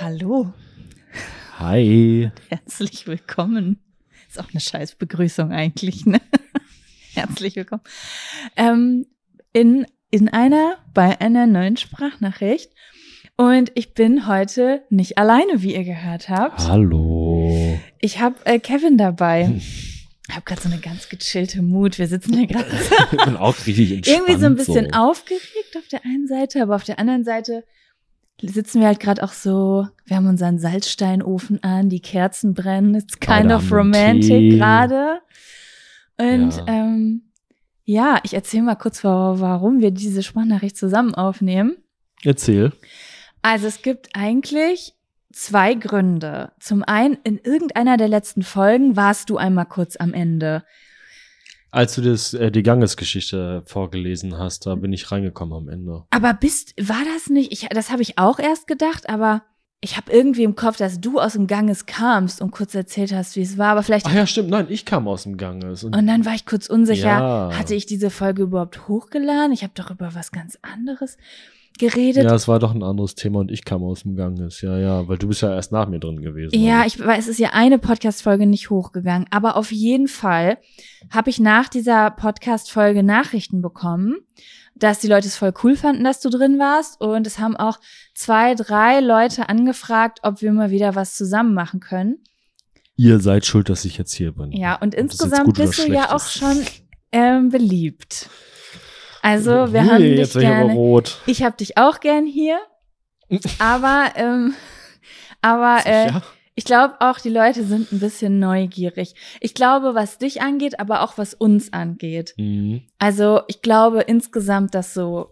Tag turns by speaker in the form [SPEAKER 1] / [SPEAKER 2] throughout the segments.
[SPEAKER 1] Hallo,
[SPEAKER 2] Hi.
[SPEAKER 1] herzlich willkommen. Ist auch eine scheiß Begrüßung eigentlich, ne? herzlich willkommen. Ähm, in, in einer, bei einer neuen Sprachnachricht. Und ich bin heute nicht alleine, wie ihr gehört habt.
[SPEAKER 2] Hallo.
[SPEAKER 1] Ich habe äh, Kevin dabei. Ich habe gerade so eine ganz gechillte Mut. Wir sitzen hier gerade
[SPEAKER 2] Ich bin auch richtig entspannt.
[SPEAKER 1] irgendwie so ein bisschen
[SPEAKER 2] so.
[SPEAKER 1] aufgeregt auf der einen Seite, aber auf der anderen Seite sitzen wir halt gerade auch so, wir haben unseren Salzsteinofen an, die Kerzen brennen, it's kind
[SPEAKER 2] Beide
[SPEAKER 1] of romantic gerade. Und
[SPEAKER 2] Ja.
[SPEAKER 1] ähm, ja, ich erzähle mal kurz, wa- warum wir diese Sprachnachricht zusammen aufnehmen.
[SPEAKER 2] Erzähl.
[SPEAKER 1] Also es gibt eigentlich zwei Gründe. Zum einen, in irgendeiner der letzten Folgen warst du einmal kurz am Ende.
[SPEAKER 2] Als du das, äh, die Gangesgeschichte vorgelesen hast, da bin ich reingekommen am Ende.
[SPEAKER 1] Aber bist, war das nicht, ich, das habe ich auch erst gedacht, aber ich habe irgendwie im Kopf, dass du aus dem Ganges kamst und kurz erzählt hast, wie es war, aber vielleicht,
[SPEAKER 2] Ach ja, stimmt. Nein, ich kam aus dem Ganges. Und,
[SPEAKER 1] und dann war ich kurz unsicher,
[SPEAKER 2] Ja.
[SPEAKER 1] hatte ich diese Folge überhaupt hochgeladen? Ich habe doch über was ganz anderes geredet.
[SPEAKER 2] ja, es war doch ein anderes Thema und ich kam aus dem Ganges. Ja, ja, weil du bist ja erst nach mir drin gewesen.
[SPEAKER 1] Ja, ich weiß, es ist ja eine Podcast-Folge nicht hochgegangen, aber auf jeden Fall habe ich nach dieser Podcast-Folge Nachrichten bekommen, dass die Leute es voll cool fanden, dass du drin warst und es haben auch zwei, drei Leute angefragt, ob wir mal wieder was zusammen machen können.
[SPEAKER 2] Ihr seid schuld, dass ich jetzt hier bin.
[SPEAKER 1] Ja, und
[SPEAKER 2] jetzt
[SPEAKER 1] insgesamt bist du ja auch schon ähm, beliebt. Also wir
[SPEAKER 2] Hui,
[SPEAKER 1] haben dich gerne.
[SPEAKER 2] rot.
[SPEAKER 1] Ich habe dich auch gern hier, aber ähm, aber äh, ich glaube auch, die Leute sind ein bisschen neugierig. Ich glaube, was dich angeht, aber auch was uns angeht.
[SPEAKER 2] Mhm.
[SPEAKER 1] Also ich glaube insgesamt, dass so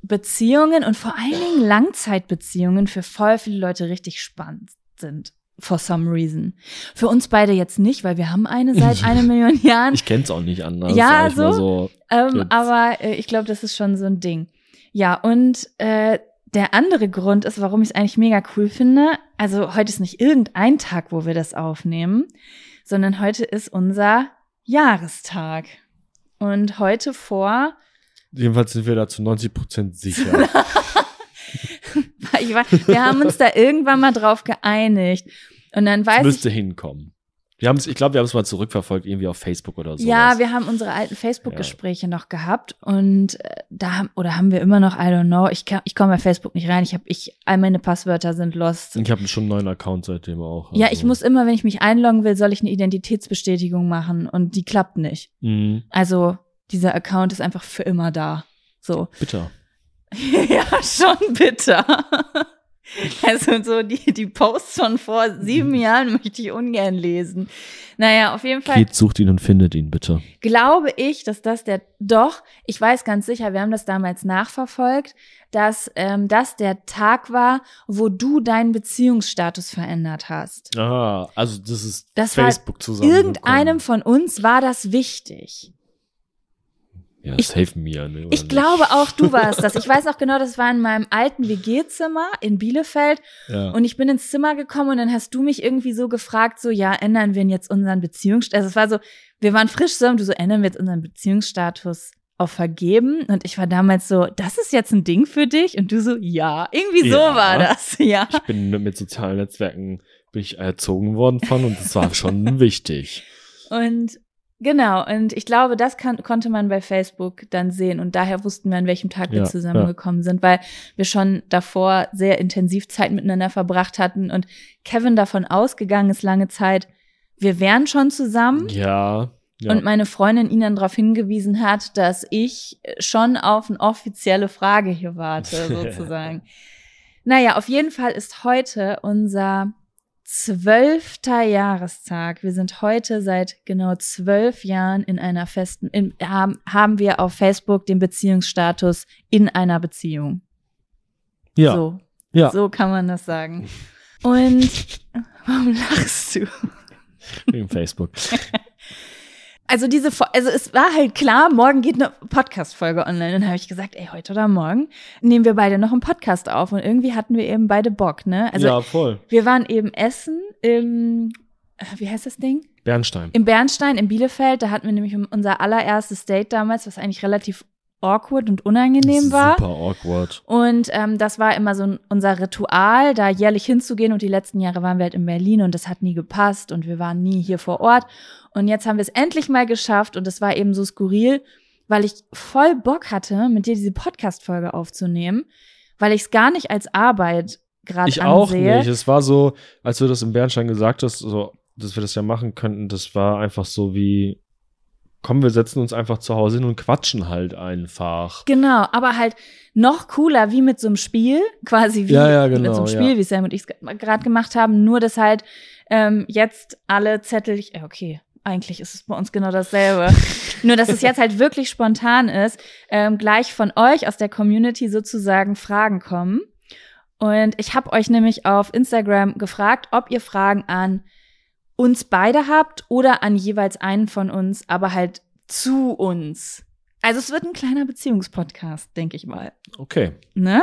[SPEAKER 1] Beziehungen und vor allen Dingen Langzeitbeziehungen für voll viele Leute richtig spannend sind. For some reason. Für uns beide jetzt nicht, weil wir haben eine seit einer Million Jahren.
[SPEAKER 2] Ich kenn's auch nicht anders.
[SPEAKER 1] Ja, so.
[SPEAKER 2] so.
[SPEAKER 1] Ähm, aber äh, ich glaube, das ist schon so ein Ding. Ja, und äh, der andere Grund ist, warum ich es eigentlich mega cool finde. Also heute ist nicht irgendein Tag, wo wir das aufnehmen, sondern heute ist unser Jahrestag. Und heute vor,
[SPEAKER 2] Jedenfalls sind wir da zu 90 Prozent sicher.
[SPEAKER 1] ich weiß, wir haben uns da irgendwann mal drauf geeinigt. Und dann weiß ich,
[SPEAKER 2] müsste hinkommen. Wir haben's, ich glaube, wir haben es mal zurückverfolgt, irgendwie auf Facebook oder so.
[SPEAKER 1] Ja, wir haben unsere alten Facebook-Gespräche noch gehabt und äh, da haben, oder haben wir immer noch, I don't know, ich, kann- ich komme bei Facebook nicht rein, ich habe, ich, all meine Passwörter sind lost.
[SPEAKER 2] Ich habe schon einen neuen Account seitdem auch.
[SPEAKER 1] Ja,
[SPEAKER 2] also.
[SPEAKER 1] ich muss immer, wenn ich mich einloggen will, soll ich eine Identitätsbestätigung machen und die klappt nicht.
[SPEAKER 2] Mhm.
[SPEAKER 1] Also dieser Account ist einfach für immer da. So.
[SPEAKER 2] Bitter.
[SPEAKER 1] ja, schon bitter. Also so die, die Posts von vor sieben
[SPEAKER 2] Mhm.
[SPEAKER 1] Jahren möchte ich ungern lesen. Naja, auf jeden Fall.
[SPEAKER 2] Geht, sucht ihn und findet ihn, bitte.
[SPEAKER 1] glaube ich, dass das der doch, ich weiß ganz sicher, wir haben das damals nachverfolgt, dass ähm, das der Tag war, wo du deinen Beziehungsstatus verändert hast.
[SPEAKER 2] Ah, also das ist
[SPEAKER 1] Das
[SPEAKER 2] Facebook zusammen.
[SPEAKER 1] Irgendeinem von uns war das wichtig.
[SPEAKER 2] Ja,
[SPEAKER 1] ich-
[SPEAKER 2] safe mir. Ne,
[SPEAKER 1] Ich glaube auch, du warst das. Ich weiß auch genau, das war in meinem alten WG-Zimmer in Bielefeld
[SPEAKER 2] nicht. Ja.
[SPEAKER 1] und ich bin ins Zimmer gekommen und dann hast du mich irgendwie so gefragt, so, ja, ändern wir jetzt unseren Beziehungsstatus? Also es war so, wir waren frisch zusammen, du so, ändern wir jetzt unseren Beziehungsstatus auf vergeben und ich war damals so, das ist jetzt ein Ding für dich und du so, ja, irgendwie so
[SPEAKER 2] Ja.
[SPEAKER 1] war das, ja.
[SPEAKER 2] ich bin mit sozialen Netzwerken bin ich erzogen worden von und das war schon wichtig.
[SPEAKER 1] Und genau, und ich glaube, das kann, konnte man bei Facebook dann sehen und daher wussten wir, an welchem Tag wir
[SPEAKER 2] Ja,
[SPEAKER 1] zusammengekommen sind, weil wir schon davor sehr intensiv Zeit miteinander verbracht hatten und Kevin davon ausgegangen ist lange Zeit, wir wären schon zusammen.
[SPEAKER 2] Ja. ja.
[SPEAKER 1] Und meine Freundin ihn dann darauf hingewiesen hat, dass ich schon auf eine offizielle Frage hier warte, sozusagen. naja, auf jeden Fall ist heute unser zwölfter Jahrestag. Wir sind heute seit genau zwölf Jahren in einer festen, in, haben, haben wir auf Facebook den Beziehungsstatus in einer Beziehung.
[SPEAKER 2] ja.
[SPEAKER 1] So,
[SPEAKER 2] ja.
[SPEAKER 1] so kann man das sagen. Und warum lachst du?
[SPEAKER 2] Wegen Facebook.
[SPEAKER 1] Also diese, also es war halt klar, morgen geht eine Podcast-Folge online. Dann habe ich gesagt, ey, heute oder morgen nehmen wir beide noch einen Podcast auf. Und irgendwie hatten wir eben beide Bock, ne? Also
[SPEAKER 2] ja, voll.
[SPEAKER 1] wir waren eben essen im, äh, wie heißt das Ding?
[SPEAKER 2] Bernstein.
[SPEAKER 1] Im Bernstein in Bielefeld. Da hatten wir nämlich unser allererstes Date damals, was eigentlich relativ awkward und unangenehm war.
[SPEAKER 2] Super awkward.
[SPEAKER 1] Und ähm, das war immer so unser Ritual, da jährlich hinzugehen. Und die letzten Jahre waren wir halt in Berlin und das hat nie gepasst und wir waren nie hier vor Ort. Und jetzt haben wir es endlich mal geschafft und es war eben so skurril, weil ich voll Bock hatte, mit dir diese Podcast-Folge aufzunehmen, weil ich es gar nicht als Arbeit gerade
[SPEAKER 2] Ich auch
[SPEAKER 1] ansehe.
[SPEAKER 2] nicht. Es war so, als du das im Bernstein gesagt hast, so, dass wir das ja machen könnten, das war einfach so wie, komm, wir setzen uns einfach zu Hause hin und quatschen halt einfach.
[SPEAKER 1] Genau, aber halt noch cooler wie mit so einem Spiel, quasi wie
[SPEAKER 2] Ja, ja,
[SPEAKER 1] mit
[SPEAKER 2] genau,
[SPEAKER 1] so einem Spiel,
[SPEAKER 2] ja.
[SPEAKER 1] wie Sam und ich es gerade gemacht haben, nur dass halt ähm, jetzt alle Zettel, ich, ja, okay, eigentlich ist es bei uns genau dasselbe. nur, dass es jetzt halt wirklich spontan ist, ähm, gleich von euch aus der Community sozusagen Fragen kommen. Und ich habe euch nämlich auf Instagram gefragt, ob ihr Fragen an uns beide habt oder an jeweils einen von uns, aber halt zu uns. Also es wird ein kleiner Beziehungspodcast, denke ich mal.
[SPEAKER 2] Okay.
[SPEAKER 1] Ne?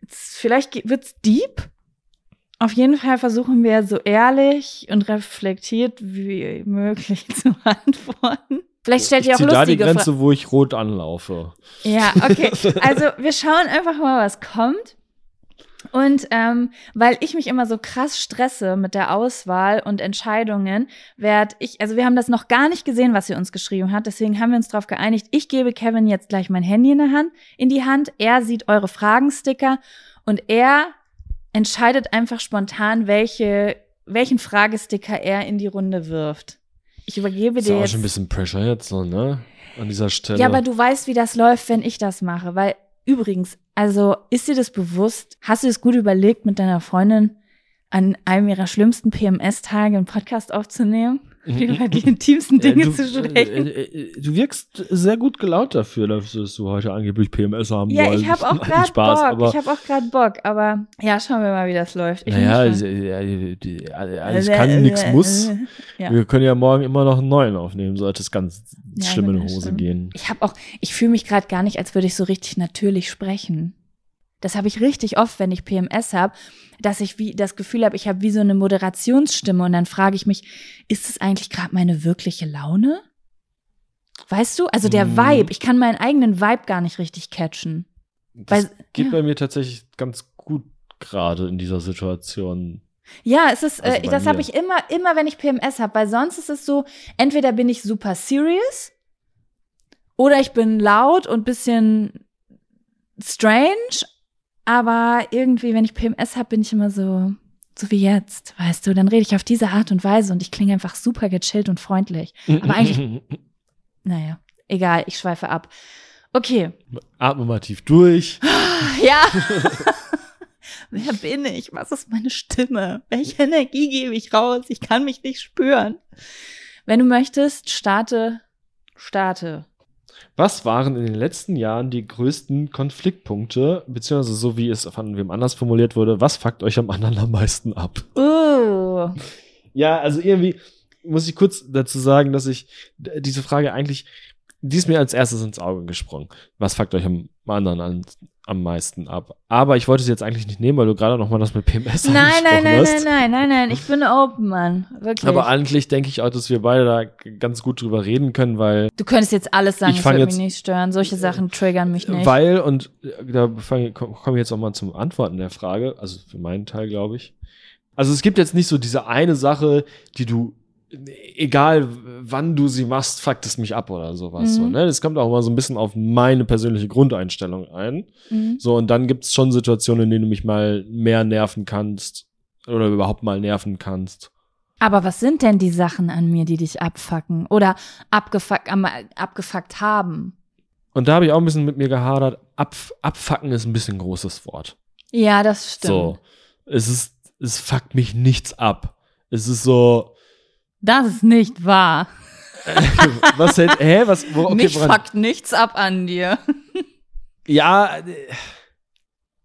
[SPEAKER 1] Jetzt, vielleicht wird's deep. Auf jeden Fall versuchen wir so ehrlich und reflektiert wie möglich zu antworten. Vielleicht stellt ihr auch
[SPEAKER 2] zieh da die
[SPEAKER 1] lustige.
[SPEAKER 2] Grenze, wo ich rot anlaufe.
[SPEAKER 1] Ja, okay. Also wir schauen einfach mal, was kommt. Und ähm, weil ich mich immer so krass stresse mit der Auswahl und Entscheidungen, werd ich, also wir haben das noch gar nicht gesehen, was sie uns geschrieben hat, deswegen haben wir uns darauf geeinigt, ich gebe Kevin jetzt gleich mein Handy in, der Hand, in die Hand, er sieht eure Fragensticker und er entscheidet einfach spontan, welche, welchen Fragesticker er in die Runde wirft. Ich übergebe
[SPEAKER 2] Ist
[SPEAKER 1] dir
[SPEAKER 2] ja auch schon ein bisschen Pressure jetzt so, ne? An dieser Stelle.
[SPEAKER 1] ja, aber du weißt, wie das läuft, wenn ich das mache. Weil übrigens, also ist dir das bewusst? Hast du es gut überlegt, mit deiner Freundin an einem ihrer schlimmsten PMS-Tage einen Podcast aufzunehmen? Über die intimsten
[SPEAKER 2] Äh,
[SPEAKER 1] Dinge
[SPEAKER 2] du,
[SPEAKER 1] zu sprechen?
[SPEAKER 2] äh, äh, du wirkst sehr gut gelaunt dafür, dass du heute angeblich PMS haben
[SPEAKER 1] ja,
[SPEAKER 2] wolltest.
[SPEAKER 1] ich habe auch gerade Bock.
[SPEAKER 2] aber
[SPEAKER 1] ich habe auch gerade Bock. Aber ja, schauen wir mal, wie das läuft. Ich
[SPEAKER 2] naja, äh, äh, alles kann, nichts muss.
[SPEAKER 1] Ja.
[SPEAKER 2] Wir können ja morgen immer noch einen neuen aufnehmen, sollte es ganz
[SPEAKER 1] Ja,
[SPEAKER 2] schlimm in die
[SPEAKER 1] das
[SPEAKER 2] Hose
[SPEAKER 1] stimmt.
[SPEAKER 2] gehen.
[SPEAKER 1] Ich habe auch, ich fühle mich gerade gar nicht, als würde ich so richtig natürlich sprechen. Das habe ich richtig oft, wenn ich PMS habe, dass ich wie das Gefühl habe, ich habe wie so eine Moderationsstimme und dann frage ich mich, ist es eigentlich gerade meine wirkliche Laune? Weißt du? Also der
[SPEAKER 2] Mm.
[SPEAKER 1] Vibe, ich kann meinen eigenen Vibe gar nicht richtig catchen.
[SPEAKER 2] Das
[SPEAKER 1] Weil-
[SPEAKER 2] geht
[SPEAKER 1] ja.
[SPEAKER 2] bei mir tatsächlich ganz gut gerade in dieser Situation.
[SPEAKER 1] Ja, es ist,
[SPEAKER 2] Also
[SPEAKER 1] äh, das habe ich immer, immer, wenn ich PMS habe, weil sonst ist es so, entweder bin ich super serious oder ich bin laut und bisschen strange, aber irgendwie, wenn ich PMS habe, bin ich immer so, so wie jetzt, weißt du, dann rede ich auf diese Art und Weise und ich klinge einfach super gechillt und freundlich. Aber eigentlich- Naja, egal, ich schweife ab. Okay,
[SPEAKER 2] Atme mal tief durch.
[SPEAKER 1] ja. Wer bin ich? Was ist meine Stimme? Welche Energie gebe ich raus? Ich kann mich nicht spüren. Wenn du möchtest, starte, starte.
[SPEAKER 2] Was waren in den letzten Jahren die größten Konfliktpunkte, beziehungsweise so wie es von wem anders formuliert wurde, was fuckt euch am anderen am meisten ab?
[SPEAKER 1] Uh,
[SPEAKER 2] Ja, also irgendwie muss ich kurz dazu sagen, dass ich diese Frage eigentlich, die ist mir als erstes ins Auge gesprungen. Was fuckt euch am anderen an, am meisten ab? Aber ich wollte sie jetzt eigentlich nicht nehmen, weil du gerade noch mal das mit PMS
[SPEAKER 1] nein, nein,
[SPEAKER 2] angesprochen
[SPEAKER 1] nein,
[SPEAKER 2] hast.
[SPEAKER 1] nein, nein, nein, nein. Ich bin open, Mann. Wirklich.
[SPEAKER 2] Aber eigentlich denke ich auch, dass wir beide da ganz gut drüber reden können, weil,
[SPEAKER 1] du könntest jetzt alles sagen,
[SPEAKER 2] Ich fang
[SPEAKER 1] würde mich nicht stören. Solche Sachen triggern mich nicht.
[SPEAKER 2] weil, und äh, da komme komm ich jetzt auch mal zum Antworten der Frage, also für meinen Teil, glaube ich. Also es gibt jetzt nicht so diese eine Sache, die du, egal wann du sie machst, fuckt es mich ab oder sowas.
[SPEAKER 1] Mhm.
[SPEAKER 2] So, ne? Das kommt auch immer so ein bisschen auf meine persönliche Grundeinstellung ein.
[SPEAKER 1] Mhm.
[SPEAKER 2] So, und dann gibt es schon Situationen, in denen du mich mal mehr nerven kannst oder überhaupt mal nerven kannst.
[SPEAKER 1] Aber was sind denn die Sachen an mir, die dich abfacken oder abgefuckt, abgefuckt haben?
[SPEAKER 2] Und da habe ich auch ein bisschen mit mir gehadert. Ab, abfacken ist ein bisschen ein großes Wort.
[SPEAKER 1] Ja, das stimmt.
[SPEAKER 2] So. Es ist, es fuckt mich nichts ab. Es ist so,
[SPEAKER 1] Das ist nicht wahr.
[SPEAKER 2] was hält, hä, was, wo, okay,
[SPEAKER 1] Mich
[SPEAKER 2] woran,
[SPEAKER 1] fuckt nichts ab an dir.
[SPEAKER 2] ja, äh,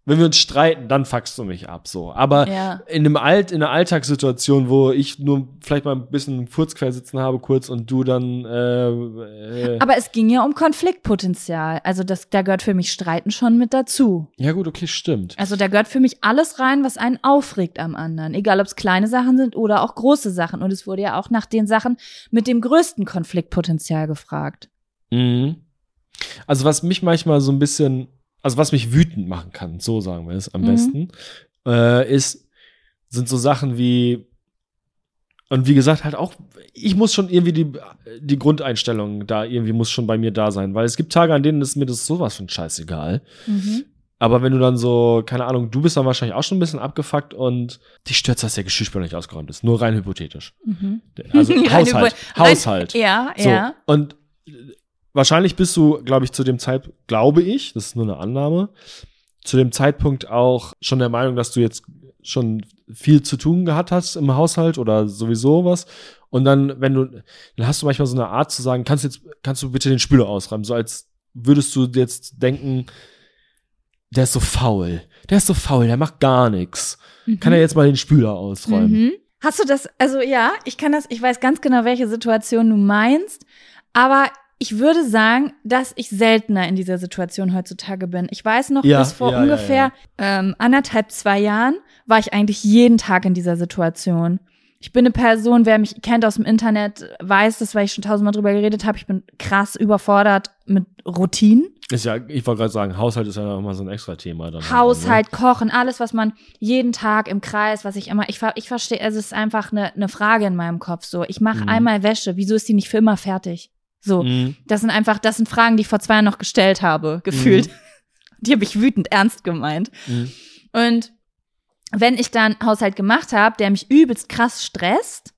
[SPEAKER 2] wenn wir uns streiten, dann fuckst du mich ab, so. Aber
[SPEAKER 1] Ja.
[SPEAKER 2] in einem Alt, in einer Alltagssituation, wo ich nur vielleicht mal ein bisschen Furzquer sitzen habe kurz und du dann, äh, äh,
[SPEAKER 1] Aber es ging ja um Konfliktpotenzial. Also das, da gehört für mich Streiten schon mit dazu.
[SPEAKER 2] ja gut, okay, stimmt.
[SPEAKER 1] Also da gehört für mich alles rein, was einen aufregt am anderen. Egal, ob es kleine Sachen sind oder auch große Sachen. Und es wurde ja auch nach den Sachen mit dem größten Konfliktpotenzial gefragt.
[SPEAKER 2] Mhm. Also was mich manchmal so ein bisschen, also was mich wütend machen kann, so sagen wir es am
[SPEAKER 1] Mhm.
[SPEAKER 2] besten, äh, ist, sind so Sachen wie, und wie gesagt, halt auch, ich muss schon irgendwie die, die Grundeinstellung da irgendwie muss schon bei mir da sein, weil es gibt Tage, an denen ist mir das sowas von scheißegal.
[SPEAKER 1] Mhm.
[SPEAKER 2] Aber wenn du dann so, keine Ahnung, du bist dann wahrscheinlich auch schon ein bisschen abgefuckt und dich stört, dass der Geschirrspüler nicht ausgeräumt ist. Nur rein hypothetisch.
[SPEAKER 1] Mhm.
[SPEAKER 2] Also Haushalt. Haushalt.
[SPEAKER 1] Ja,
[SPEAKER 2] So,
[SPEAKER 1] ja.
[SPEAKER 2] und wahrscheinlich bist du, glaube ich, zu dem Zeitpunkt, glaube ich, das ist nur eine Annahme, zu dem Zeitpunkt auch schon der Meinung, dass du jetzt schon viel zu tun gehabt hast im Haushalt oder sowieso was. Und dann, wenn du, dann hast du manchmal so eine Art zu sagen, kannst jetzt, kannst du bitte den Spüler ausräumen, so als würdest du jetzt denken, der ist so faul, der ist so faul, der macht gar nichts. Kann er jetzt mal den Spüler ausräumen?
[SPEAKER 1] Mhm. Hast du das, also ja, ich kann das, ich weiß ganz genau, welche Situation du meinst, aber ich würde sagen, dass ich seltener in dieser Situation heutzutage bin. Ich weiß noch,
[SPEAKER 2] Ja,
[SPEAKER 1] bis vor
[SPEAKER 2] ja, ja,
[SPEAKER 1] ungefähr Ähm, anderthalb, zwei Jahren war ich eigentlich jeden Tag in dieser Situation. Ich bin eine Person, wer mich kennt aus dem Internet, weiß das, weil ich schon tausendmal drüber geredet habe. Ich bin krass überfordert mit Routinen.
[SPEAKER 2] Ist ja, ich wollte gerade sagen, Haushalt ist ja noch mal so ein extra Thema. Dann
[SPEAKER 1] Haushalt, Kochen, alles, was man jeden Tag im Kreis, was ich immer, ich, ich verstehe, es ist einfach eine, eine Frage in meinem Kopf so. Ich mache
[SPEAKER 2] Mhm.
[SPEAKER 1] einmal Wäsche, wieso ist die nicht für immer fertig? So,
[SPEAKER 2] Mhm.
[SPEAKER 1] das sind einfach, das sind Fragen, die ich vor zwei Jahren noch gestellt habe, gefühlt. Die habe ich wütend ernst gemeint.
[SPEAKER 2] Mhm.
[SPEAKER 1] Und wenn ich dann Haushalt gemacht habe, der mich übelst krass stresst,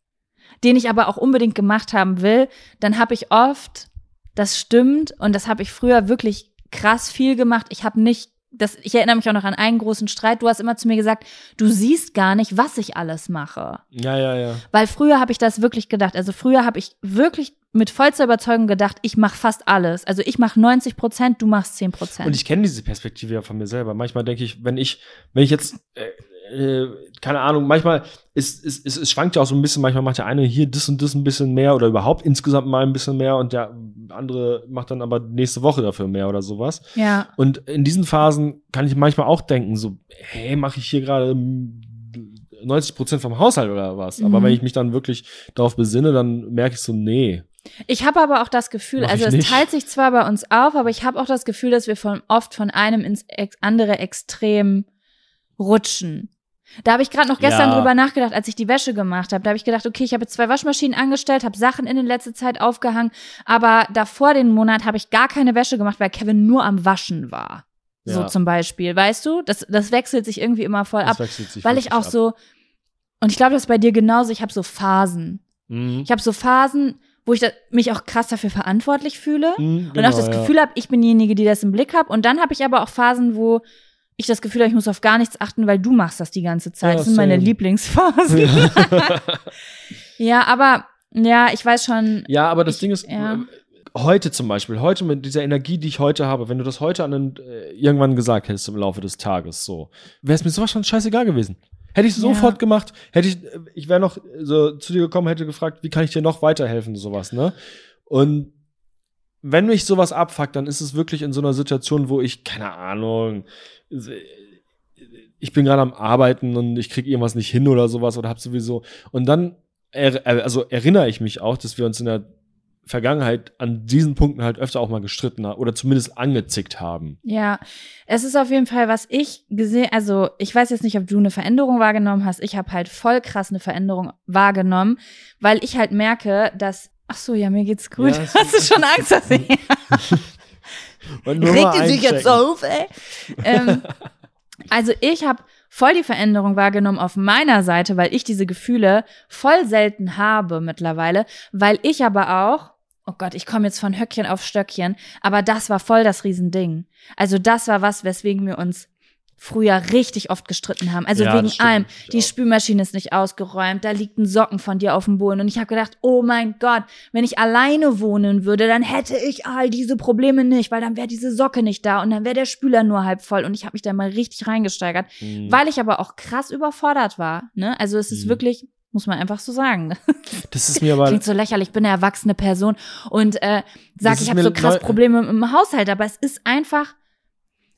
[SPEAKER 1] den ich aber auch unbedingt gemacht haben will, dann habe ich oft, das stimmt, und das habe ich früher wirklich krass viel gemacht. Ich habe nicht, das, ich erinnere mich auch noch an einen großen Streit. Du hast immer zu mir gesagt, du siehst gar nicht, was ich alles mache.
[SPEAKER 2] Ja, ja, ja.
[SPEAKER 1] Weil früher habe ich das wirklich gedacht. Also früher habe ich wirklich mit vollster Überzeugung gedacht, ich mache fast alles. Also ich mache 90 Prozent, du machst 10 Prozent.
[SPEAKER 2] Und ich kenne diese Perspektive ja von mir selber. Manchmal denke ich, wenn ich, wenn ich jetzt, äh, äh, keine Ahnung, manchmal ist, ist, ist, es schwankt ja auch so ein bisschen, manchmal macht der eine hier das und das ein bisschen mehr oder überhaupt insgesamt mal ein bisschen mehr und der andere macht dann aber nächste Woche dafür mehr oder sowas.
[SPEAKER 1] ja.
[SPEAKER 2] Und in diesen Phasen kann ich manchmal auch denken, so, hey, mache ich hier gerade mm, 90 Prozent vom Haushalt oder was? Aber
[SPEAKER 1] Mhm.
[SPEAKER 2] wenn ich mich dann wirklich darauf besinne, dann merke ich so, nee.
[SPEAKER 1] Ich habe aber auch das Gefühl,
[SPEAKER 2] Mach
[SPEAKER 1] also es
[SPEAKER 2] nicht.
[SPEAKER 1] teilt sich zwar bei uns auf, aber ich habe auch das Gefühl, dass wir von oft von einem ins andere Extrem rutschen. Da habe ich gerade noch gestern
[SPEAKER 2] Ja.
[SPEAKER 1] drüber nachgedacht, als ich die Wäsche gemacht habe. Da habe ich gedacht, okay, ich habe jetzt zwei Waschmaschinen angestellt, habe Sachen in der letzten Zeit aufgehangen, aber davor den Monat habe ich gar keine Wäsche gemacht, weil Kevin nur am Waschen war. So
[SPEAKER 2] Ja.
[SPEAKER 1] zum Beispiel, weißt du? Das, das wechselt sich irgendwie immer voll
[SPEAKER 2] Das
[SPEAKER 1] ab,
[SPEAKER 2] wechselt sich
[SPEAKER 1] weil ich auch
[SPEAKER 2] ab.
[SPEAKER 1] so, und ich glaube, das ist bei dir genauso, ich habe so Phasen.
[SPEAKER 2] Mhm.
[SPEAKER 1] Ich habe so Phasen, wo ich mich auch krass dafür verantwortlich fühle
[SPEAKER 2] Mhm,
[SPEAKER 1] und auch das
[SPEAKER 2] ja.
[SPEAKER 1] Gefühl habe, ich bin diejenige, die das im Blick habe. Und dann habe ich aber auch Phasen, wo ich das Gefühl habe, ich muss auf gar nichts achten, weil du machst das die ganze Zeit.
[SPEAKER 2] Ja,
[SPEAKER 1] das sind meine. Lieblingsphasen. ja, aber ja, ich weiß schon.
[SPEAKER 2] Ja, aber das
[SPEAKER 1] Ich-
[SPEAKER 2] Ding ist,
[SPEAKER 1] ja.
[SPEAKER 2] äh, heute zum Beispiel, heute mit dieser Energie, die ich heute habe, wenn du das heute an den, äh, irgendwann gesagt hättest im Laufe des Tages, so, wäre es mir sowas von scheißegal gewesen. Hätte ich
[SPEAKER 1] Ja.
[SPEAKER 2] sofort gemacht, hätte ich, äh, ich wäre noch so zu dir gekommen, hätte gefragt, wie kann ich dir noch weiterhelfen, sowas, ne? Und wenn mich sowas abfuckt, dann ist es wirklich in so einer Situation, wo ich, keine Ahnung, ich bin gerade am Arbeiten und ich kriege irgendwas nicht hin oder sowas oder hab sowieso. Und dann, er, also erinnere ich mich auch, dass wir uns in der Vergangenheit an diesen Punkten halt öfter auch mal gestritten haben oder zumindest angezickt haben.
[SPEAKER 1] Ja, es ist auf jeden Fall, was ich gesehen, also ich weiß jetzt nicht, ob du eine Veränderung wahrgenommen hast. Ich habe halt voll krass eine Veränderung wahrgenommen, weil ich halt merke, dass, ach so, ja, mir geht's gut.
[SPEAKER 2] Ja,
[SPEAKER 1] hast du schon Angst, dass ich
[SPEAKER 2] Und nur
[SPEAKER 1] Regt sich jetzt auf, ey? ähm, also ich habe voll die Veränderung wahrgenommen auf meiner Seite, weil ich diese Gefühle voll selten habe mittlerweile, weil ich aber auch, oh Gott, ich komme jetzt von Höckchen auf Stöckchen, aber das war voll das Riesending. Also das war was, weswegen wir uns früher richtig oft gestritten haben. Also
[SPEAKER 2] Ja,
[SPEAKER 1] wegen
[SPEAKER 2] stimmt,
[SPEAKER 1] allem. Die
[SPEAKER 2] auch.
[SPEAKER 1] Spülmaschine ist nicht ausgeräumt, da liegt ein Socken von dir auf dem Boden. Und ich habe gedacht, oh mein Gott, wenn ich alleine wohnen würde, dann hätte ich all diese Probleme nicht, weil dann wäre diese Socke nicht da und dann wäre der Spüler nur halb voll. Und ich habe mich da mal richtig reingesteigert,
[SPEAKER 2] Mhm.
[SPEAKER 1] weil ich aber auch krass überfordert war. Ne? Also es ist
[SPEAKER 2] Mhm.
[SPEAKER 1] wirklich, muss man einfach so sagen.
[SPEAKER 2] Das ist mir aber.
[SPEAKER 1] Klingt so lächerlich, ich bin eine erwachsene Person und äh, sag, ich habe so krass Probleme im Haushalt, aber es ist einfach,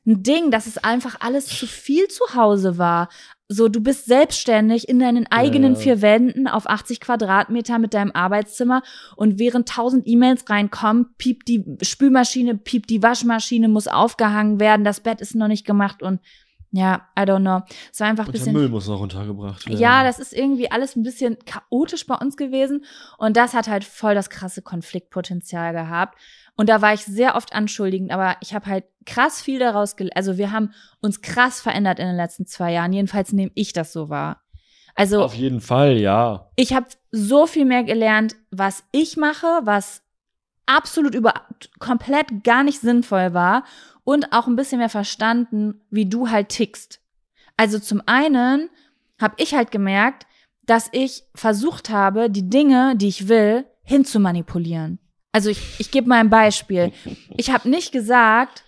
[SPEAKER 1] ein Ding, dass es einfach alles zu viel zu Hause war. So, du bist selbstständig in deinen eigenen
[SPEAKER 2] Ja.
[SPEAKER 1] vier Wänden auf 80 Quadratmeter mit deinem Arbeitszimmer und während tausend E-Mails reinkommen, piept die Spülmaschine, piept die Waschmaschine, muss aufgehangen werden, das Bett ist noch nicht gemacht und ja, I don't know. Es war einfach ein
[SPEAKER 2] Und der
[SPEAKER 1] bisschen
[SPEAKER 2] Müll muss noch runtergebracht werden.
[SPEAKER 1] ja, das ist irgendwie alles ein bisschen chaotisch bei uns gewesen. Und das hat halt voll das krasse Konfliktpotenzial gehabt. Und da war ich sehr oft anschuldigend, aber ich habe halt krass viel daraus gelernt. Also wir haben uns krass verändert in den letzten zwei Jahren. Jedenfalls nehme ich das so wahr. Also
[SPEAKER 2] Auf jeden Fall, ja.
[SPEAKER 1] ich habe so viel mehr gelernt, was ich mache, was absolut über komplett gar nicht sinnvoll war und auch ein bisschen mehr verstanden, wie du halt tickst. Also zum einen habe ich halt gemerkt, dass ich versucht habe, die Dinge, die ich will, hinzumanipulieren. Also ich, ich gebe mal ein Beispiel. Ich habe nicht gesagt,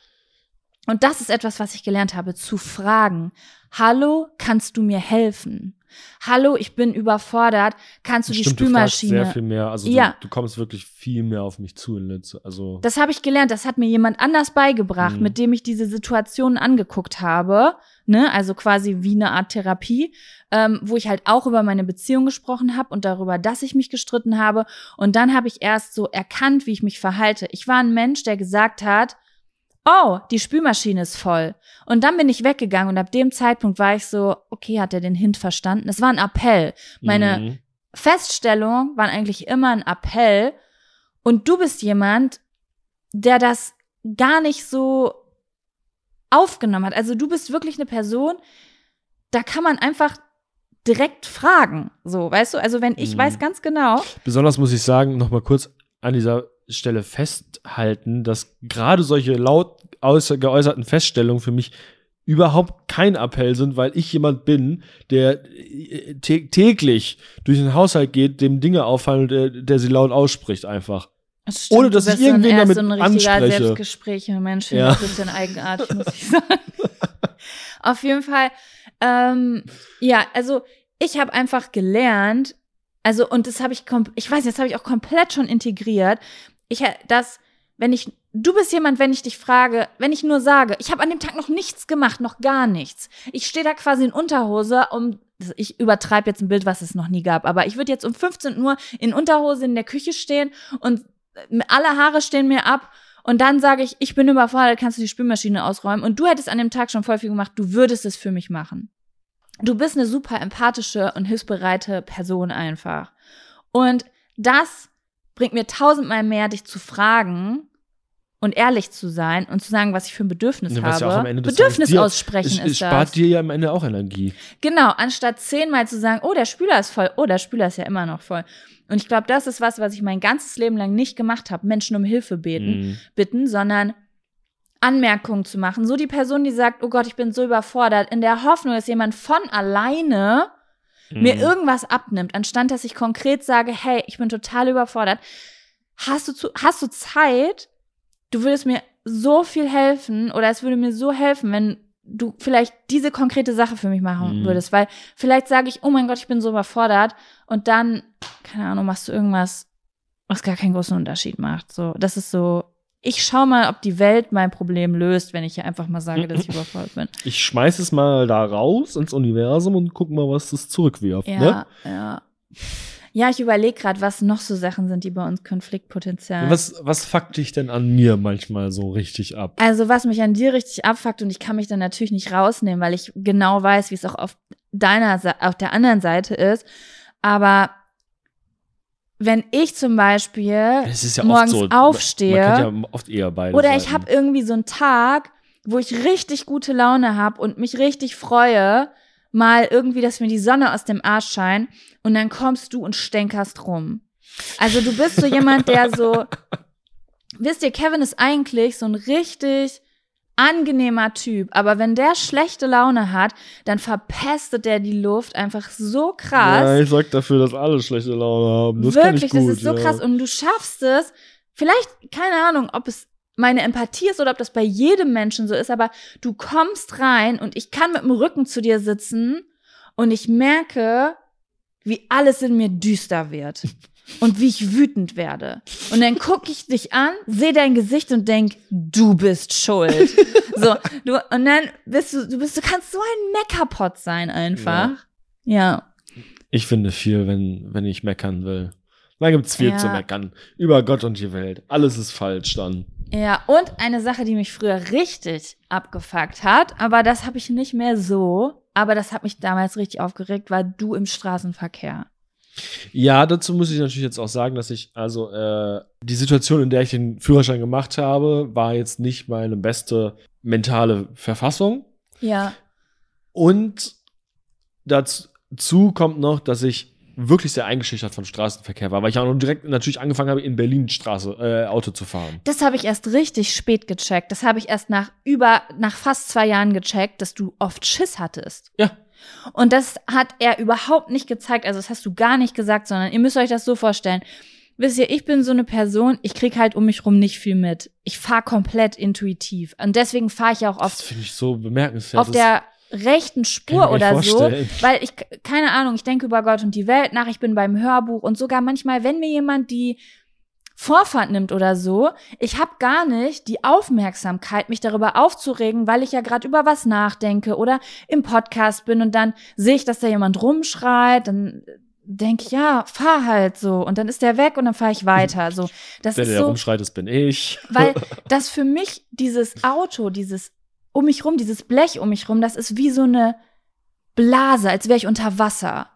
[SPEAKER 1] und das ist etwas, was ich gelernt habe, zu fragen. Hallo, kannst du mir helfen? Hallo, ich bin überfordert. Kannst du die
[SPEAKER 2] Stimmt, du fragst
[SPEAKER 1] Spülmaschine?
[SPEAKER 2] sehr viel mehr. Also
[SPEAKER 1] Ja.
[SPEAKER 2] du, du kommst wirklich viel mehr auf mich zu in letzter, also
[SPEAKER 1] Das habe ich gelernt, das hat mir jemand anders beigebracht,
[SPEAKER 2] Mhm.
[SPEAKER 1] mit dem ich diese Situationen angeguckt habe, ne, also quasi wie eine Art Therapie, ähm, wo ich halt auch über meine Beziehung gesprochen habe und darüber, dass ich mich gestritten habe und dann habe ich erst so erkannt, wie ich mich verhalte. Ich war ein Mensch, der gesagt hat, oh, die Spülmaschine ist voll. Und dann bin ich weggegangen und ab dem Zeitpunkt war ich so, okay, hat er den Hint verstanden? Es war ein Appell. Meine
[SPEAKER 2] Mhm.
[SPEAKER 1] Feststellungen waren eigentlich immer ein Appell. Und du bist jemand, der das gar nicht so aufgenommen hat. Also du bist wirklich eine Person, da kann man einfach direkt fragen. So, weißt du? Also wenn ich
[SPEAKER 2] Mhm.
[SPEAKER 1] weiß ganz genau,
[SPEAKER 2] Besonders muss ich sagen, noch mal kurz an dieser Stelle festhalten, dass gerade solche laut geäußerten Feststellungen für mich überhaupt kein Appell sind, weil ich jemand bin, der äh, tä- täglich durch den Haushalt geht, dem Dinge auffallen und der, der sie laut ausspricht einfach.
[SPEAKER 1] es
[SPEAKER 2] Ohne, dass ich irgendwen damit
[SPEAKER 1] so ein richtiger
[SPEAKER 2] anspreche.
[SPEAKER 1] Selbstgespräche Mensch,
[SPEAKER 2] Ja.
[SPEAKER 1] das ein eigenartig, muss ich sagen. Auf jeden Fall, ähm, ja, also ich habe einfach gelernt, also und das habe ich, ich weiß, jetzt habe ich auch komplett schon integriert. Ich, das, wenn ich, du bist jemand, wenn ich dich frage, wenn ich nur sage, ich habe an dem Tag noch nichts gemacht, noch gar nichts. Ich stehe da quasi in Unterhose, um, ich übertreibe jetzt ein Bild, was es noch nie gab, aber ich würde jetzt um 15 Uhr in Unterhose in der Küche stehen und alle Haare stehen mir ab und dann sage ich, ich bin überfordert, kannst du die Spülmaschine ausräumen und du hättest an dem Tag schon voll viel gemacht, du würdest es für mich machen. Du bist eine super empathische und hilfsbereite Person einfach. Und das bringt mir tausendmal mehr, dich zu fragen und ehrlich zu sein und zu sagen, was ich für ein Bedürfnis
[SPEAKER 2] Ja, ja
[SPEAKER 1] habe.
[SPEAKER 2] am Ende des
[SPEAKER 1] Bedürfnis
[SPEAKER 2] dir-
[SPEAKER 1] aussprechen
[SPEAKER 2] es, es
[SPEAKER 1] ist das.
[SPEAKER 2] spart dir ja am Ende auch Energie.
[SPEAKER 1] Genau, anstatt zehnmal zu sagen, oh, der Spüler ist voll, oh, der Spüler ist ja immer noch voll. Und ich glaube, das ist was, was ich mein ganzes Leben lang nicht gemacht habe, Menschen um Hilfe beten,
[SPEAKER 2] Mhm.
[SPEAKER 1] bitten, sondern Anmerkungen zu machen. So die Person, die sagt, oh Gott, ich bin so überfordert, in der Hoffnung, dass jemand von alleine mir
[SPEAKER 2] Mhm.
[SPEAKER 1] irgendwas abnimmt, anstatt dass ich konkret sage, hey, ich bin total überfordert. Hast du, zu, hast du Zeit? Du würdest mir so viel helfen oder es würde mir so helfen, wenn du vielleicht diese konkrete Sache für mich machen
[SPEAKER 2] Mhm.
[SPEAKER 1] würdest, weil vielleicht sage ich, oh mein Gott, ich bin so überfordert und dann, keine Ahnung, machst du irgendwas, was gar keinen großen Unterschied macht. So, das ist so, ich schau mal, ob die Welt mein Problem löst, wenn ich hier einfach mal sage, dass ich überfordert bin.
[SPEAKER 2] Ich schmeiß es mal da raus ins Universum und guck mal, was das zurückwirft.
[SPEAKER 1] Ja,
[SPEAKER 2] Ne?
[SPEAKER 1] ja. Ja, ich überlege gerade, was noch so Sachen sind, die bei uns Konfliktpotenzial.
[SPEAKER 2] Was, was fuckt dich denn an mir manchmal so richtig ab?
[SPEAKER 1] also was mich an dir richtig abfuckt und ich kann mich dann natürlich nicht rausnehmen, weil ich genau weiß, wie es auch auf deiner auf der anderen Seite ist. Aber wenn ich zum Beispiel
[SPEAKER 2] ja
[SPEAKER 1] morgens
[SPEAKER 2] so,
[SPEAKER 1] aufstehe
[SPEAKER 2] ja oft eher beide
[SPEAKER 1] oder ich habe irgendwie so einen Tag, wo ich richtig gute Laune habe und mich richtig freue, mal irgendwie, dass mir die Sonne aus dem Arsch scheint und dann kommst du und stänkerst rum. Also du bist so jemand, der so, wisst ihr, Kevin ist eigentlich so ein richtig angenehmer Typ, aber wenn der schlechte Laune hat, dann verpestet der die Luft einfach so krass.
[SPEAKER 2] Ja, ich sorg dafür, dass alle schlechte Laune haben. Das
[SPEAKER 1] Wirklich,
[SPEAKER 2] ich gut,
[SPEAKER 1] das ist so
[SPEAKER 2] ja.
[SPEAKER 1] krass. Und du schaffst es, vielleicht, keine Ahnung, ob es meine Empathie ist oder ob das bei jedem Menschen so ist, aber du kommst rein und ich kann mit dem Rücken zu dir sitzen und ich merke, wie alles in mir düster wird und wie ich wütend werde. Und dann gucke ich dich an, sehe dein Gesicht und denk, du bist schuld. So, du, und dann bist du, du bist, du kannst so ein Meckerpot sein einfach. Ja.
[SPEAKER 2] Ich finde viel, wenn, wenn ich meckern will. Da gibt's viel
[SPEAKER 1] Ja.
[SPEAKER 2] zu meckern. Über Gott und die Welt. Alles ist falsch dann.
[SPEAKER 1] Ja, und eine Sache, die mich früher richtig abgefuckt hat, aber das habe ich nicht mehr so, aber das hat mich damals richtig aufgeregt, war du im Straßenverkehr.
[SPEAKER 2] Ja, dazu muss ich natürlich jetzt auch sagen, dass ich, also, äh, die Situation, in der ich den Führerschein gemacht habe, war jetzt nicht meine beste mentale Verfassung.
[SPEAKER 1] Ja.
[SPEAKER 2] Und dazu kommt noch, dass ich wirklich sehr eingeschüchtert vom Straßenverkehr war, weil ich auch noch direkt natürlich angefangen habe, in Berlin Straße, äh, Auto zu fahren.
[SPEAKER 1] Das habe ich erst richtig spät gecheckt. Das habe ich erst nach über, nach fast zwei Jahren gecheckt, dass du oft Schiss hattest.
[SPEAKER 2] Ja.
[SPEAKER 1] Und das hat er überhaupt nicht gezeigt. Also das hast du gar nicht gesagt, sondern ihr müsst euch das so vorstellen. Wisst ihr, ich bin so eine Person, ich krieg halt um mich rum nicht viel mit. Ich fahre komplett intuitiv. Und deswegen fahre ich ja auch
[SPEAKER 2] Das
[SPEAKER 1] oft
[SPEAKER 2] finde ich so bemerkenswert.
[SPEAKER 1] auf
[SPEAKER 2] Das-
[SPEAKER 1] der rechten Spur oder so,
[SPEAKER 2] vorstellen.
[SPEAKER 1] weil ich, keine Ahnung, ich denke über Gott und die Welt nach, ich bin beim Hörbuch und sogar manchmal, wenn mir jemand die Vorfahrt nimmt oder so, ich habe gar nicht die Aufmerksamkeit, mich darüber aufzuregen, weil ich ja gerade über was nachdenke oder im Podcast bin und dann sehe ich, dass da jemand rumschreit, dann denke ich, ja, fahr halt so und dann ist der weg und dann fahre ich weiter. So, das
[SPEAKER 2] der,
[SPEAKER 1] ist
[SPEAKER 2] der
[SPEAKER 1] so,
[SPEAKER 2] rumschreit, das bin ich.
[SPEAKER 1] weil das für mich dieses Auto, dieses um mich rum, dieses Blech um mich rum, das ist wie so eine Blase, als wäre ich unter Wasser.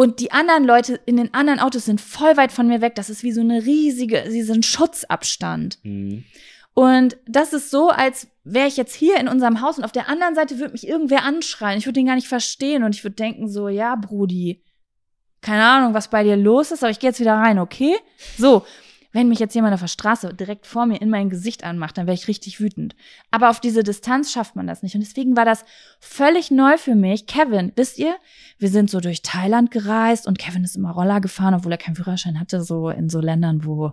[SPEAKER 1] Und die anderen Leute in den anderen Autos sind voll weit von mir weg. Das ist wie so eine riesige, diesen Schutzabstand.
[SPEAKER 2] Hm.
[SPEAKER 1] Und das ist so, als wäre ich jetzt hier in unserem Haus und auf der anderen Seite würde mich irgendwer anschreien. Ich würde den gar nicht verstehen und ich würde denken so, ja, Brudi, keine Ahnung, was bei dir los ist, aber ich gehe jetzt wieder rein, okay? So, wenn mich jetzt jemand auf der Straße direkt vor mir in mein Gesicht anmacht, dann wäre ich richtig wütend. Aber auf diese Distanz schafft man das nicht. Und deswegen war das völlig neu für mich. Kevin, wisst ihr, wir sind so durch Thailand gereist und Kevin ist immer Roller gefahren, obwohl er keinen Führerschein hatte, so in so Ländern, wo,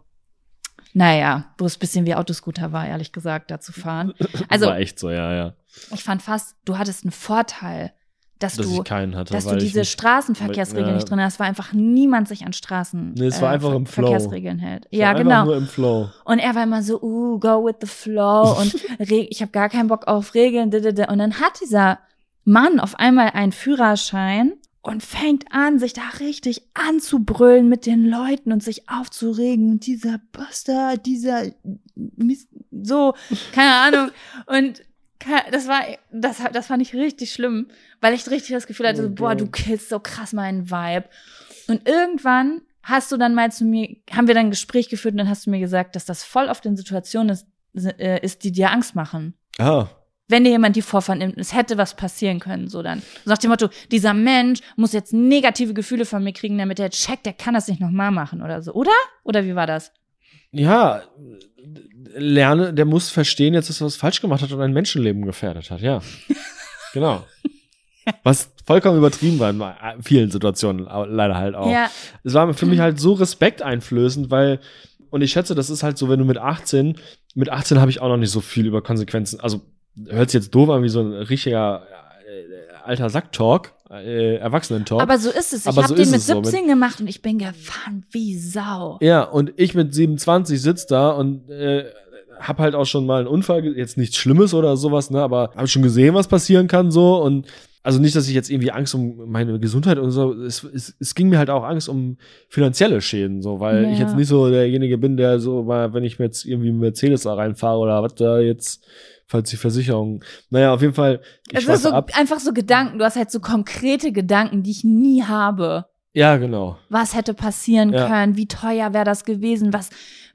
[SPEAKER 1] naja, wo es ein bisschen wie Autoscooter war, ehrlich gesagt, da zu fahren. Also,
[SPEAKER 2] War echt so, ja, ja.
[SPEAKER 1] ich fand fast, du hattest einen Vorteil, dass,
[SPEAKER 2] Dass
[SPEAKER 1] du,
[SPEAKER 2] hatte.
[SPEAKER 1] dass du diese Straßenverkehrsregeln
[SPEAKER 2] Ja.
[SPEAKER 1] nicht drin hast, weil einfach niemand sich an Straßen
[SPEAKER 2] Nee, es war einfach im Flow.
[SPEAKER 1] Verkehrsregeln hält.
[SPEAKER 2] ich
[SPEAKER 1] Ja,
[SPEAKER 2] war
[SPEAKER 1] genau.
[SPEAKER 2] Nur im Flow.
[SPEAKER 1] Und er war immer so, uh, go with the flow und ich habe gar keinen Bock auf Regeln. Und dann hat dieser Mann auf einmal einen Führerschein und fängt an, sich da richtig anzubrüllen mit den Leuten und sich aufzuregen. Und dieser Bastard, dieser Mist, so, keine Ahnung. Und das war, das, das fand ich richtig schlimm, weil ich richtig das Gefühl hatte, so,
[SPEAKER 2] Oh
[SPEAKER 1] boah, du killst so krass meinen Vibe. Und irgendwann hast du dann mal zu mir, haben wir dann ein Gespräch geführt und dann hast du mir gesagt, dass das voll oft in Situationen ist, äh, ist die dir Angst machen.
[SPEAKER 2] Ah,
[SPEAKER 1] Wenn dir jemand die Vorfahrt nimmt, es hätte was passieren können, so dann. So nach dem Motto, dieser Mensch muss jetzt negative Gefühle von mir kriegen, damit er checkt, der kann das nicht nochmal machen oder so, oder? Oder wie war das?
[SPEAKER 2] Ja, lerne, der muss verstehen jetzt, dass er was falsch gemacht hat und ein Menschenleben gefährdet hat, ja. genau. Was vollkommen übertrieben war in vielen Situationen, leider halt auch.
[SPEAKER 1] Ja,
[SPEAKER 2] Es war für mich halt so respekteinflößend, weil, und ich schätze, das ist halt so, wenn du mit 18, mit 18 habe ich auch noch nicht so viel über Konsequenzen, also hört sich jetzt doof an wie so ein richtiger äh, alter Sacktalk, äh, Erwachsenen-Talk.
[SPEAKER 1] aber so ist es. Ich habe
[SPEAKER 2] so
[SPEAKER 1] den mit
[SPEAKER 2] es so, mit-
[SPEAKER 1] 17 gemacht und ich bin gefahren wie Sau.
[SPEAKER 2] Ja, und ich mit 27 sitz da und äh, hab halt auch schon mal einen Unfall, jetzt nichts Schlimmes oder sowas, ne, aber habe schon gesehen, was passieren kann so und also nicht, dass ich jetzt irgendwie Angst um meine Gesundheit und so, es, es, es ging mir halt auch Angst um finanzielle Schäden, so, weil ich
[SPEAKER 1] Ja.
[SPEAKER 2] jetzt nicht so derjenige bin, der so mal, wenn ich mir jetzt irgendwie einen Mercedes da reinfahre oder was da jetzt, falls die Versicherung, naja, auf jeden Fall, ich
[SPEAKER 1] Es ist so,
[SPEAKER 2] ab.
[SPEAKER 1] einfach so Gedanken. Du hast halt so konkrete Gedanken, die ich nie habe.
[SPEAKER 2] Ja, genau.
[SPEAKER 1] Was hätte passieren
[SPEAKER 2] Ja.
[SPEAKER 1] können? Wie teuer wäre das gewesen? Was,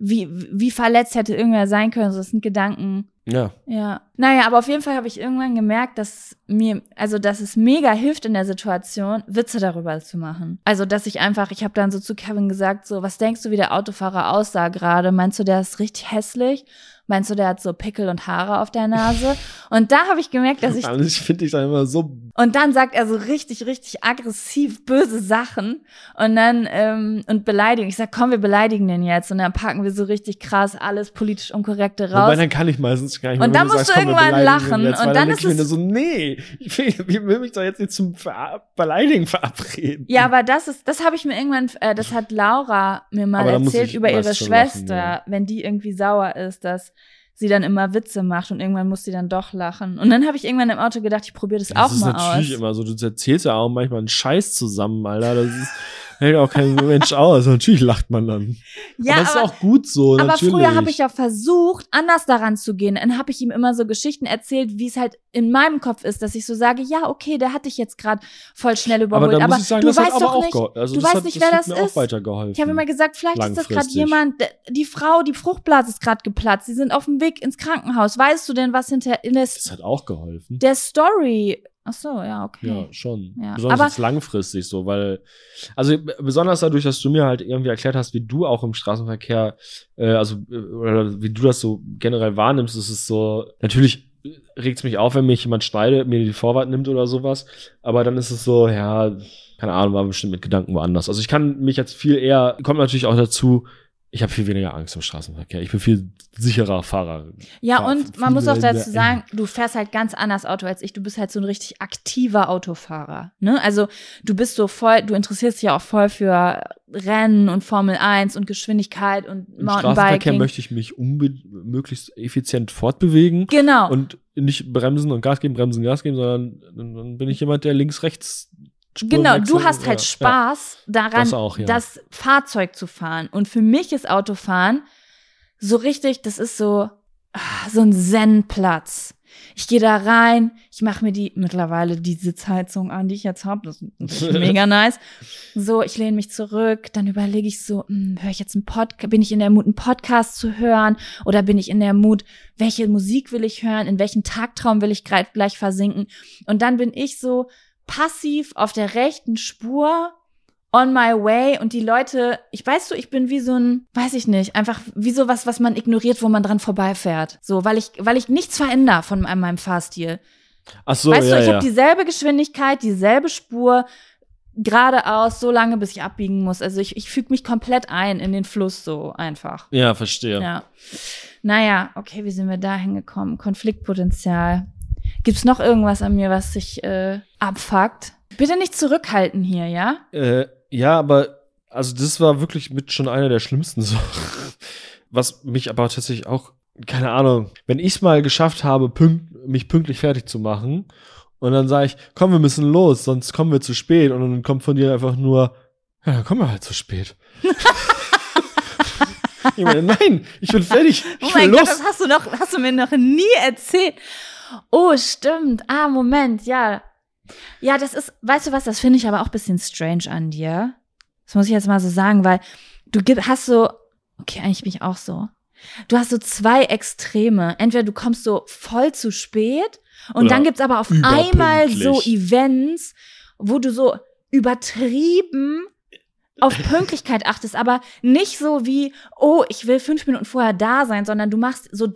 [SPEAKER 1] wie, wie verletzt hätte irgendwer sein können? So, das sind Gedanken.
[SPEAKER 2] Ja.
[SPEAKER 1] Ja. Naja, aber auf jeden Fall habe ich irgendwann gemerkt, dass mir, also dass es mega hilft in der Situation, Witze darüber zu machen. Also, dass ich einfach, ich habe dann so zu Kevin gesagt, so, was denkst du, wie der Autofahrer aussah gerade? Meinst du, der ist richtig hässlich? Meinst du, der hat so Pickel und Haare auf der Nase? Und da habe ich gemerkt, dass ich
[SPEAKER 2] Also ich finde dann immer so
[SPEAKER 1] und dann sagt er so richtig, richtig aggressiv böse Sachen und dann ähm, und beleidigen. Ich sag, komm, wir beleidigen den jetzt und dann packen wir so richtig krass alles politisch Unkorrekte raus.
[SPEAKER 2] Wobei, dann kann ich meistens gar nicht
[SPEAKER 1] Und
[SPEAKER 2] mehr,
[SPEAKER 1] dann
[SPEAKER 2] wenn
[SPEAKER 1] musst
[SPEAKER 2] sagst,
[SPEAKER 1] du irgendwann lachen.
[SPEAKER 2] Jetzt,
[SPEAKER 1] Und dann
[SPEAKER 2] denk
[SPEAKER 1] ist es-
[SPEAKER 2] so, nee, ich will, ich will mich doch jetzt nicht zum Ver Beleidigen verabreden.
[SPEAKER 1] ja, aber das ist, das habe ich mir irgendwann, äh, das hat Laura mir mal
[SPEAKER 2] Aber
[SPEAKER 1] erzählt über ihre
[SPEAKER 2] schon lachen,
[SPEAKER 1] Schwester,
[SPEAKER 2] ja.
[SPEAKER 1] wenn die irgendwie sauer ist, dass sie dann immer Witze macht und irgendwann muss sie dann doch lachen. Und dann habe ich irgendwann im Auto gedacht, ich probiere das,
[SPEAKER 2] Das
[SPEAKER 1] auch
[SPEAKER 2] ist
[SPEAKER 1] mal
[SPEAKER 2] natürlich
[SPEAKER 1] aus.
[SPEAKER 2] immer so. Du erzählst ja auch manchmal einen Scheiß zusammen, Alter. Das ist, hält auch kein Mensch aus. Natürlich lacht man dann.
[SPEAKER 1] Ja,
[SPEAKER 2] aber das
[SPEAKER 1] aber,
[SPEAKER 2] ist auch gut so,
[SPEAKER 1] aber
[SPEAKER 2] natürlich.
[SPEAKER 1] früher habe ich ja versucht, anders daran zu gehen. Dann habe ich ihm immer so Geschichten erzählt, wie es halt in meinem Kopf ist, dass ich so sage, ja, okay, der hat dich jetzt gerade voll schnell
[SPEAKER 2] aber
[SPEAKER 1] überholt. Aber,
[SPEAKER 2] ich sagen,
[SPEAKER 1] du
[SPEAKER 2] das
[SPEAKER 1] weißt
[SPEAKER 2] aber
[SPEAKER 1] doch
[SPEAKER 2] auch
[SPEAKER 1] nicht.
[SPEAKER 2] Also
[SPEAKER 1] du
[SPEAKER 2] das
[SPEAKER 1] weißt
[SPEAKER 2] hat,
[SPEAKER 1] nicht,
[SPEAKER 2] das
[SPEAKER 1] wer das
[SPEAKER 2] mir
[SPEAKER 1] ist. Ich habe immer gesagt, vielleicht ist das gerade jemand, die Frau, die Fruchtblase ist gerade geplatzt, sie sind auf dem Weg ins Krankenhaus. Weißt du denn, was hinter in der,
[SPEAKER 2] das hat auch geholfen.
[SPEAKER 1] der Story? Ach so, ja, okay.
[SPEAKER 2] Ja, schon.
[SPEAKER 1] Ja,
[SPEAKER 2] Besonders
[SPEAKER 1] aber-
[SPEAKER 2] jetzt langfristig so, weil, also besonders dadurch, dass du mir halt irgendwie erklärt hast, wie du auch im Straßenverkehr, äh, also, äh, oder wie du das so generell wahrnimmst, ist es so, natürlich regt es mich auf, wenn mich jemand schneidet, mir die Vorwart nimmt oder sowas, aber dann ist es so, ja, keine Ahnung, war bestimmt mit Gedanken woanders. Also ich kann mich jetzt viel eher, kommt natürlich auch dazu, ich habe viel weniger Angst im Straßenverkehr. Ich bin viel sicherer Fahrer.
[SPEAKER 1] Ja,
[SPEAKER 2] Fahr
[SPEAKER 1] und man muss auch dazu sagen, du fährst halt ganz anders Auto als ich. Du bist halt so ein richtig aktiver Autofahrer. Ne? Also du bist so voll, du interessierst dich ja auch voll für Rennen und Formel 1 und Geschwindigkeit und
[SPEAKER 2] Im Straßenverkehr
[SPEAKER 1] Mountainbiking.
[SPEAKER 2] möchte ich mich möglichst effizient fortbewegen.
[SPEAKER 1] Genau.
[SPEAKER 2] und nicht bremsen und Gas geben, bremsen, Gas geben, sondern dann bin ich jemand, der links, rechts
[SPEAKER 1] Genau, du hast halt
[SPEAKER 2] Ja,
[SPEAKER 1] Spaß daran,
[SPEAKER 2] Das auch, ja.
[SPEAKER 1] das Fahrzeug zu fahren. Und für mich ist Autofahren so richtig, das ist so, ah, so ein Zen-Platz. Ich gehe da rein, ich mache mir die mittlerweile die Sitzheizung an, die ich jetzt habe. Das ist mega nice. So, ich lehne mich zurück, dann überlege ich so, hm, höre ich jetzt einen Podcast, bin ich in der Mut, einen Podcast zu hören oder bin ich in der Mut, welche Musik will ich hören, in welchen Tagtraum will ich gleich versinken? Und dann bin ich so passiv auf der rechten Spur on my way und die Leute, ich weiß so, ich bin wie so ein, weiß ich nicht, einfach wie so was, was man ignoriert, wo man dran vorbeifährt. So, weil ich, weil ich nichts verändere von meinem, meinem Fahrstil.
[SPEAKER 2] Ach so,
[SPEAKER 1] weißt
[SPEAKER 2] ja,
[SPEAKER 1] du, ich
[SPEAKER 2] ja.
[SPEAKER 1] habe dieselbe Geschwindigkeit, dieselbe Spur, geradeaus, so lange, bis ich abbiegen muss. Also ich, ich füge mich komplett ein in den Fluss so einfach.
[SPEAKER 2] ja, verstehe.
[SPEAKER 1] Ja. Naja, okay, wie sind wir da hingekommen? Konfliktpotenzial. Gibt's noch irgendwas an mir, was sich äh, abfuckt? Bitte nicht zurückhalten hier, ja?
[SPEAKER 2] Äh, ja, aber also das war wirklich mit schon einer der schlimmsten Sachen. Was mich aber tatsächlich auch, keine Ahnung, wenn ich es mal geschafft habe, pünkt, mich pünktlich fertig zu machen und dann sage ich, komm, wir müssen los, sonst kommen wir zu spät und dann kommt von dir einfach nur, ja, dann kommen wir halt zu spät. ich meine, nein, ich bin fertig,
[SPEAKER 1] Oh
[SPEAKER 2] ich will
[SPEAKER 1] mein
[SPEAKER 2] los.
[SPEAKER 1] Gott, das hast du noch, hast du mir noch nie erzählt. Oh, stimmt. Ah, Moment, ja. Ja, das ist, weißt du was, das finde ich aber auch ein bisschen strange an dir. Das muss ich jetzt mal so sagen, weil du hast so, okay, eigentlich bin ich auch so. Du hast so zwei Extreme. Entweder du kommst so voll zu spät und
[SPEAKER 2] Oder
[SPEAKER 1] dann gibt's aber auf einmal so. Events, wo du so übertrieben auf Pünktlichkeit achtest, aber nicht so wie, oh, ich will fünf Minuten vorher da sein, sondern du machst so,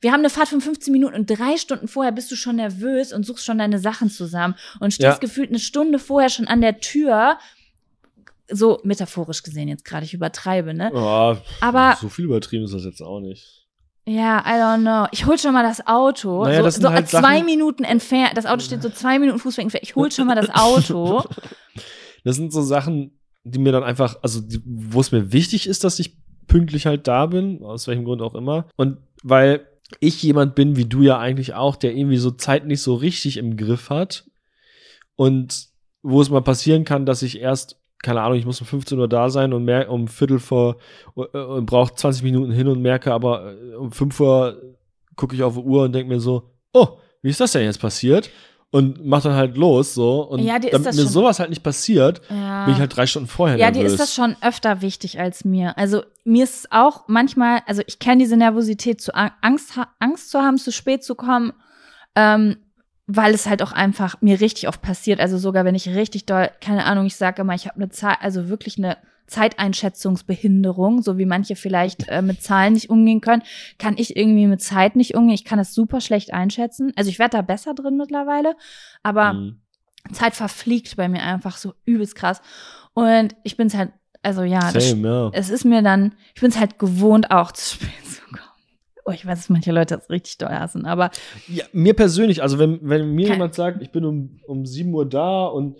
[SPEAKER 1] wir haben eine Fahrt von 15 Minuten und drei Stunden vorher bist du schon nervös und suchst schon deine Sachen zusammen und stehst
[SPEAKER 2] Ja.
[SPEAKER 1] gefühlt eine Stunde vorher schon an der Tür, so metaphorisch gesehen jetzt gerade, ich übertreibe, ne?
[SPEAKER 2] Oh,
[SPEAKER 1] Aber-
[SPEAKER 2] so viel übertrieben ist das jetzt auch nicht.
[SPEAKER 1] Ja, I don't know. Ich hol schon mal das Auto.
[SPEAKER 2] Naja,
[SPEAKER 1] so
[SPEAKER 2] das
[SPEAKER 1] so
[SPEAKER 2] halt
[SPEAKER 1] zwei
[SPEAKER 2] Sachen-
[SPEAKER 1] Minuten entfernt. Das Auto steht so zwei Minuten Fußweg entfernt. Ich hol schon mal das Auto.
[SPEAKER 2] Das sind so Sachen, die mir dann einfach, also wo es mir wichtig ist, dass ich pünktlich halt da bin, aus welchem Grund auch immer. Und weil ich jemand bin, wie du ja eigentlich auch, der irgendwie so Zeit nicht so richtig im Griff hat. Und wo es mal passieren kann, dass ich erst, keine Ahnung, ich muss um 15 Uhr da sein und mer um Viertel vor und brauche 20 Minuten hin und merke aber äh, um 5 Uhr gucke ich auf die Uhr und denke mir so, oh, wie ist das denn jetzt passiert? Und mach dann halt los so. Und
[SPEAKER 1] Ja, dir ist
[SPEAKER 2] damit
[SPEAKER 1] das
[SPEAKER 2] mir
[SPEAKER 1] schon-
[SPEAKER 2] sowas halt nicht passiert,
[SPEAKER 1] Ja.
[SPEAKER 2] bin ich halt drei Stunden vorher
[SPEAKER 1] Ja, dir
[SPEAKER 2] nervös.
[SPEAKER 1] ist das schon öfter wichtig als mir. Also mir ist es auch manchmal, also ich kenne diese Nervosität, zu Ang- Angst, Angst zu haben, zu spät zu kommen, ähm, weil es halt auch einfach mir richtig oft passiert. Also sogar wenn ich richtig doll, keine Ahnung, ich sage immer, ich habe eine Zeit, also wirklich eine Zeiteinschätzungsbehinderung, so wie manche vielleicht äh, mit Zahlen nicht umgehen können, kann ich irgendwie mit Zeit nicht umgehen. Ich kann das super schlecht einschätzen. Also ich werde da besser drin mittlerweile, aber
[SPEAKER 2] Mhm.
[SPEAKER 1] Zeit verfliegt bei mir einfach so übelst krass. Und ich bin's halt, also ja, das,
[SPEAKER 2] Same, ja.
[SPEAKER 1] es ist mir dann, ich bin's halt gewohnt, auch zu spät zu kommen. Oh, ich weiß, dass manche Leute das richtig doll hassen, aber
[SPEAKER 2] ja. Mir persönlich, also wenn, wenn mir jemand sagt, ich bin um, um 7 Uhr da und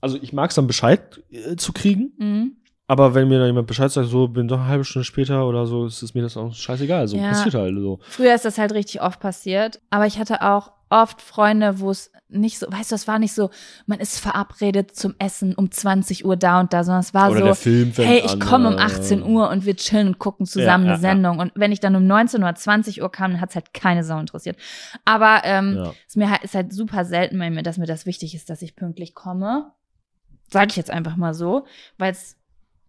[SPEAKER 2] also ich mag es dann Bescheid äh, zu kriegen,
[SPEAKER 1] mh,
[SPEAKER 2] Aber wenn mir dann jemand Bescheid sagt, so bin doch eine halbe Stunde später oder so, ist es mir das auch scheißegal. So
[SPEAKER 1] Ja.
[SPEAKER 2] passiert halt so.
[SPEAKER 1] Früher ist das halt richtig oft passiert, aber ich hatte auch oft Freunde, wo es nicht so, weißt du, es war nicht so, man ist verabredet zum Essen um 20 Uhr da und da, sondern es war
[SPEAKER 2] Oder
[SPEAKER 1] so, hey, ich komme um
[SPEAKER 2] äh,
[SPEAKER 1] 18 Uhr und wir chillen und gucken zusammen
[SPEAKER 2] Ja,
[SPEAKER 1] eine
[SPEAKER 2] ja, ja.
[SPEAKER 1] Sendung. Und wenn ich dann um 19 oder 20 Uhr kam, dann hat es halt keine Sau interessiert. Aber ähm,
[SPEAKER 2] Ja.
[SPEAKER 1] ist mir halt, ist halt super selten bei mir, dass mir das wichtig ist, dass ich pünktlich komme. Sage ich jetzt einfach mal so, weil es,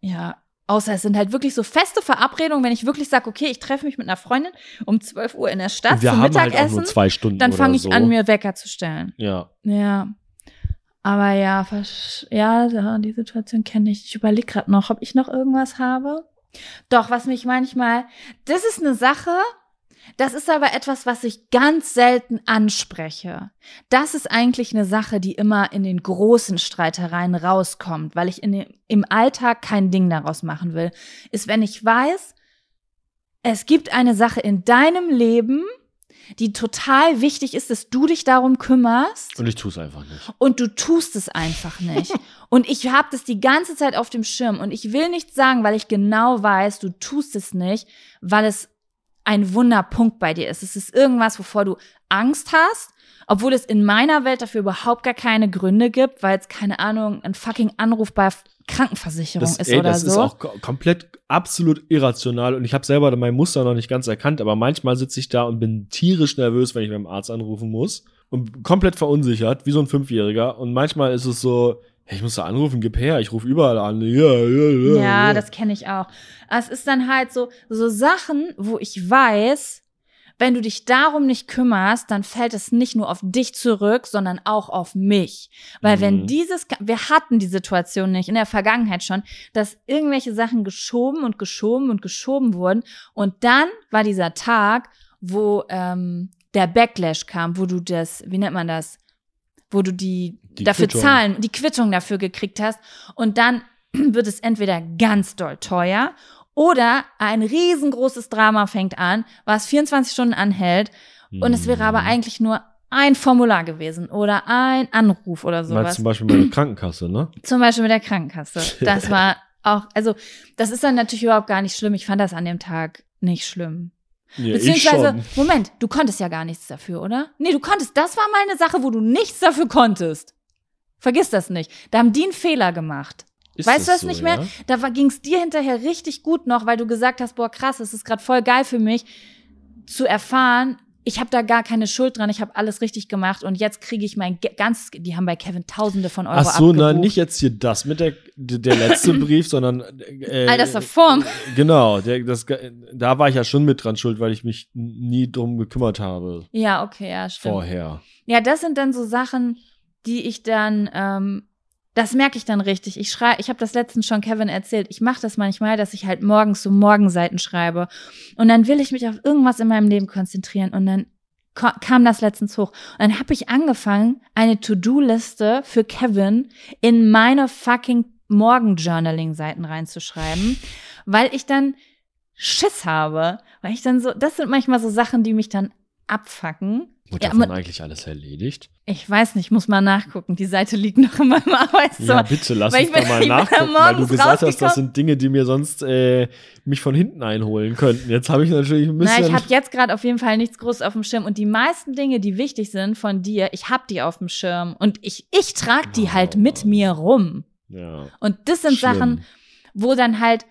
[SPEAKER 1] ja, außer es sind halt wirklich so feste Verabredungen, wenn ich wirklich sage, okay, ich treffe mich mit einer Freundin um 12 Uhr in der Stadt
[SPEAKER 2] wir
[SPEAKER 1] zum
[SPEAKER 2] haben halt auch
[SPEAKER 1] Mittagessen,
[SPEAKER 2] nur zwei Stunden
[SPEAKER 1] dann fange ich
[SPEAKER 2] so.
[SPEAKER 1] an, mir Wecker zu stellen.
[SPEAKER 2] Ja.
[SPEAKER 1] Ja. Aber ja, ja, die Situation kenne ich. Ich überlege gerade noch, ob ich noch irgendwas habe. Doch, was mich manchmal, das ist eine Sache, das ist aber etwas, was ich ganz selten anspreche. Das ist eigentlich eine Sache, die immer in den großen Streitereien rauskommt, weil ich dem, im Alltag kein Ding daraus machen will, ist, wenn ich weiß, es gibt eine Sache in deinem Leben, die total wichtig ist, dass du dich darum kümmerst
[SPEAKER 2] Und ich tue es einfach nicht.
[SPEAKER 1] und du tust es einfach nicht. und ich habe das die ganze Zeit auf dem Schirm und ich will nichts sagen, weil ich genau weiß, du tust es nicht, weil es ein Wunderpunkt bei dir ist. Es ist irgendwas, wovor du Angst hast, obwohl es in meiner Welt dafür überhaupt gar keine Gründe gibt, weil es keine Ahnung, ein fucking Anruf bei Krankenversicherung
[SPEAKER 2] Das,
[SPEAKER 1] ist
[SPEAKER 2] ey,
[SPEAKER 1] oder
[SPEAKER 2] das
[SPEAKER 1] so.
[SPEAKER 2] ist auch ko- komplett absolut irrational und ich habe selber mein Muster noch nicht ganz erkannt, aber manchmal sitze ich da und bin tierisch nervös, wenn ich beim Arzt anrufen muss und komplett verunsichert, wie so ein Fünfjähriger und manchmal ist es so, ich muss da anrufen, gib her, ich rufe überall an. Ja, ja, ja.
[SPEAKER 1] Ja, das kenne ich auch. Es ist dann halt so, so Sachen, wo ich weiß, wenn du dich darum nicht kümmerst, dann fällt es nicht nur auf dich zurück, sondern auch auf mich. Weil wenn
[SPEAKER 2] Mhm.
[SPEAKER 1] dieses, wir hatten die Situation nicht in der Vergangenheit schon, dass irgendwelche Sachen geschoben und geschoben und geschoben wurden. Und dann war dieser Tag, wo ähm, der Backlash kam, wo du das, wie nennt man das? Wo du die,
[SPEAKER 2] Die
[SPEAKER 1] dafür
[SPEAKER 2] Quittung.
[SPEAKER 1] zahlen, die Quittung dafür gekriegt hast. Und dann wird es entweder ganz doll teuer oder ein riesengroßes Drama fängt an, was 24 Stunden anhält. Und es wäre aber
[SPEAKER 2] Mhm.
[SPEAKER 1] eigentlich nur ein Formular gewesen oder ein Anruf oder sowas.
[SPEAKER 2] zum Beispiel meine Krankenkasse, ne?
[SPEAKER 1] Zum Beispiel mit der Krankenkasse. Das war auch, also das ist dann natürlich überhaupt gar nicht schlimm. Ich fand das an dem Tag nicht schlimm.
[SPEAKER 2] Ja,
[SPEAKER 1] Beziehungsweise, Moment, du konntest ja gar nichts dafür, oder? Nee, du konntest. Das war mal eine Sache, wo du nichts dafür konntest. Vergiss das nicht. Da haben die einen Fehler gemacht.
[SPEAKER 2] Ist
[SPEAKER 1] weißt du das
[SPEAKER 2] so,
[SPEAKER 1] nicht mehr?
[SPEAKER 2] Ja?
[SPEAKER 1] Da ging es dir hinterher richtig gut noch, weil du gesagt hast, boah, krass, es ist gerade voll geil für mich zu erfahren, ich habe da gar keine Schuld dran, ich habe alles richtig gemacht und jetzt kriege ich mein ganzes, die haben bei Kevin Tausende von Euro
[SPEAKER 2] Ach so,
[SPEAKER 1] abgebucht.
[SPEAKER 2] nein, nicht jetzt hier das mit der, der letzte Brief, sondern äh,
[SPEAKER 1] All das davor.
[SPEAKER 2] Genau, der, das, da war ich ja schon mit dran schuld, weil ich mich nie drum gekümmert habe
[SPEAKER 1] Ja, okay, ja, stimmt.
[SPEAKER 2] vorher.
[SPEAKER 1] Ja, das sind dann so Sachen, die ich dann, ähm, das merke ich dann richtig. Ich schreibe, ich habe das letztens schon Kevin erzählt. Ich mache das manchmal, dass ich halt morgens so Morgenseiten schreibe und dann will ich mich auf irgendwas in meinem Leben konzentrieren und dann kam das letztens hoch. Und dann habe ich angefangen, eine To-Do-Liste für Kevin in meine fucking Morgen-Journaling-Seiten reinzuschreiben, weil ich dann Schiss habe, weil ich dann so, das sind manchmal so Sachen, die mich dann abfacken.
[SPEAKER 2] Wurde
[SPEAKER 1] Ja,
[SPEAKER 2] davon eigentlich alles erledigt?
[SPEAKER 1] Ich weiß nicht, muss mal nachgucken. Die Seite liegt noch in meinem Arbeitszimmer.
[SPEAKER 2] Ja, bitte, lass
[SPEAKER 1] Weil
[SPEAKER 2] uns
[SPEAKER 1] ich
[SPEAKER 2] da
[SPEAKER 1] bin-
[SPEAKER 2] mal nachgucken, weil du gesagt hast, das sind Dinge, die mir sonst äh, mich von hinten einholen könnten. Jetzt habe ich natürlich ein
[SPEAKER 1] Na,
[SPEAKER 2] bisschen.
[SPEAKER 1] ich habe jetzt gerade auf jeden Fall nichts Großes auf dem Schirm. Und die meisten Dinge, die wichtig sind von dir, ich hab die auf dem Schirm. Und ich, ich trage die
[SPEAKER 2] Oh.
[SPEAKER 1] halt mit mir rum.
[SPEAKER 2] ja,
[SPEAKER 1] Und das sind
[SPEAKER 2] schlimm.
[SPEAKER 1] Sachen, wo dann halt,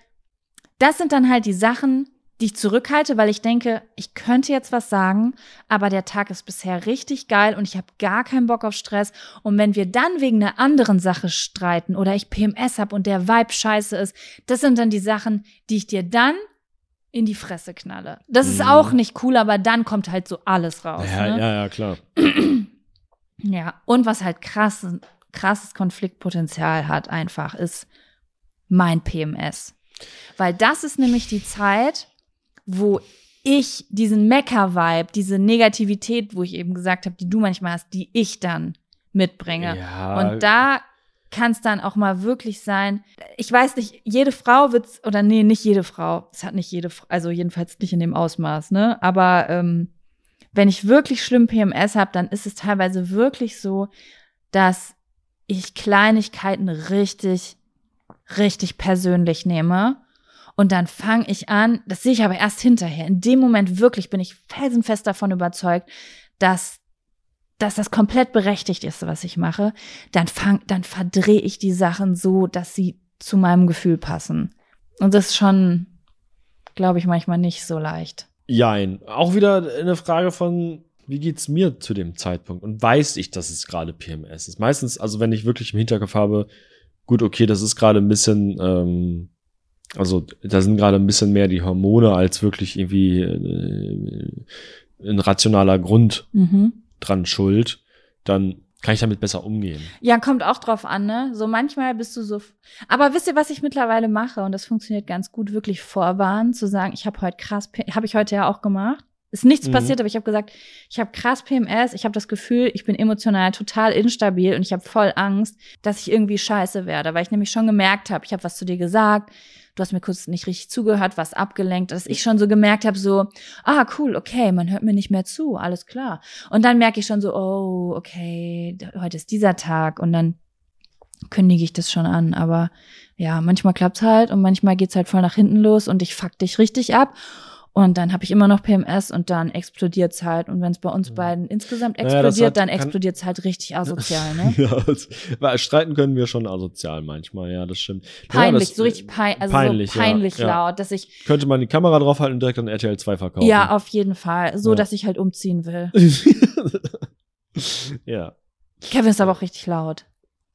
[SPEAKER 1] das sind dann halt die Sachen, die ich zurückhalte, weil ich denke, ich könnte jetzt was sagen, aber der Tag ist bisher richtig geil und ich habe gar keinen Bock auf Stress. Und wenn wir dann wegen einer anderen Sache streiten oder ich PMS habe und der Vibe scheiße ist, das sind dann die Sachen, die ich dir dann in die Fresse knalle. Das ist
[SPEAKER 2] Mhm.
[SPEAKER 1] auch nicht cool, aber dann kommt halt so alles raus.
[SPEAKER 2] ja,
[SPEAKER 1] ne?
[SPEAKER 2] ja, ja, klar.
[SPEAKER 1] Ja, und was halt krass, krasses Konfliktpotenzial hat einfach, ist mein PMS. Weil das ist nämlich die Zeit, wo ich diesen Mecker-Vibe, diese Negativität, wo ich eben gesagt habe, die du manchmal hast, die ich dann mitbringe.
[SPEAKER 2] Ja,
[SPEAKER 1] Und da kann es dann auch mal wirklich sein, ich weiß nicht, jede Frau wird's, oder nee, nicht jede Frau, es hat nicht jede, also jedenfalls nicht in dem Ausmaß, ne? Aber ähm, wenn ich wirklich schlimm PMS habe, dann ist es teilweise wirklich so, dass ich Kleinigkeiten richtig richtig persönlich nehme. Und dann fange ich an, das sehe ich aber erst hinterher. In dem Moment wirklich bin ich felsenfest davon überzeugt, dass, dass das komplett berechtigt ist, was ich mache. Dann fang, dann verdrehe ich die Sachen so, dass sie zu meinem Gefühl passen. Und das ist schon, glaube ich, manchmal nicht so leicht.
[SPEAKER 2] Jein. Auch wieder eine Frage von, wie geht's mir zu dem Zeitpunkt? Und weiß ich, dass es gerade PMS ist? Meistens, also wenn ich wirklich im Hinterkopf habe, gut, okay, das ist gerade ein bisschen, ähm, also da sind gerade ein bisschen mehr die Hormone als wirklich irgendwie äh, ein rationaler Grund
[SPEAKER 1] Mhm.
[SPEAKER 2] dran schuld, dann kann ich damit besser umgehen.
[SPEAKER 1] Ja, kommt auch drauf an, ne? So manchmal bist du so. Aber wisst ihr, was ich mittlerweile mache? Und das funktioniert ganz gut, wirklich vorwarnen, zu sagen, ich habe heute krass, habe ich heute ja auch gemacht. Ist nichts
[SPEAKER 2] Mhm.
[SPEAKER 1] passiert, aber ich habe gesagt, ich habe krass PMS, ich habe das Gefühl, ich bin emotional total instabil und ich habe voll Angst, dass ich irgendwie scheiße werde, weil ich nämlich schon gemerkt habe, ich habe was zu dir gesagt, du hast mir kurz nicht richtig zugehört, was abgelenkt, dass ich schon so gemerkt habe, so, ah, cool, okay, man hört mir nicht mehr zu, alles klar. Und dann merke ich schon so, oh, okay, heute ist dieser Tag und dann kündige ich das schon an. Aber ja, manchmal klappt's halt und manchmal geht's halt voll nach hinten los und ich fuck dich richtig ab. Und dann habe ich immer noch PMS und dann explodiert's halt. Und wenn es bei uns beiden insgesamt
[SPEAKER 2] Naja,
[SPEAKER 1] explodiert,
[SPEAKER 2] hat-
[SPEAKER 1] dann explodiert's halt richtig asozial, ne?
[SPEAKER 2] ja, das, weil streiten können wir schon asozial manchmal, ja, das stimmt.
[SPEAKER 1] Peinlich,
[SPEAKER 2] ja, das,
[SPEAKER 1] so richtig pein also
[SPEAKER 2] peinlich,
[SPEAKER 1] so peinlich
[SPEAKER 2] ja,
[SPEAKER 1] laut, dass ich,
[SPEAKER 2] Könnte man die Kamera draufhalten und direkt an RTL 2 verkaufen.
[SPEAKER 1] ja, auf jeden Fall, so dass ich halt umziehen will.
[SPEAKER 2] ja.
[SPEAKER 1] Kevin ist aber auch richtig laut.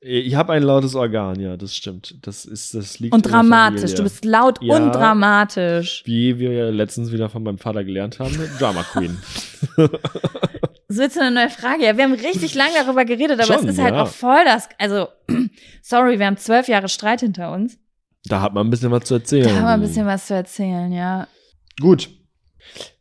[SPEAKER 2] Ich habe ein lautes Organ, ja, das stimmt. Das ist, das liegt
[SPEAKER 1] Und dramatisch. Du bist laut
[SPEAKER 2] Ja.
[SPEAKER 1] und dramatisch.
[SPEAKER 2] Wie wir ja letztens wieder von meinem Vater gelernt haben, Drama Queen.
[SPEAKER 1] So jetzt eine neue Frage. Ja, wir haben richtig lange darüber geredet, aber
[SPEAKER 2] Schon,
[SPEAKER 1] es ist halt
[SPEAKER 2] ja.
[SPEAKER 1] auch voll das. Also, sorry, wir haben zwölf Jahre Streit hinter uns.
[SPEAKER 2] Da hat man ein bisschen was zu erzählen.
[SPEAKER 1] Da haben wir ein bisschen was zu erzählen, ja.
[SPEAKER 2] Gut.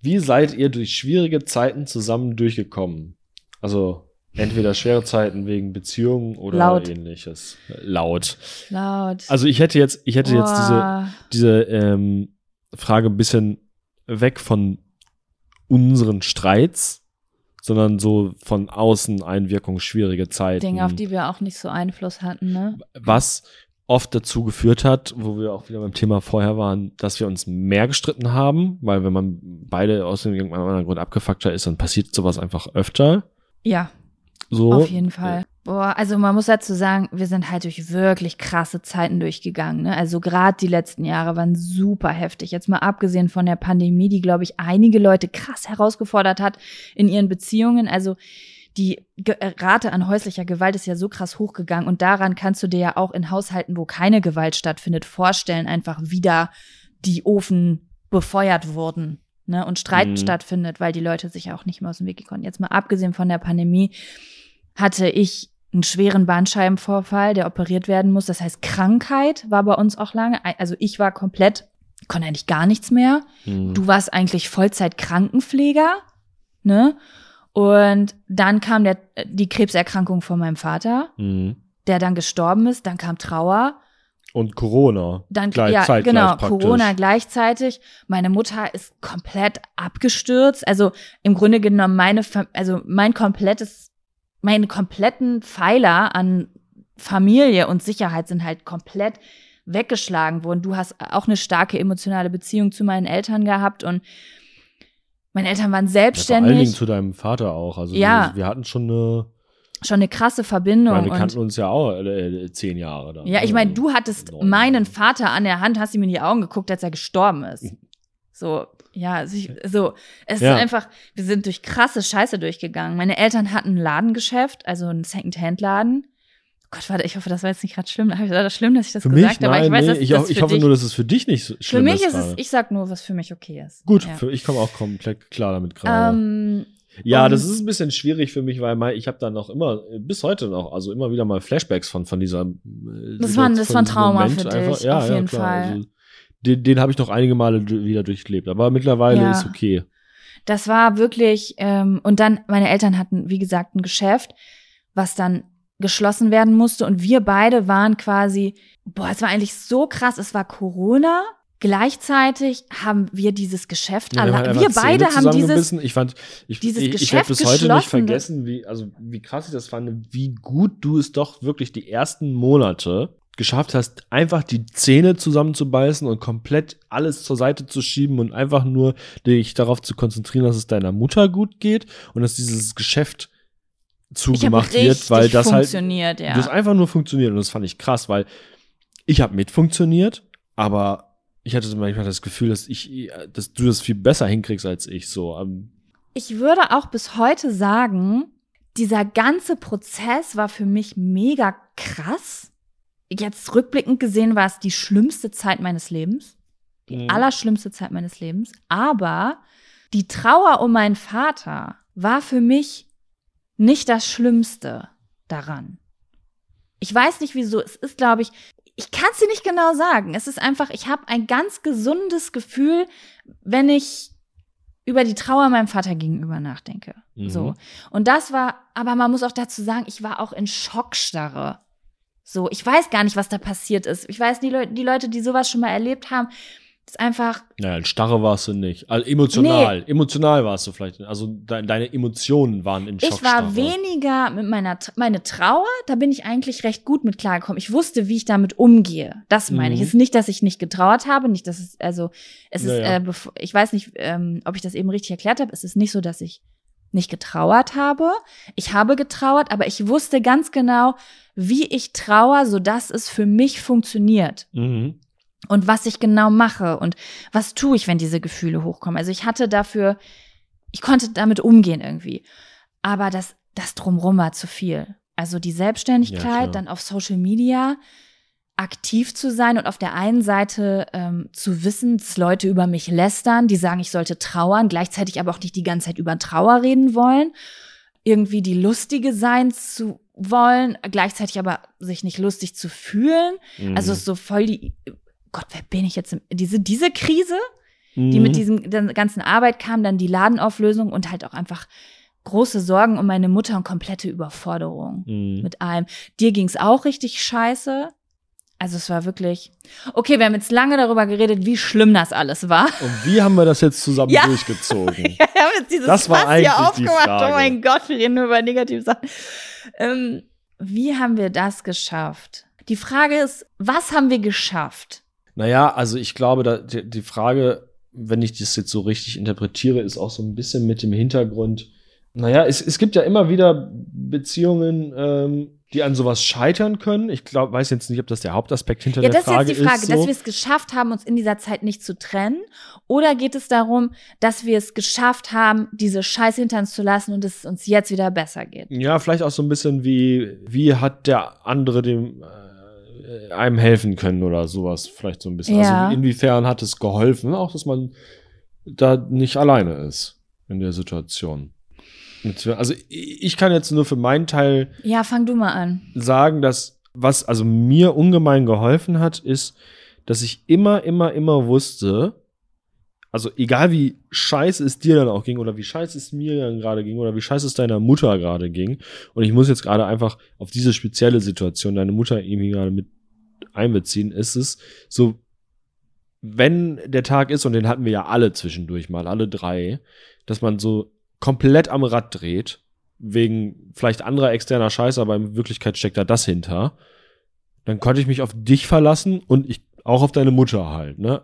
[SPEAKER 2] Wie seid ihr durch schwierige Zeiten zusammen durchgekommen? Also entweder schwere Zeiten wegen Beziehungen oder
[SPEAKER 1] Laut.
[SPEAKER 2] ähnliches. Laut.
[SPEAKER 1] Laut.
[SPEAKER 2] Also ich hätte jetzt, ich hätte jetzt diese,
[SPEAKER 1] Boah.
[SPEAKER 2] diese ähm, Frage ein bisschen weg von unseren Streits, sondern so von außen Einwirkung, schwierige Zeiten.
[SPEAKER 1] Dinge, auf die wir auch nicht so Einfluss hatten, ne?
[SPEAKER 2] was oft dazu geführt hat, wo wir auch wieder beim Thema vorher waren, dass wir uns mehr gestritten haben, weil wenn man beide aus irgendeinem anderen Grund abgefuckter ist, dann passiert sowas einfach öfter.
[SPEAKER 1] Ja,
[SPEAKER 2] So.
[SPEAKER 1] auf jeden Fall. Boah, also man muss dazu sagen, wir sind halt durch wirklich krasse Zeiten durchgegangen. Ne? Also gerade die letzten Jahre waren super heftig. Jetzt mal abgesehen von der Pandemie, die, glaube ich, einige Leute krass herausgefordert hat in ihren Beziehungen. Also die äh, Rate an häuslicher Gewalt ist ja so krass hochgegangen und daran kannst du dir ja auch in Haushalten, wo keine Gewalt stattfindet, vorstellen, einfach wieder die Ofen befeuert wurden. Ne, und Streit
[SPEAKER 2] Mhm.
[SPEAKER 1] stattfindet, weil die Leute sich ja auch nicht mehr aus dem Weg konnten. Jetzt mal abgesehen von der Pandemie hatte ich einen schweren Bandscheibenvorfall, der operiert werden muss. Das heißt, Krankheit war bei uns auch lange. Also ich war komplett, konnte eigentlich gar nichts mehr.
[SPEAKER 2] Hm.
[SPEAKER 1] Du warst eigentlich Vollzeit-Krankenpfleger, ne? Und dann kam der, die Krebserkrankung von meinem Vater,
[SPEAKER 2] Hm.
[SPEAKER 1] der dann gestorben ist. Dann kam Trauer.
[SPEAKER 2] Und Corona.
[SPEAKER 1] Dann,
[SPEAKER 2] Gleich-
[SPEAKER 1] ja,
[SPEAKER 2] zeitgleich
[SPEAKER 1] genau,
[SPEAKER 2] praktisch.
[SPEAKER 1] Corona gleichzeitig. Meine Mutter ist komplett abgestürzt. Also im Grunde genommen meine, also mein komplettes, meine kompletten Pfeiler an Familie und Sicherheit sind halt komplett weggeschlagen worden. Du hast auch eine starke emotionale Beziehung zu meinen Eltern gehabt und meine Eltern waren
[SPEAKER 2] Ja, vor allen Dingen
[SPEAKER 1] selbstständig.
[SPEAKER 2] zu deinem Vater auch. Also
[SPEAKER 1] Ja.
[SPEAKER 2] wir, wir hatten schon eine,
[SPEAKER 1] schon eine krasse Verbindung.
[SPEAKER 2] meine, wir kannten uns ja auch äh, zehn Jahre dann.
[SPEAKER 1] Ja, ich
[SPEAKER 2] ne?
[SPEAKER 1] meine,
[SPEAKER 2] Also
[SPEAKER 1] du hattest meinen. Vater an der Hand, hast ihm in die Augen geguckt, als er gestorben ist. So, ja, also ich, so, es
[SPEAKER 2] Ja.
[SPEAKER 1] ist einfach, wir sind durch krasse Scheiße durchgegangen. Meine Eltern hatten ein Ladengeschäft, also ein Second-Hand-Laden. Oh Gott, warte, ich hoffe, das war jetzt nicht gerade schlimm. War das schlimm, dass ich das
[SPEAKER 2] Für
[SPEAKER 1] gesagt
[SPEAKER 2] mich,
[SPEAKER 1] habe?
[SPEAKER 2] Nein,
[SPEAKER 1] ich weiß,
[SPEAKER 2] nee, ich,
[SPEAKER 1] das
[SPEAKER 2] ich
[SPEAKER 1] für
[SPEAKER 2] hoffe
[SPEAKER 1] dich,
[SPEAKER 2] nur, dass es für dich nicht so
[SPEAKER 1] Für
[SPEAKER 2] schlimm
[SPEAKER 1] mich ist es, ich sag nur, was für mich okay ist.
[SPEAKER 2] Gut,
[SPEAKER 1] Ja.
[SPEAKER 2] für, ich komme auch komplett klar damit gerade.
[SPEAKER 1] Ähm,
[SPEAKER 2] Ja, das ist ein bisschen schwierig für mich, weil mein, ich habe dann noch immer, bis heute noch, also immer wieder mal Flashbacks von, von dieser. äh,
[SPEAKER 1] Das war ein- das war ein Trauma
[SPEAKER 2] Moment
[SPEAKER 1] für dich, auf jeden Fall.
[SPEAKER 2] Also, den den habe ich noch einige Male wieder durchlebt, aber mittlerweile
[SPEAKER 1] Ja.
[SPEAKER 2] ist okay.
[SPEAKER 1] Das war wirklich, ähm, und dann, meine Eltern hatten, wie gesagt, ein Geschäft, was dann geschlossen werden musste. Und wir beide waren quasi, boah, es war eigentlich so krass, es war Corona. Gleichzeitig haben wir dieses Geschäft
[SPEAKER 2] Ja,
[SPEAKER 1] alle. Wir beide haben dieses.
[SPEAKER 2] Ich fand, ich,
[SPEAKER 1] dieses
[SPEAKER 2] ich, ich
[SPEAKER 1] Geschäft
[SPEAKER 2] werde bis heute nicht vergessen, wie, also wie krass ich das fand, wie gut du es doch wirklich die ersten Monate geschafft hast, einfach die Zähne zusammenzubeißen und komplett alles zur Seite zu schieben und einfach nur dich darauf zu konzentrieren, dass es deiner Mutter gut geht und dass dieses Geschäft zugemacht wird, weil das halt
[SPEAKER 1] ja.
[SPEAKER 2] das einfach nur funktioniert und das fand ich krass, weil ich habe mit funktioniert, aber ich hatte manchmal das Gefühl, dass ich, dass du das viel besser hinkriegst als ich so. Ähm,
[SPEAKER 1] ich würde auch bis heute sagen, dieser ganze Prozess war für mich mega krass. Jetzt rückblickend gesehen war es die schlimmste Zeit meines Lebens. Die mhm. allerschlimmste Zeit meines Lebens. Aber die Trauer um meinen Vater war für mich nicht das Schlimmste daran. Ich weiß nicht wieso. Es ist, glaube ich, ich kann es dir nicht genau sagen. Es ist einfach, ich habe ein ganz gesundes Gefühl, wenn ich über die Trauer meinem Vater gegenüber nachdenke. Mhm. So. Und das war, aber man muss auch dazu sagen, ich war auch in Schockstarre. So, ich weiß gar nicht, was da passiert ist. Ich weiß, die, Le die Leute, die sowas schon mal erlebt haben, ist einfach.
[SPEAKER 2] Naja, starre warst du nicht. Also emotional. Nee. Emotional warst du vielleicht. Also de deine Emotionen waren in
[SPEAKER 1] Schockstarre. Ich war weniger mit meiner meine Trauer, da bin ich eigentlich recht gut mit klargekommen. Ich wusste, wie ich damit umgehe. Das meine mhm. ich. Es ist nicht, dass ich nicht getrauert habe, nicht, dass es, also, es ist, naja. äh, ich weiß nicht, ähm, ob ich das eben richtig erklärt habe. Es ist nicht so, dass ich nicht getrauert habe. Ich habe getrauert, aber ich wusste ganz genau, wie ich trauer, sodass es für mich funktioniert. Mhm und was ich genau mache und was tue ich, wenn diese Gefühle hochkommen. Also ich hatte dafür, ich konnte damit umgehen irgendwie. Aber das, das drumrum war zu viel. Also die Selbstständigkeit, ja, dann auf Social Media aktiv zu sein und auf der einen Seite ähm, zu wissen, dass Leute über mich lästern, die sagen, ich sollte trauern, gleichzeitig aber auch nicht die ganze Zeit über Trauer reden wollen, irgendwie die Lustige sein zu wollen, gleichzeitig aber sich nicht lustig zu fühlen. Mhm. Also so voll die Gott, wer bin ich jetzt? Diese, diese Krise, mhm. die mit diesem der ganzen Arbeit kam, dann die Ladenauflösung und halt auch einfach große Sorgen um meine Mutter und komplette Überforderung mhm. mit allem. Dir ging's auch richtig scheiße. Also es war wirklich. Okay, wir haben jetzt lange darüber geredet, wie schlimm das alles war.
[SPEAKER 2] Und wie haben wir das jetzt zusammen ja. durchgezogen?
[SPEAKER 1] wir haben jetzt dieses das war Fass eigentlich hier aufgemacht. Oh mein Gott, wir reden nur über negative Sachen. Ähm, wie haben wir das geschafft? Die Frage ist, was haben wir geschafft?
[SPEAKER 2] Naja, also ich glaube, da, die, die Frage, wenn ich das jetzt so richtig interpretiere, ist auch so ein bisschen mit dem Hintergrund. Naja, es, es gibt ja immer wieder Beziehungen, ähm, die an sowas scheitern können. Ich glaube, weiß jetzt nicht, ob das der Hauptaspekt hinter ja, der Frage ist. Ja, das ist
[SPEAKER 1] jetzt die Frage, so. dass wir es geschafft haben, uns in dieser Zeit nicht zu trennen. Oder geht es darum, dass wir es geschafft haben, diese Scheiße hinter uns zu lassen und es uns jetzt wieder besser geht?
[SPEAKER 2] Ja, vielleicht auch so ein bisschen wie, wie hat der andere dem, äh, äh, einem helfen können oder sowas vielleicht so ein bisschen. Also ja. Also inwiefern hat es geholfen, auch dass man da nicht alleine ist in der Situation. Also ich kann jetzt nur für meinen Teil
[SPEAKER 1] Ja, fang du mal an.
[SPEAKER 2] sagen, dass was also mir ungemein geholfen hat, ist, dass ich immer, immer, immer wusste, also egal wie scheiße es dir dann auch ging oder wie scheiße es mir dann gerade ging oder wie scheiße es deiner Mutter gerade ging und ich muss jetzt gerade einfach auf diese spezielle Situation deine Mutter irgendwie gerade mit einbeziehen, ist es so, wenn der Tag ist, und den hatten wir ja alle zwischendurch mal, alle drei, dass man so komplett am Rad dreht, wegen vielleicht anderer externer Scheiße, aber in Wirklichkeit steckt da das hinter, dann konnte ich mich auf dich verlassen und ich auch auf deine Mutter halt, ne?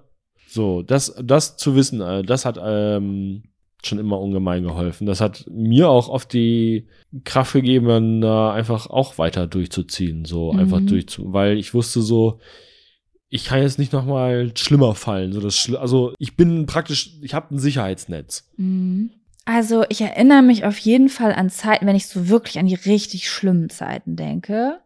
[SPEAKER 2] So, das, das zu wissen, äh, das hat ähm, schon immer ungemein geholfen. Das hat mir auch oft die Kraft gegeben, da einfach auch weiter durchzuziehen, so mhm. einfach durchzu, weil ich wusste so, ich kann jetzt nicht noch mal schlimmer fallen. So das, also ich bin praktisch, ich habe ein Sicherheitsnetz.
[SPEAKER 1] Mhm. Also ich erinnere mich auf jeden Fall an Zeiten, wenn ich so wirklich an die richtig schlimmen Zeiten denke.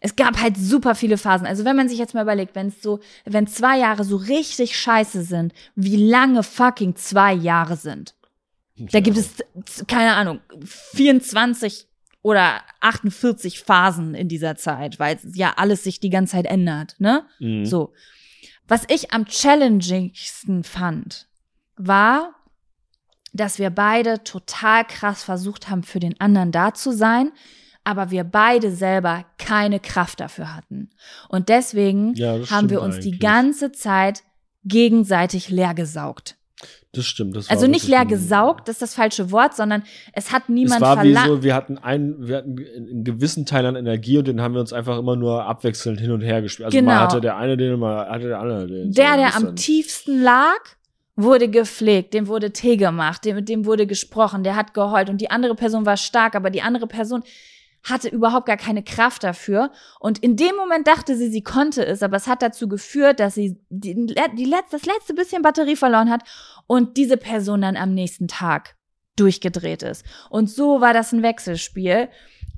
[SPEAKER 1] Es gab halt super viele Phasen. Also wenn man sich jetzt mal überlegt, wenn es so, wenn zwei Jahre so richtig scheiße sind, wie lange fucking zwei Jahre sind. Da gibt es, keine Ahnung, 24 oder 48 Phasen in dieser Zeit, weil ja alles sich die ganze Zeit ändert, ne? Mhm. So. Was ich am challengingsten fand, war, dass wir beide total krass versucht haben, für den anderen da zu sein, aber wir beide selber keine Kraft dafür hatten. Und deswegen ja, haben wir uns eigentlich. die ganze Zeit gegenseitig leergesaugt.
[SPEAKER 2] Das stimmt. Das
[SPEAKER 1] Also nicht leer gesaugt, das ist das falsche Wort, sondern es hat niemand
[SPEAKER 2] es war wie
[SPEAKER 1] verlangt.
[SPEAKER 2] so, wir hatten einen, wir hatten einen gewissen Teil an Energie und den haben wir uns einfach immer nur abwechselnd hin und her gespielt. Also mal
[SPEAKER 1] Genau.
[SPEAKER 2] hatte der eine den, mal hatte der andere den.
[SPEAKER 1] Der,
[SPEAKER 2] So
[SPEAKER 1] der am tiefsten lag, wurde gepflegt, dem wurde Tee gemacht, dem, mit dem wurde gesprochen, der hat geheult und die andere Person war stark, aber die andere Person hatte überhaupt gar keine Kraft dafür. Und in dem Moment dachte sie, sie konnte es, aber es hat dazu geführt, dass sie die, die letz, das letzte bisschen Batterie verloren hat und diese Person dann am nächsten Tag durchgedreht ist. Und so war das ein Wechselspiel.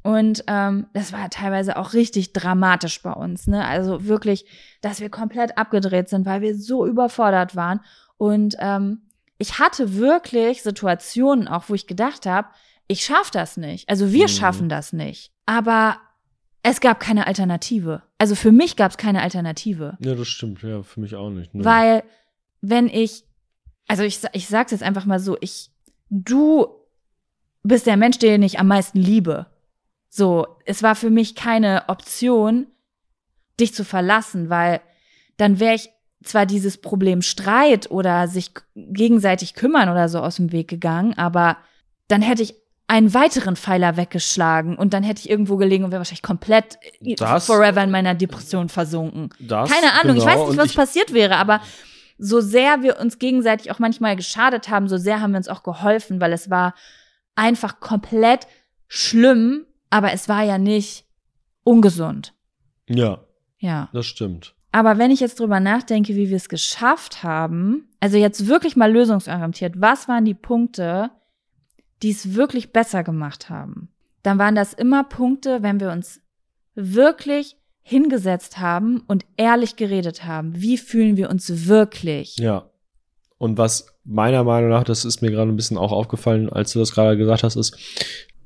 [SPEAKER 1] Und ähm, das war teilweise auch richtig dramatisch bei uns. Ne? Also wirklich, dass wir komplett abgedreht sind, weil wir so überfordert waren. Und ähm, ich hatte wirklich Situationen auch, wo ich gedacht habe, ich schaff das nicht. Also wir
[SPEAKER 2] Mhm.
[SPEAKER 1] schaffen das nicht. Aber es gab keine Alternative. Also für mich gab es keine Alternative.
[SPEAKER 2] Ja, das stimmt. Ja, für mich auch nicht. ne.
[SPEAKER 1] Weil, wenn ich, also ich, ich sag's jetzt einfach mal so, ich, du bist der Mensch, den ich am meisten liebe. So, es war für mich keine Option, dich zu verlassen, weil dann wäre ich zwar dieses Problem Streit oder sich gegenseitig kümmern oder so aus dem Weg gegangen, aber dann hätte ich einen weiteren Pfeiler weggeschlagen und dann hätte ich irgendwo gelegen und wäre wahrscheinlich komplett äh,
[SPEAKER 2] Das-
[SPEAKER 1] forever in meiner Depression versunken.
[SPEAKER 2] Das,
[SPEAKER 1] Keine Ahnung, ich
[SPEAKER 2] genau,
[SPEAKER 1] weiß nicht, was
[SPEAKER 2] ich-
[SPEAKER 1] passiert wäre, aber so sehr wir uns gegenseitig auch manchmal geschadet haben, so sehr haben wir uns auch geholfen, weil es war einfach komplett schlimm, aber es war ja nicht ungesund.
[SPEAKER 2] Ja,
[SPEAKER 1] Ja.
[SPEAKER 2] das stimmt.
[SPEAKER 1] Aber wenn ich jetzt drüber nachdenke, wie wir es geschafft haben, also jetzt wirklich mal lösungsorientiert, was waren die Punkte, die es wirklich besser gemacht haben? Dann waren das immer Punkte, wenn wir uns wirklich hingesetzt haben und ehrlich geredet haben. Wie fühlen wir uns wirklich?
[SPEAKER 2] Ja. Und was meiner Meinung nach, das ist mir gerade ein bisschen auch aufgefallen, als du das gerade gesagt hast, ist,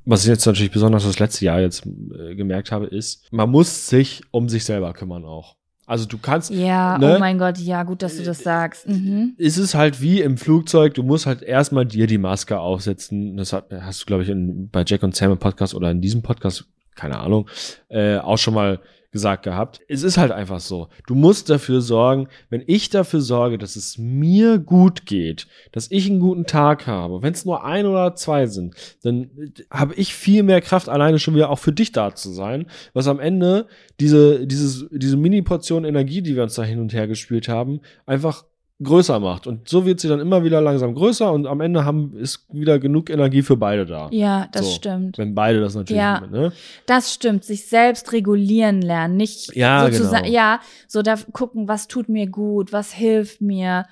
[SPEAKER 2] was ich jetzt natürlich besonders das letzte Jahr jetzt äh, gemerkt habe, ist, man muss sich um sich selber kümmern auch. Also du kannst,
[SPEAKER 1] Ja,
[SPEAKER 2] Ne?
[SPEAKER 1] oh mein Gott, ja, gut, dass du das sagst. Mhm.
[SPEAKER 2] ist es halt wie im Flugzeug, du musst halt erstmal dir die Maske aufsetzen. Das hat, hast du, glaube ich, in, bei Jack und Sam im Podcast oder in diesem Podcast, keine Ahnung, äh, auch schon mal gesagt gehabt. Es ist halt einfach so. Du musst dafür sorgen, wenn ich dafür sorge, dass es mir gut geht, dass ich einen guten Tag habe, wenn es nur ein oder zwei sind, dann habe ich viel mehr Kraft, alleine schon wieder auch für dich da zu sein, was am Ende diese, dieses, diese Mini-Portion Energie, die wir uns da hin und her gespielt haben, einfach größer macht. Und so wird sie dann immer wieder langsam größer und am Ende haben, ist wieder genug Energie für beide da.
[SPEAKER 1] Ja, das
[SPEAKER 2] So.
[SPEAKER 1] stimmt.
[SPEAKER 2] Wenn beide das natürlich,
[SPEAKER 1] Ja.
[SPEAKER 2] ne?
[SPEAKER 1] Das stimmt, sich selbst regulieren lernen, nicht
[SPEAKER 2] Ja,
[SPEAKER 1] sozusagen,
[SPEAKER 2] genau.
[SPEAKER 1] ja, so da gucken, was tut mir gut, was hilft mir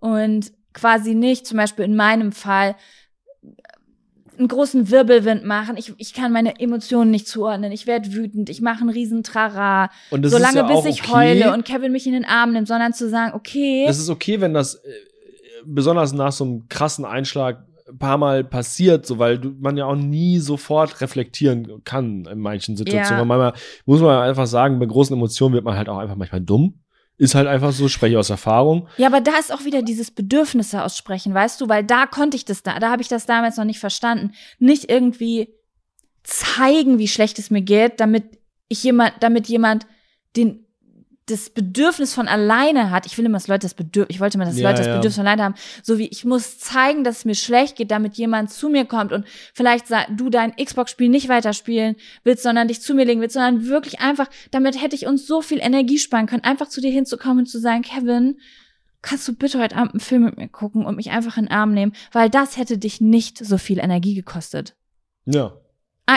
[SPEAKER 1] und quasi nicht, zum Beispiel in meinem Fall, einen großen Wirbelwind machen. Ich, ich kann meine Emotionen nicht zuordnen. Ich werde wütend. Ich mache einen riesen Trara.
[SPEAKER 2] Und das
[SPEAKER 1] Solange
[SPEAKER 2] ist ja
[SPEAKER 1] bis ich
[SPEAKER 2] okay.
[SPEAKER 1] heule und Kevin mich in den Arm nimmt, sondern zu sagen, okay,
[SPEAKER 2] Das ist okay, wenn das äh, besonders nach so einem krassen Einschlag ein paar Mal passiert, so weil du, man ja auch nie sofort reflektieren kann in manchen Situationen.
[SPEAKER 1] Ja.
[SPEAKER 2] Manchmal muss man einfach sagen, bei großen Emotionen wird man halt auch einfach manchmal dumm. Ist halt einfach so, spreche aus Erfahrung.
[SPEAKER 1] Ja, aber da ist auch wieder dieses Bedürfnisse aussprechen, weißt du, weil da konnte ich das da, da habe ich das damals noch nicht verstanden. Nicht irgendwie zeigen, wie schlecht es mir geht, damit ich jemand, damit jemand den das Bedürfnis von alleine hat. Ich will immer, dass Leute das Bedürfnis, ich wollte immer, dass
[SPEAKER 2] Ja,
[SPEAKER 1] Leute das
[SPEAKER 2] ja.
[SPEAKER 1] Bedürfnis von alleine haben. So wie ich muss zeigen, dass es mir schlecht geht, damit jemand zu mir kommt und vielleicht du dein Xbox-Spiel nicht weiterspielen willst, sondern dich zu mir legen willst, sondern wirklich einfach, damit hätte ich uns so viel Energie sparen können, einfach zu dir hinzukommen und zu sagen, Kevin, kannst du bitte heute Abend einen Film mit mir gucken und mich einfach in den Arm nehmen, weil das hätte dich nicht so viel Energie gekostet.
[SPEAKER 2] Ja.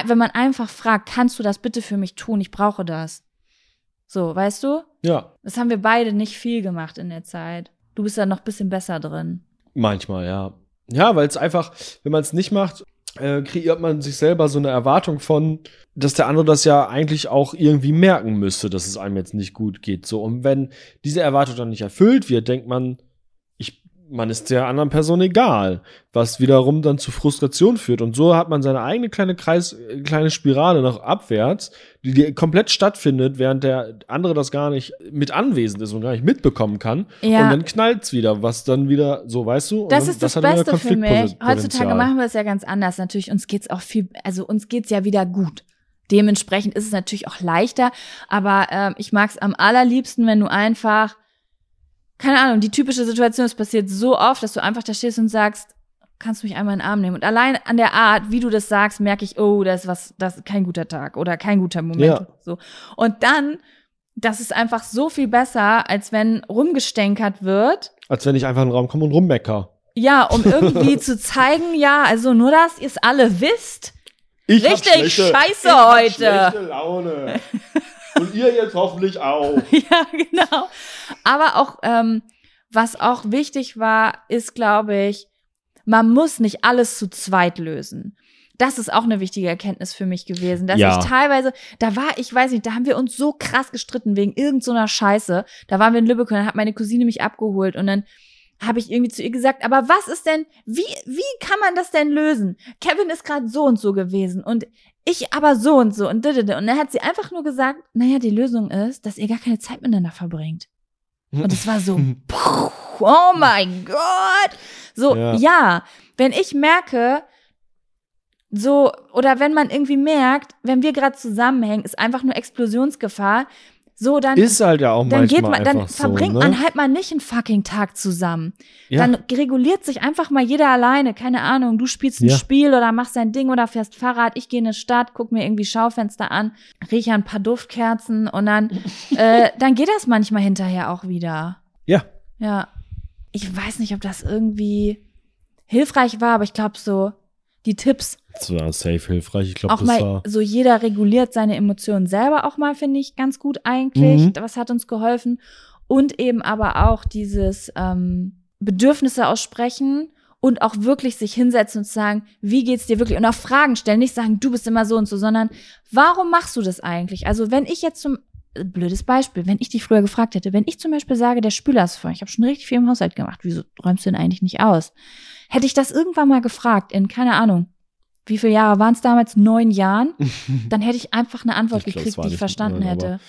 [SPEAKER 1] Wenn man einfach fragt, kannst du das bitte für mich tun? Ich brauche das. So, weißt du?
[SPEAKER 2] Ja.
[SPEAKER 1] Das haben wir beide nicht viel gemacht in der Zeit. Du bist da noch ein bisschen besser drin.
[SPEAKER 2] Manchmal, ja. Ja, weil es einfach, wenn man es nicht macht, äh, kreiert man sich selber so eine Erwartung von, dass der andere das ja eigentlich auch irgendwie merken müsste, dass es einem jetzt nicht gut geht. So, und wenn diese Erwartung dann nicht erfüllt wird, denkt man, man ist der anderen Person egal, was wiederum dann zu Frustration führt. Und so hat man seine eigene kleine Kreis, äh, kleine Spirale nach abwärts, die, die komplett stattfindet, während der andere das gar nicht mit anwesend ist und gar nicht mitbekommen kann.
[SPEAKER 1] Ja.
[SPEAKER 2] Und dann knallt's wieder, was dann wieder, so weißt du? Und
[SPEAKER 1] Das
[SPEAKER 2] dann,
[SPEAKER 1] ist das,
[SPEAKER 2] wieder
[SPEAKER 1] Beste für mich. Heutzutage machen wir es ja ganz anders. Natürlich, uns geht's auch viel, also uns geht's ja wieder gut. Dementsprechend ist es natürlich auch leichter. Aber ähm, ich mag's am allerliebsten, wenn du einfach keine Ahnung, die typische Situation, es passiert so oft, dass du einfach da stehst und sagst, kannst du mich einmal in den Arm nehmen. Und allein an der Art, wie du das sagst, merke ich, oh, das ist was, das ist kein guter Tag oder kein guter Moment.
[SPEAKER 2] Ja.
[SPEAKER 1] So. Und dann, das ist einfach so viel besser, als wenn rumgestänkert wird.
[SPEAKER 2] Als wenn ich einfach in den Raum komme und rummecker.
[SPEAKER 1] Ja, um irgendwie zu zeigen, ja, also nur, dass ihr es alle wisst.
[SPEAKER 2] Ich
[SPEAKER 1] Richtig
[SPEAKER 2] schlechte-
[SPEAKER 1] scheiße
[SPEAKER 2] ich
[SPEAKER 1] heute.
[SPEAKER 2] Schlechte Laune. Und ihr jetzt hoffentlich auch.
[SPEAKER 1] Ja, genau. Aber auch, ähm, was auch wichtig war, ist, glaube ich, man muss nicht alles zu zweit lösen. Das ist auch eine wichtige Erkenntnis für mich gewesen, dass
[SPEAKER 2] Ja.
[SPEAKER 1] ich teilweise, da war, ich weiß nicht, da haben wir uns so krass gestritten wegen irgend so einer Scheiße. Da waren wir in Lübeck und dann hat meine Cousine mich abgeholt und dann habe ich irgendwie zu ihr gesagt, aber was ist denn, wie, wie kann man das denn lösen? Kevin ist gerade so und so gewesen und ich aber so und so und. Und dann hat sie einfach nur gesagt, naja, die Lösung ist, dass ihr gar keine Zeit miteinander verbringt. Und es war so, oh mein Gott. So,
[SPEAKER 2] Ja.
[SPEAKER 1] ja. wenn ich merke, so, oder wenn man irgendwie merkt, wenn wir gerade zusammenhängen, ist einfach nur Explosionsgefahr, so, dann,
[SPEAKER 2] Ist halt ja auch
[SPEAKER 1] dann
[SPEAKER 2] manchmal
[SPEAKER 1] geht man, dann verbringt
[SPEAKER 2] so, ne?
[SPEAKER 1] man halt mal nicht einen fucking Tag zusammen.
[SPEAKER 2] ja.
[SPEAKER 1] Dann reguliert sich einfach mal jeder alleine. Keine Ahnung, du spielst ein
[SPEAKER 2] Ja.
[SPEAKER 1] Spiel oder machst dein Ding oder fährst Fahrrad. Ich gehe in eine Stadt, guck mir irgendwie Schaufenster an, rieche ein paar Duftkerzen und dann, äh, dann geht das manchmal hinterher auch wieder.
[SPEAKER 2] ja.
[SPEAKER 1] Ja. Ich weiß nicht, ob das irgendwie hilfreich war, aber ich glaube so, die Tipps,
[SPEAKER 2] Das war safe hilfreich. Ich glaube, das
[SPEAKER 1] mal
[SPEAKER 2] war.
[SPEAKER 1] so jeder reguliert seine Emotionen selber auch mal, finde ich ganz gut eigentlich.
[SPEAKER 2] Mhm.
[SPEAKER 1] Was hat uns geholfen? Und eben aber auch dieses ähm, Bedürfnisse aussprechen und auch wirklich sich hinsetzen und sagen, wie geht's dir wirklich? Und auch Fragen stellen, nicht sagen, du bist immer so und so, sondern warum machst du das eigentlich? Also wenn ich jetzt zum blödes Beispiel, wenn ich dich früher gefragt hätte, wenn ich zum Beispiel sage, der Spüler ist voll, ich habe schon richtig viel im Haushalt gemacht, wieso räumst du denn eigentlich nicht aus? Hätte ich das irgendwann mal gefragt, in keine Ahnung, wie viele Jahre waren es damals? Neun Jahren? Dann hätte ich einfach eine Antwort
[SPEAKER 2] Ich
[SPEAKER 1] gekriegt, die ich verstanden
[SPEAKER 2] neun,
[SPEAKER 1] hätte.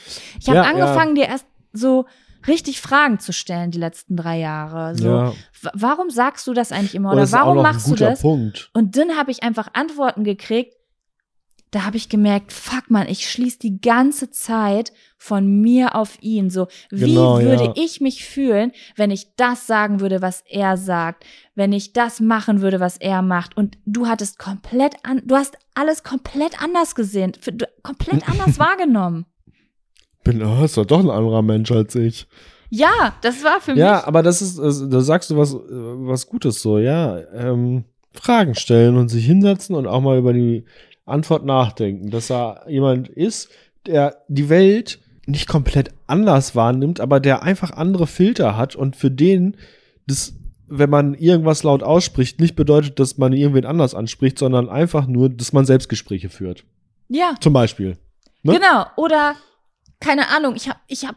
[SPEAKER 1] Ich habe
[SPEAKER 2] Ja,
[SPEAKER 1] angefangen, dir erst so richtig Fragen zu stellen die letzten drei Jahre. So,
[SPEAKER 2] ja,
[SPEAKER 1] warum sagst du das eigentlich immer? Oder
[SPEAKER 2] auch
[SPEAKER 1] warum machst du das?
[SPEAKER 2] Punkt.
[SPEAKER 1] Und dann habe ich einfach Antworten gekriegt. Da habe ich gemerkt, fuck man, ich schließe die ganze Zeit von mir auf ihn. So, wie
[SPEAKER 2] Genau,
[SPEAKER 1] würde
[SPEAKER 2] ja.
[SPEAKER 1] ich mich fühlen, wenn ich das sagen würde, was er sagt, wenn ich das machen würde, was er macht? Und du hattest komplett an, du hast alles komplett anders gesehen, komplett anders wahrgenommen.
[SPEAKER 2] Bin, oh, ist doch doch ein anderer Mensch als ich.
[SPEAKER 1] Ja, das war für
[SPEAKER 2] Ja,
[SPEAKER 1] mich.
[SPEAKER 2] aber das ist, da sagst du was, was Gutes so, ja. Ähm, Fragen stellen und sich hinsetzen und auch mal über die Antwort nachdenken, dass da jemand ist, der die Welt nicht komplett anders wahrnimmt, aber der einfach andere Filter hat und für den das, wenn man irgendwas laut ausspricht, nicht bedeutet, dass man irgendwen anders anspricht, sondern einfach nur, dass man Selbstgespräche führt.
[SPEAKER 1] Ja,
[SPEAKER 2] Zum Beispiel. Ne?
[SPEAKER 1] genau. Oder keine Ahnung, ich habe ich hab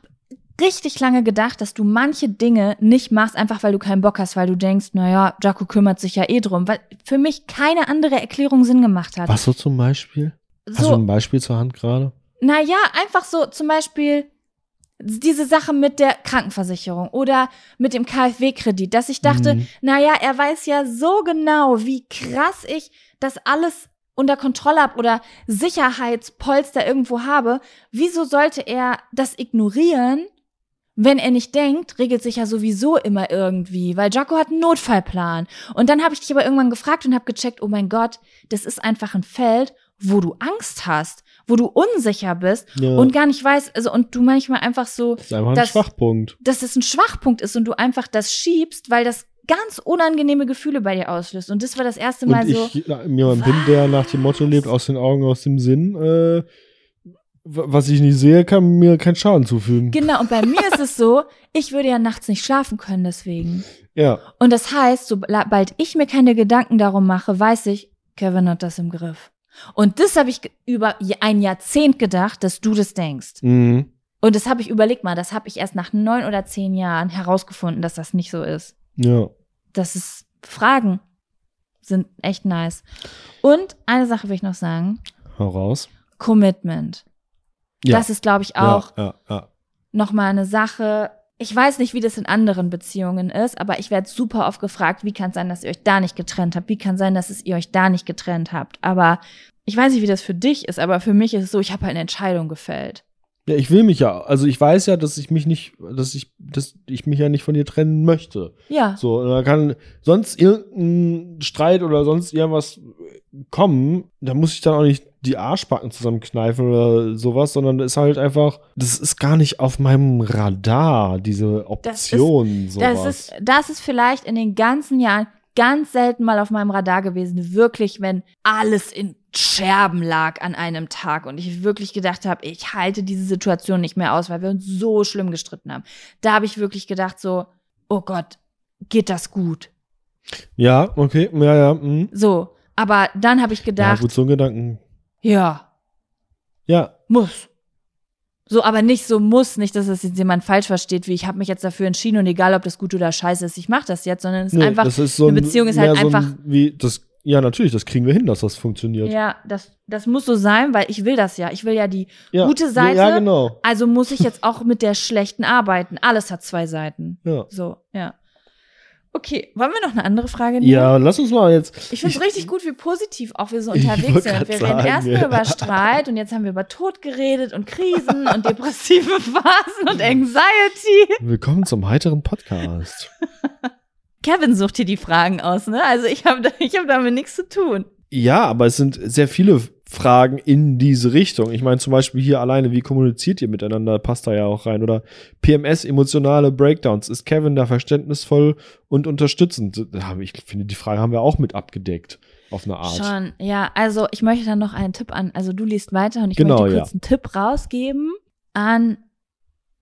[SPEAKER 1] richtig lange gedacht, dass du manche Dinge nicht machst, einfach weil du keinen Bock hast, weil du denkst, naja, Jaco kümmert sich ja eh drum, weil für mich keine andere Erklärung Sinn gemacht hat.
[SPEAKER 2] Was so zum Beispiel? Hast du
[SPEAKER 1] So,
[SPEAKER 2] ein Beispiel zur Hand gerade?
[SPEAKER 1] naja, einfach so zum Beispiel diese Sache mit der Krankenversicherung oder mit dem KfW-Kredit, dass ich dachte,
[SPEAKER 2] Mhm.
[SPEAKER 1] naja, er weiß ja so genau, wie krass ich das alles unter Kontrolle habe oder Sicherheitspolster irgendwo habe. Wieso sollte er das ignorieren, wenn er nicht denkt, regelt sich ja sowieso immer irgendwie, weil Jaco hat einen Notfallplan. Und dann habe ich dich aber irgendwann gefragt und habe gecheckt, oh mein Gott, das ist einfach ein Feld, wo du Angst hast, wo du unsicher bist
[SPEAKER 2] Ja.
[SPEAKER 1] und gar nicht weißt, also und du manchmal einfach so,
[SPEAKER 2] Das ist einfach ein
[SPEAKER 1] das-
[SPEAKER 2] Schwachpunkt.
[SPEAKER 1] dass es ein Schwachpunkt ist und du einfach das schiebst, weil das ganz unangenehme Gefühle bei dir auslöst. Und das war das erste Mal
[SPEAKER 2] Und
[SPEAKER 1] so.
[SPEAKER 2] ich ja, jemand bin, der nach dem Motto lebt, aus den Augen, aus dem Sinn, äh, was ich nicht sehe, kann mir keinen Schaden zufügen.
[SPEAKER 1] Genau, und bei mir ist es so, ich würde ja nachts nicht schlafen können deswegen.
[SPEAKER 2] Ja,
[SPEAKER 1] Und das heißt, sobald ich mir keine Gedanken darum mache, weiß ich, Kevin hat das im Griff. Und das habe ich über ein Jahrzehnt gedacht, dass du das denkst.
[SPEAKER 2] mhm.
[SPEAKER 1] Und das habe ich überlegt mal, das habe ich erst nach neun oder zehn Jahren herausgefunden, dass das nicht so ist.
[SPEAKER 2] ja.
[SPEAKER 1] Das ist Fragen sind echt nice. Und eine Sache will ich noch sagen.
[SPEAKER 2] Hau raus.
[SPEAKER 1] Commitment.
[SPEAKER 2] Ja.
[SPEAKER 1] Das ist, glaube ich, auch
[SPEAKER 2] Ja, ja,
[SPEAKER 1] nochmal eine Sache. Ich weiß nicht, wie das in anderen Beziehungen ist, aber ich werde super oft gefragt, wie kann es sein, dass ihr euch da nicht getrennt habt? Wie kann sein, dass es ihr euch da nicht getrennt habt? Aber ich weiß nicht, wie das für dich ist, aber für mich ist es so, ich habe halt eine Entscheidung gefällt.
[SPEAKER 2] Ja, ich will mich ja, also ich weiß ja, dass ich mich nicht, dass ich dass ich mich ja nicht von dir trennen möchte.
[SPEAKER 1] Ja.
[SPEAKER 2] So, da kann sonst irgendein Streit oder sonst irgendwas kommen, da muss ich dann auch nicht die Arschbacken zusammenkneifen oder sowas, sondern das ist halt einfach, das ist gar nicht auf meinem Radar, diese Option, sowas.
[SPEAKER 1] Das ist, das ist vielleicht in den ganzen Jahren ganz selten mal auf meinem Radar gewesen, wirklich, wenn alles in Scherben lag an einem Tag und ich wirklich gedacht habe, ich halte diese Situation nicht mehr aus, weil wir uns so schlimm gestritten haben. Da habe ich wirklich gedacht so, oh Gott, geht das gut?
[SPEAKER 2] ja, okay, ja, ja. mhm.
[SPEAKER 1] So, aber dann habe ich
[SPEAKER 2] Ja,
[SPEAKER 1] gedacht,
[SPEAKER 2] gut, so ein Gedanken.
[SPEAKER 1] ja,
[SPEAKER 2] Ja,
[SPEAKER 1] muss. So, aber nicht so muss, nicht, dass das jetzt jemand falsch versteht, wie ich habe mich jetzt dafür entschieden und egal, ob das gut oder scheiße ist, ich mache das jetzt, sondern es ist
[SPEAKER 2] nee,
[SPEAKER 1] einfach,
[SPEAKER 2] ist so
[SPEAKER 1] eine
[SPEAKER 2] ein-
[SPEAKER 1] Beziehung ist halt
[SPEAKER 2] so ein-
[SPEAKER 1] einfach,
[SPEAKER 2] Wie, das, ja, natürlich, das kriegen wir hin, dass das funktioniert.
[SPEAKER 1] ja, das, das muss so sein, weil ich will das ja. Ich will ja die
[SPEAKER 2] Ja,
[SPEAKER 1] gute Seite,
[SPEAKER 2] Ja, genau.
[SPEAKER 1] also muss ich jetzt auch mit der schlechten arbeiten. Alles hat zwei Seiten.
[SPEAKER 2] Ja.
[SPEAKER 1] So, ja. Okay, wollen wir noch eine andere Frage nehmen?
[SPEAKER 2] Ja, lass uns mal jetzt.
[SPEAKER 1] Ich finde es richtig gut, wie positiv auch wir so unterwegs sind. Wir reden erstmal
[SPEAKER 2] ja.
[SPEAKER 1] über Streit und jetzt haben wir über Tod geredet und Krisen und depressive Phasen und Anxiety.
[SPEAKER 2] Willkommen zum heiteren Podcast.
[SPEAKER 1] Kevin sucht hier die Fragen aus, ne? Also ich habe ich hab damit nichts zu tun.
[SPEAKER 2] Ja, aber es sind sehr viele Fragen in diese Richtung. Ich meine zum Beispiel hier alleine, wie kommuniziert ihr miteinander, passt da ja auch rein. Oder PMS, emotionale Breakdowns. Ist Kevin da verständnisvoll und unterstützend? Da Ich finde, die Frage haben wir auch mit abgedeckt. Auf eine Art.
[SPEAKER 1] Schon, ja. Also ich möchte dann noch einen Tipp an. Also du liest weiter und ich
[SPEAKER 2] Genau,
[SPEAKER 1] möchte
[SPEAKER 2] ja.
[SPEAKER 1] kurz einen Tipp rausgeben an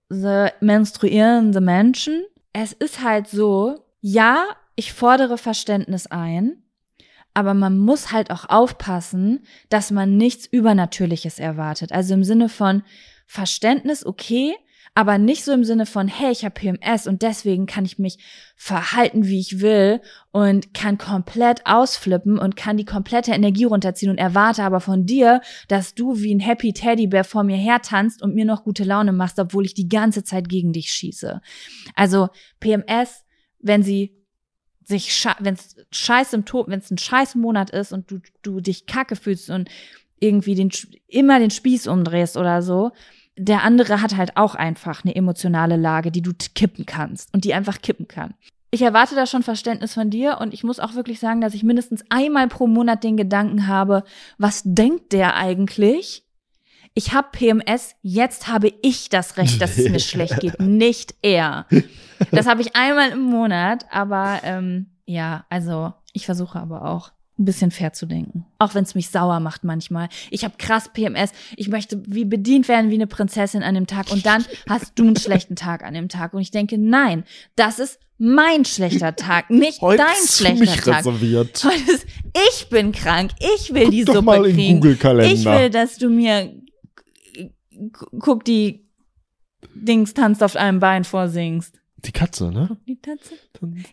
[SPEAKER 1] the menstruierende Menschen. Es ist halt so, ja, ich fordere Verständnis ein, aber man muss halt auch aufpassen, dass man nichts Übernatürliches erwartet. Also im Sinne von Verständnis, okay, aber nicht so im Sinne von, hey, ich habe PMS und deswegen kann ich mich verhalten, wie ich will und kann komplett ausflippen und kann die komplette Energie runterziehen und erwarte aber von dir, dass du wie ein Happy Teddybär vor mir hertanzt und mir noch gute Laune machst, obwohl ich die ganze Zeit gegen dich schieße. Also PMS, wenn sie sich, wenn es scheiß Symptom, wenn es ein scheiß Monat ist und du, du dich kacke fühlst und irgendwie den, immer den Spieß umdrehst oder so, der andere hat halt auch einfach eine emotionale Lage, die du kippen kannst und die einfach kippen kann. Ich erwarte da schon Verständnis von dir und ich muss auch wirklich sagen, dass ich mindestens einmal pro Monat den Gedanken habe, was denkt der eigentlich? Ich habe PMS, jetzt habe ich das Recht, dass es mir schlecht geht, nicht er. Das habe ich einmal im Monat, aber ähm, ja, also ich versuche aber auch ein bisschen fair zu denken. Auch wenn es mich sauer macht manchmal. Ich habe krass PMS. Ich möchte wie bedient werden wie eine Prinzessin an dem Tag. Und dann hast du einen schlechten Tag an dem Tag. Und ich denke, nein, das ist mein schlechter Tag, nicht
[SPEAKER 2] Heute
[SPEAKER 1] dein
[SPEAKER 2] ist
[SPEAKER 1] schlechter
[SPEAKER 2] mich
[SPEAKER 1] Tag.
[SPEAKER 2] reserviert.
[SPEAKER 1] Heute ist, ich bin krank. Ich will die
[SPEAKER 2] Guck doch
[SPEAKER 1] Suppe
[SPEAKER 2] mal in
[SPEAKER 1] kriegen.
[SPEAKER 2] Google-Kalender.
[SPEAKER 1] Ich will, dass du mir guck die Dings tanzt auf einem Bein vorsingst.
[SPEAKER 2] Die Katze, ne?
[SPEAKER 1] Die.
[SPEAKER 2] Tanzt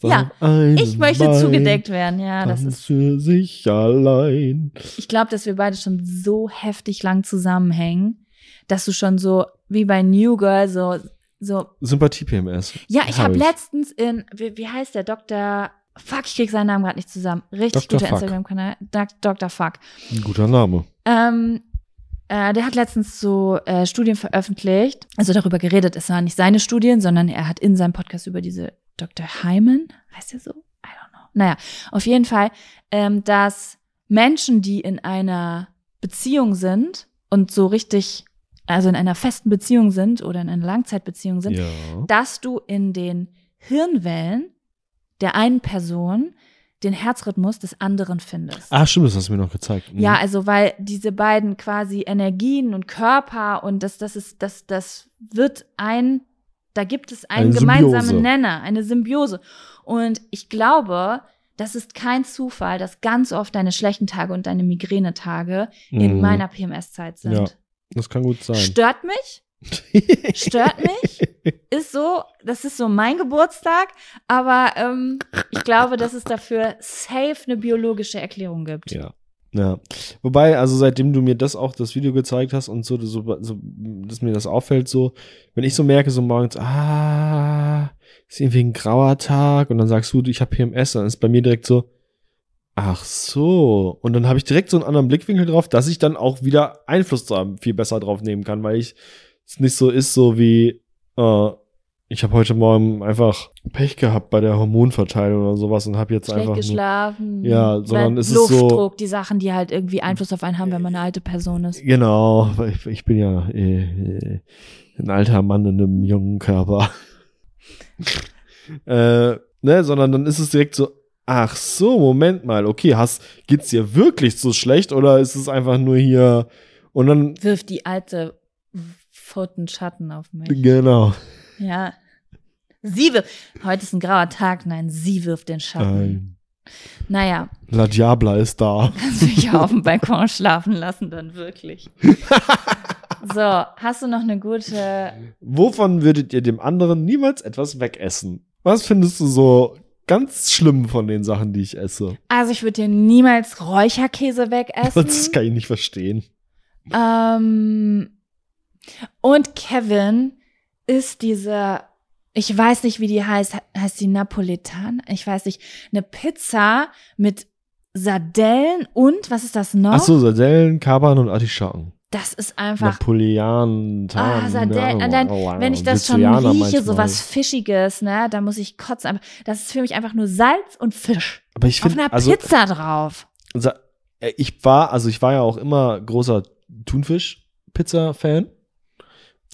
[SPEAKER 1] Ja, Ich möchte
[SPEAKER 2] Bein,
[SPEAKER 1] zugedeckt werden, ja. Das ist,
[SPEAKER 2] für sich allein.
[SPEAKER 1] ich glaube, dass wir beide schon so heftig lang zusammenhängen, dass du schon so wie bei New Girl so so.
[SPEAKER 2] Sympathie-PMS.
[SPEAKER 1] Ja, ich
[SPEAKER 2] Hab
[SPEAKER 1] habe
[SPEAKER 2] ich.
[SPEAKER 1] letztens in wie, wie heißt der Dr. Fuck, ich krieg seinen Namen gerade nicht zusammen. Richtig
[SPEAKER 2] Dr.
[SPEAKER 1] guter. Instagram-Kanal. Dr. Fuck.
[SPEAKER 2] Ein guter Name.
[SPEAKER 1] Ähm, äh, der hat letztens so äh, Studien veröffentlicht, also darüber geredet. Es waren nicht seine Studien, sondern er hat in seinem Podcast über diese Dr. Hyman, heißt er so? I don't know. Naja, auf jeden Fall, ähm, dass Menschen, die in einer Beziehung sind und so richtig, also in einer festen Beziehung sind oder in einer Langzeitbeziehung sind,
[SPEAKER 2] Ja.
[SPEAKER 1] dass du in den Hirnwellen der einen Person den Herzrhythmus des anderen findest.
[SPEAKER 2] Ah, stimmt, das hast du mir noch gezeigt. Mhm.
[SPEAKER 1] Ja, also weil diese beiden quasi Energien und Körper und das, das ist, das, das wird ein, da gibt es einen
[SPEAKER 2] Eine
[SPEAKER 1] gemeinsamen
[SPEAKER 2] Symbiose.
[SPEAKER 1] Nenner, eine Symbiose. Und ich glaube, das ist kein Zufall, dass ganz oft deine schlechten Tage und deine Migränetage in
[SPEAKER 2] Mhm.
[SPEAKER 1] meiner PMS-Zeit sind.
[SPEAKER 2] Ja. Das kann gut sein.
[SPEAKER 1] Stört mich? Stört mich? Ist so, das ist so mein Geburtstag, aber ähm, ich glaube, dass es dafür safe eine biologische Erklärung gibt.
[SPEAKER 2] Ja. Ja. Wobei, also seitdem du mir das auch, das Video gezeigt hast und so, so, so dass mir das auffällt, so, wenn ich so merke, so morgens, ah, ist irgendwie ein grauer Tag und dann sagst du, ich habe PMS, dann ist bei mir direkt so, ach so. Und dann habe ich direkt so einen anderen Blickwinkel drauf, dass ich dann auch wieder Einfluss da viel besser drauf nehmen kann, weil ich es nicht so ist, so wie, äh, ich habe heute Morgen einfach Pech gehabt bei der Hormonverteilung oder sowas und habe jetzt
[SPEAKER 1] Schlecht
[SPEAKER 2] einfach nur,
[SPEAKER 1] geschlafen.
[SPEAKER 2] Ja, sondern es ist so-
[SPEAKER 1] Luftdruck, die Sachen, die halt irgendwie Einfluss auf einen haben, wenn man eine alte Person ist.
[SPEAKER 2] Genau, ich, ich bin ja äh, äh, ein alter Mann in einem jungen Körper. äh, ne, sondern dann ist es direkt so, ach so, Moment mal, okay, hast, geht's dir wirklich so schlecht oder ist es einfach nur hier und dann,
[SPEAKER 1] Wirft die alte Pfoten Schatten auf mich.
[SPEAKER 2] genau.
[SPEAKER 1] Ja. Sie wirft. Heute ist ein grauer Tag. Nein, sie wirft den Schatten.
[SPEAKER 2] Nein.
[SPEAKER 1] Naja,
[SPEAKER 2] La Diabla ist da.
[SPEAKER 1] kannst du mich auf dem Balkon schlafen lassen, dann wirklich. So, hast du noch eine gute.
[SPEAKER 2] Wovon würdet ihr dem anderen niemals etwas wegessen? Was findest du so ganz schlimm von den Sachen, die ich esse?
[SPEAKER 1] Also, ich würde dir niemals Räucherkäse wegessen.
[SPEAKER 2] Das kann ich nicht verstehen.
[SPEAKER 1] Ähm, und Kevin ist diese, ich weiß nicht, wie die heißt, heißt die Napoletan? Ich weiß nicht, eine Pizza mit Sardellen und, was ist das noch?
[SPEAKER 2] Ach so, Sardellen, Kapern und Artischocken.
[SPEAKER 1] Das ist einfach,
[SPEAKER 2] Napoleon,
[SPEAKER 1] ah, Sardellen, und dann, wenn ich das schon
[SPEAKER 2] Sizilianer
[SPEAKER 1] rieche, so was Fischiges, ne, da muss ich kotzen. Aber Das ist für mich einfach nur Salz und Fisch.
[SPEAKER 2] Aber ich
[SPEAKER 1] Auf
[SPEAKER 2] finde,
[SPEAKER 1] einer
[SPEAKER 2] also,
[SPEAKER 1] Pizza drauf.
[SPEAKER 2] Äh, ich war, also ich war ja auch immer großer Thunfisch-Pizza-Fan.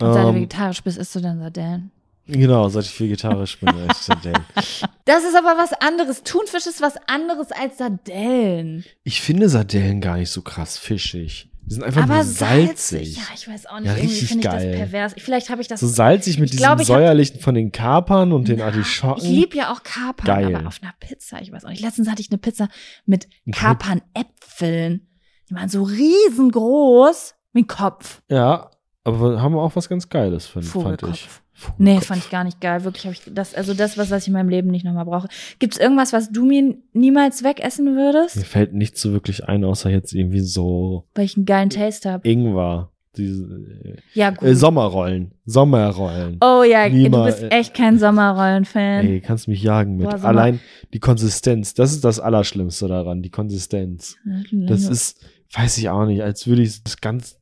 [SPEAKER 1] Und seit du
[SPEAKER 2] Ähm,
[SPEAKER 1] vegetarisch bist, isst du dann Sardellen.
[SPEAKER 2] genau, seit ich vegetarisch bin, esse ich Sardellen.
[SPEAKER 1] Das ist aber was anderes. Thunfisch ist was anderes als Sardellen.
[SPEAKER 2] Ich finde Sardellen gar nicht so krass fischig. Die sind einfach
[SPEAKER 1] Aber
[SPEAKER 2] nur
[SPEAKER 1] salzig.
[SPEAKER 2] salzig.
[SPEAKER 1] Ja, ich weiß auch nicht.
[SPEAKER 2] Ja,
[SPEAKER 1] Irgendwie finde ich das pervers. Vielleicht habe ich das.
[SPEAKER 2] So salzig mit diesem
[SPEAKER 1] ich hab-
[SPEAKER 2] säuerlichen von den Kapern und den Artischocken.
[SPEAKER 1] Ich liebe ja auch Kapern,
[SPEAKER 2] Geil.
[SPEAKER 1] aber auf einer Pizza, ich weiß auch nicht. Letztens hatte ich eine Pizza mit
[SPEAKER 2] Mhm.
[SPEAKER 1] Kapernäpfeln. Die waren so riesengroß wie ein Kopf.
[SPEAKER 2] Ja, aber haben auch was ganz Geiles, find, fand ich.
[SPEAKER 1] Vogelkopf. Nee, fand ich gar nicht geil. Wirklich habe ich das, also das, was, was ich in meinem Leben nicht nochmal brauche. Gibt's irgendwas, was du mir niemals wegessen würdest?
[SPEAKER 2] Mir fällt nichts so wirklich ein, außer jetzt irgendwie so
[SPEAKER 1] Weil ich einen geilen Taste habe.
[SPEAKER 2] Ingwer. Diese,
[SPEAKER 1] Ja, gut.
[SPEAKER 2] äh, Sommerrollen. Sommerrollen.
[SPEAKER 1] oh ja, du
[SPEAKER 2] Niemals,
[SPEAKER 1] bist
[SPEAKER 2] äh,
[SPEAKER 1] echt kein Sommerrollen-Fan.
[SPEAKER 2] Ey, kannst mich jagen mit.
[SPEAKER 1] Boah,
[SPEAKER 2] Allein die Konsistenz, das ist das Allerschlimmste daran, die Konsistenz. Das ist, weiß ich auch nicht, als würde ich das ganz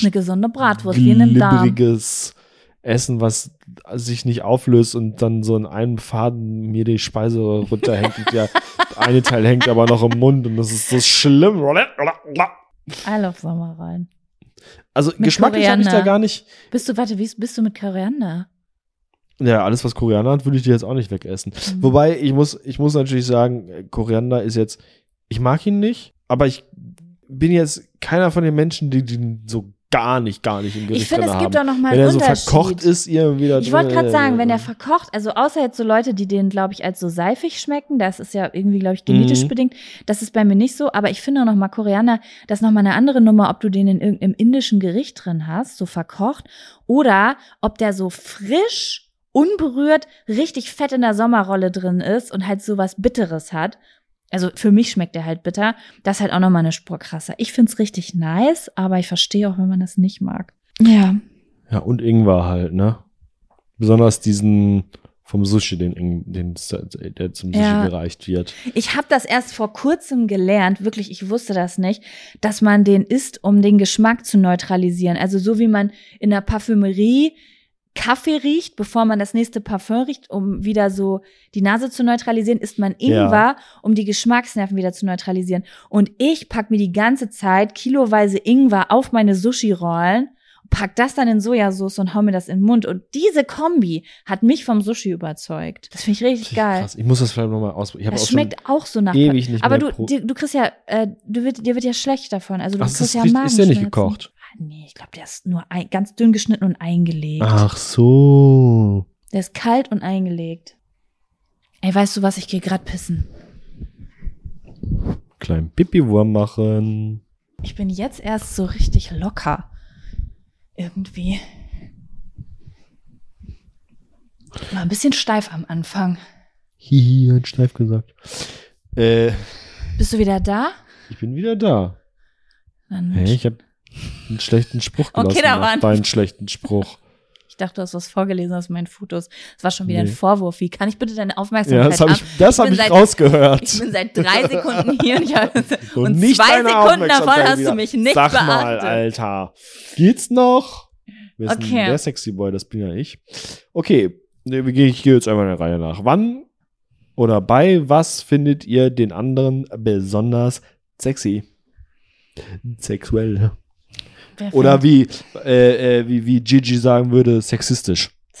[SPEAKER 1] eine gesunde Bratwurst, wie in einem Darm.
[SPEAKER 2] Essen, was sich nicht auflöst und dann so in einem Faden mir die Speise runterhängt und der eine Teil hängt aber noch im Mund und das ist so schlimm.
[SPEAKER 1] I love Sommerrollen.
[SPEAKER 2] Also geschmacklich habe ich da gar nicht.
[SPEAKER 1] Bist du, warte, wie bist du mit Koriander?
[SPEAKER 2] Ja, alles, was Koriander hat, würde ich dir jetzt auch nicht wegessen.
[SPEAKER 1] Mhm.
[SPEAKER 2] Wobei, ich muss, ich muss natürlich sagen, Koriander ist jetzt, ich mag ihn nicht, aber ich bin jetzt keiner von den Menschen, die den so gar nicht, gar nicht im Gericht
[SPEAKER 1] Ich finde, es gibt
[SPEAKER 2] haben.
[SPEAKER 1] auch noch mal
[SPEAKER 2] Wenn
[SPEAKER 1] einen
[SPEAKER 2] er so verkocht ist, irgendwie da
[SPEAKER 1] Ich wollte gerade sagen, wenn der verkocht, also außer jetzt so Leute, die den, glaube ich, als so seifig schmecken, das ist ja irgendwie, glaube ich, genetisch
[SPEAKER 2] Mhm.
[SPEAKER 1] bedingt. Das ist bei mir nicht so, aber ich finde auch noch mal Koriander, das ist noch mal eine andere Nummer, ob du den in irgendeinem indischen Gericht drin hast, so verkocht, oder ob der so frisch, unberührt, richtig fett in der Sommerrolle drin ist und halt so was Bitteres hat. Also für mich schmeckt der halt bitter. Das ist halt auch noch mal eine Spur krasser. Ich find's richtig nice, aber ich verstehe auch, wenn man das nicht mag. Ja.
[SPEAKER 2] Ja, und Ingwer halt, ne? Besonders diesen vom Sushi, den, den, der zum Sushi
[SPEAKER 1] Ja.
[SPEAKER 2] gereicht wird.
[SPEAKER 1] Ich habe das erst vor kurzem gelernt, wirklich, ich wusste das nicht, dass man den isst, um den Geschmack zu neutralisieren. Also so wie man in der Parfümerie Kaffee riecht, bevor man das nächste Parfum riecht, um wieder so die Nase zu neutralisieren, isst man Ingwer, um die Geschmacksnerven wieder zu neutralisieren. Und ich pack mir die ganze Zeit kiloweise Ingwer auf meine Sushi-Rollen, pack das dann in Sojasauce und hau mir das in den Mund. Und diese Kombi hat mich vom Sushi überzeugt. Das finde ich richtig geil.
[SPEAKER 2] Krass. Ich muss das vielleicht nochmal ausprobieren. Ich
[SPEAKER 1] Das
[SPEAKER 2] auch
[SPEAKER 1] schmeckt auch so nach.
[SPEAKER 2] ewig nicht
[SPEAKER 1] aber du, dir, du kriegst ja, äh, du wird, dir wird ja schlecht davon. Also du
[SPEAKER 2] Ach,
[SPEAKER 1] kriegst
[SPEAKER 2] das
[SPEAKER 1] ja
[SPEAKER 2] ist, ist der nicht gekocht?
[SPEAKER 1] Nee, ich glaube, der ist nur ein, ganz dünn geschnitten und eingelegt.
[SPEAKER 2] Ach so.
[SPEAKER 1] Der ist kalt und eingelegt. Ey, weißt du was? Ich gehe grad pissen.
[SPEAKER 2] Kleinen Pipi-Wurm machen.
[SPEAKER 1] Ich bin jetzt erst so richtig locker. Irgendwie. War ein bisschen steif am Anfang.
[SPEAKER 2] Hihi, hat steif gesagt. Äh,
[SPEAKER 1] Bist du wieder da?
[SPEAKER 2] ich bin wieder da.
[SPEAKER 1] Dann
[SPEAKER 2] Hey, ich habe einen schlechten Spruch
[SPEAKER 1] Okay,
[SPEAKER 2] gelassen
[SPEAKER 1] da
[SPEAKER 2] nach
[SPEAKER 1] war ein-
[SPEAKER 2] deinen schlechten Spruch.
[SPEAKER 1] Ich dachte, du hast was vorgelesen aus meinen Fotos. Das war schon wieder
[SPEAKER 2] Nee.
[SPEAKER 1] ein Vorwurf. Wie kann ich bitte deine
[SPEAKER 2] Ja,
[SPEAKER 1] Aufmerksamkeit
[SPEAKER 2] das habe ich, das hab ich
[SPEAKER 1] seit-
[SPEAKER 2] rausgehört.
[SPEAKER 1] Ich bin seit drei Sekunden hier und, hab,
[SPEAKER 2] Und
[SPEAKER 1] und
[SPEAKER 2] nicht
[SPEAKER 1] zwei Sekunden davon hast
[SPEAKER 2] wieder.
[SPEAKER 1] du mich nicht
[SPEAKER 2] Sag
[SPEAKER 1] beachtet.
[SPEAKER 2] mal, Alter. Geht's noch? Denn
[SPEAKER 1] Okay.
[SPEAKER 2] der Sexy Boy? Das bin ja ich. Okay, Nee, ich gehe ich gehe jetzt einmal der Reihe nach. Wann oder bei was findet ihr den anderen besonders sexy? Sexuell.
[SPEAKER 1] Wer
[SPEAKER 2] Oder wie, äh, äh, wie, wie Gigi sagen würde, sexistisch.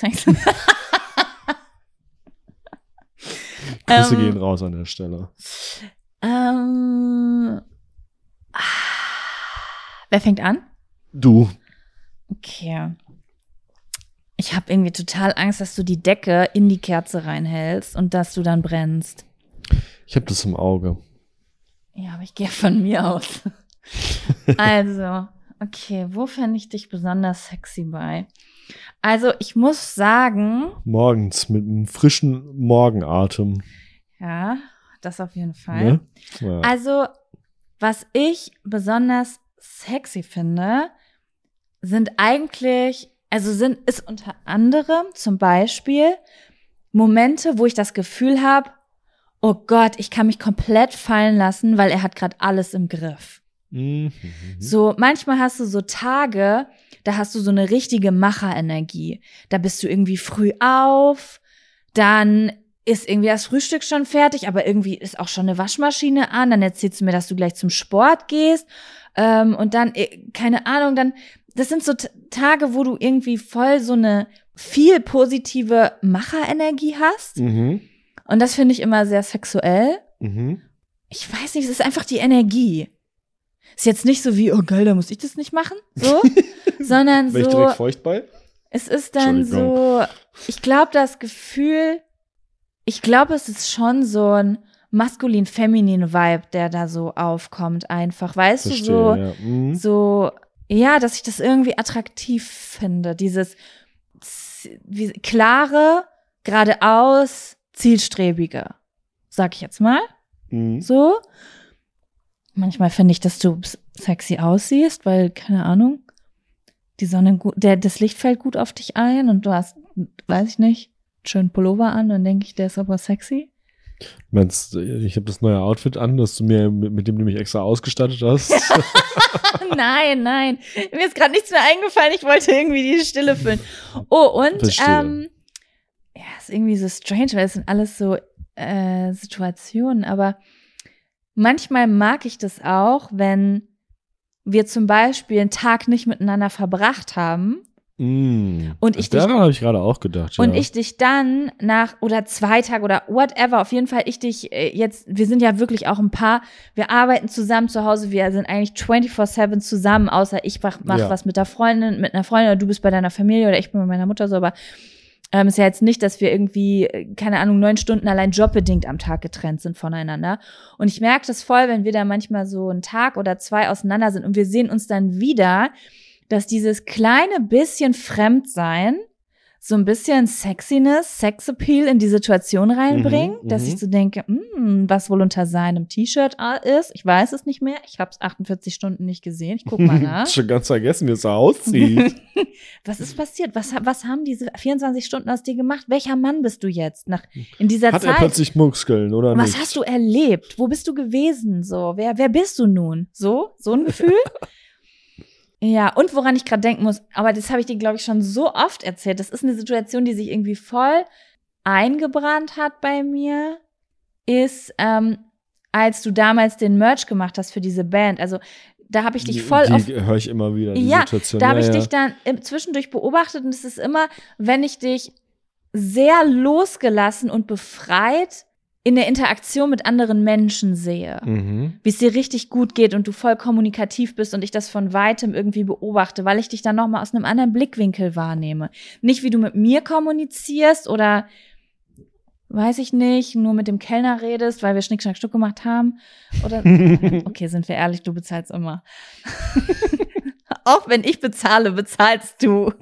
[SPEAKER 2] Grüße
[SPEAKER 1] Ähm.
[SPEAKER 2] gehen raus an der Stelle.
[SPEAKER 1] ähm, ah, wer fängt an?
[SPEAKER 2] Du.
[SPEAKER 1] Okay. Ich habe irgendwie total Angst, dass du die Decke in die Kerze reinhältst und dass du dann brennst.
[SPEAKER 2] Ich habe das im Auge.
[SPEAKER 1] Ja, aber ich gehe von mir aus. also, okay, wo fände ich dich besonders sexy bei? Also, ich muss sagen,
[SPEAKER 2] Morgens mit einem frischen Morgenatem.
[SPEAKER 1] ja, das auf jeden Fall.
[SPEAKER 2] Ne? Ja.
[SPEAKER 1] Also, was ich besonders sexy finde, sind eigentlich, also sind, ist unter anderem zum Beispiel Momente, wo ich das Gefühl habe, oh Gott, ich kann mich komplett fallen lassen, weil er hat gerade alles im Griff.
[SPEAKER 2] Mhm.
[SPEAKER 1] So, manchmal hast du so Tage, da hast du so eine richtige Macherenergie. Da bist du irgendwie früh auf, dann ist irgendwie das Frühstück schon fertig, aber irgendwie ist auch schon eine Waschmaschine an. Dann erzählst du mir, dass du gleich zum Sport gehst. Ähm, und dann, äh, keine Ahnung, dann, das sind so Tage, wo du irgendwie voll so eine viel positive Macherenergie hast.
[SPEAKER 2] Mhm.
[SPEAKER 1] Und das finde ich immer sehr sexuell
[SPEAKER 2] Mhm.
[SPEAKER 1] ich weiß nicht, es ist einfach die Energie. Ist jetzt nicht so wie, oh geil, da muss ich das nicht machen, so, sondern
[SPEAKER 2] ich
[SPEAKER 1] so,
[SPEAKER 2] direkt feucht bei?
[SPEAKER 1] es ist dann so, ich glaube, das Gefühl, ich glaube, es ist schon so ein maskulin-feminin Vibe, der da so aufkommt, einfach, weißt
[SPEAKER 2] Verstehe,
[SPEAKER 1] du, so,
[SPEAKER 2] ja. Mhm.
[SPEAKER 1] so, ja, dass ich das irgendwie attraktiv finde, dieses wie, klare, geradeaus, zielstrebige, sag ich jetzt mal.
[SPEAKER 2] Mhm.
[SPEAKER 1] So. Manchmal finde ich, dass du sexy aussiehst, weil, keine Ahnung, die Sonne gut, der, das Licht fällt gut auf dich ein und du hast, weiß ich nicht, schönen Pullover an, dann denke ich, der ist aber sexy.
[SPEAKER 2] Meinst du, ich habe das neue Outfit an, das du mir, mit, mit dem du mich extra ausgestattet hast?
[SPEAKER 1] nein, nein. Mir ist gerade nichts mehr eingefallen. Ich wollte irgendwie die Stille füllen. Oh, und
[SPEAKER 2] Verstehe.
[SPEAKER 1] ähm, ja, ist irgendwie so strange, weil es sind alles so äh, Situationen, aber manchmal mag ich das auch, wenn wir zum Beispiel einen Tag nicht miteinander verbracht haben
[SPEAKER 2] Mm.
[SPEAKER 1] Und ich dich-
[SPEAKER 2] Daran habe ich gerade auch gedacht.
[SPEAKER 1] und
[SPEAKER 2] ja.
[SPEAKER 1] ich dich dann nach oder zwei Tage oder whatever, auf jeden Fall ich dich äh, jetzt, wir sind ja wirklich auch ein paar, wir arbeiten zusammen zu Hause, wir sind eigentlich 24-7 zusammen, außer ich mach, mach
[SPEAKER 2] Ja.
[SPEAKER 1] was mit der Freundin, mit einer Freundin oder du bist bei deiner Familie oder ich bin bei meiner Mutter so, aber ähm, ist ja jetzt nicht, dass wir irgendwie, äh, keine Ahnung, neun Stunden allein jobbedingt am Tag getrennt sind voneinander. Und ich merke das voll, wenn wir da manchmal so einen Tag oder zwei auseinander sind und wir sehen uns dann wieder, dass dieses kleine bisschen Fremdsein so ein bisschen Sexiness, Sexappeal in die Situation reinbringt,
[SPEAKER 2] Mhm,
[SPEAKER 1] dass
[SPEAKER 2] mhm.
[SPEAKER 1] ich so denke, hm, was wohl unter seinem T-Shirt ist. Ich weiß es nicht mehr. Ich habe es 48 Stunden nicht gesehen. Ich guck mal nach.
[SPEAKER 2] Schon ganz vergessen, wie es aussieht.
[SPEAKER 1] was ist passiert? Was, was haben diese 24 Stunden aus dir gemacht? Welcher Mann bist du jetzt nach, in dieser
[SPEAKER 2] Hat er
[SPEAKER 1] Zeit?
[SPEAKER 2] plötzlich Muskeln oder
[SPEAKER 1] Was
[SPEAKER 2] nicht?
[SPEAKER 1] hast du erlebt? Wo bist du gewesen? So, wer, wer bist du nun? So, so ein Gefühl? ja, und woran ich gerade denken muss, aber das habe ich dir, glaube ich, schon so oft erzählt. Das ist eine Situation, die sich irgendwie voll eingebrannt hat bei mir, ist, ähm, als du damals den Merch gemacht hast für diese Band. Also, da habe ich dich voll
[SPEAKER 2] die
[SPEAKER 1] oft
[SPEAKER 2] höre ich immer wieder,
[SPEAKER 1] Ja,
[SPEAKER 2] Situation.
[SPEAKER 1] da habe
[SPEAKER 2] ja,
[SPEAKER 1] ich
[SPEAKER 2] ja.
[SPEAKER 1] dich dann im- zwischendurch beobachtet und es ist immer, wenn ich dich sehr losgelassen und befreit in der Interaktion mit anderen Menschen sehe,
[SPEAKER 2] Mhm.
[SPEAKER 1] wie es dir richtig gut geht und du voll kommunikativ bist und ich das von weitem irgendwie beobachte, weil ich dich dann noch mal aus einem anderen Blickwinkel wahrnehme. Nicht wie du mit mir kommunizierst oder weiß ich nicht, nur mit dem Kellner redest, weil wir Schnick, Schnack, Stuck gemacht haben oder Okay, sind wir ehrlich, du bezahlst immer. auch wenn ich bezahle, bezahlst du.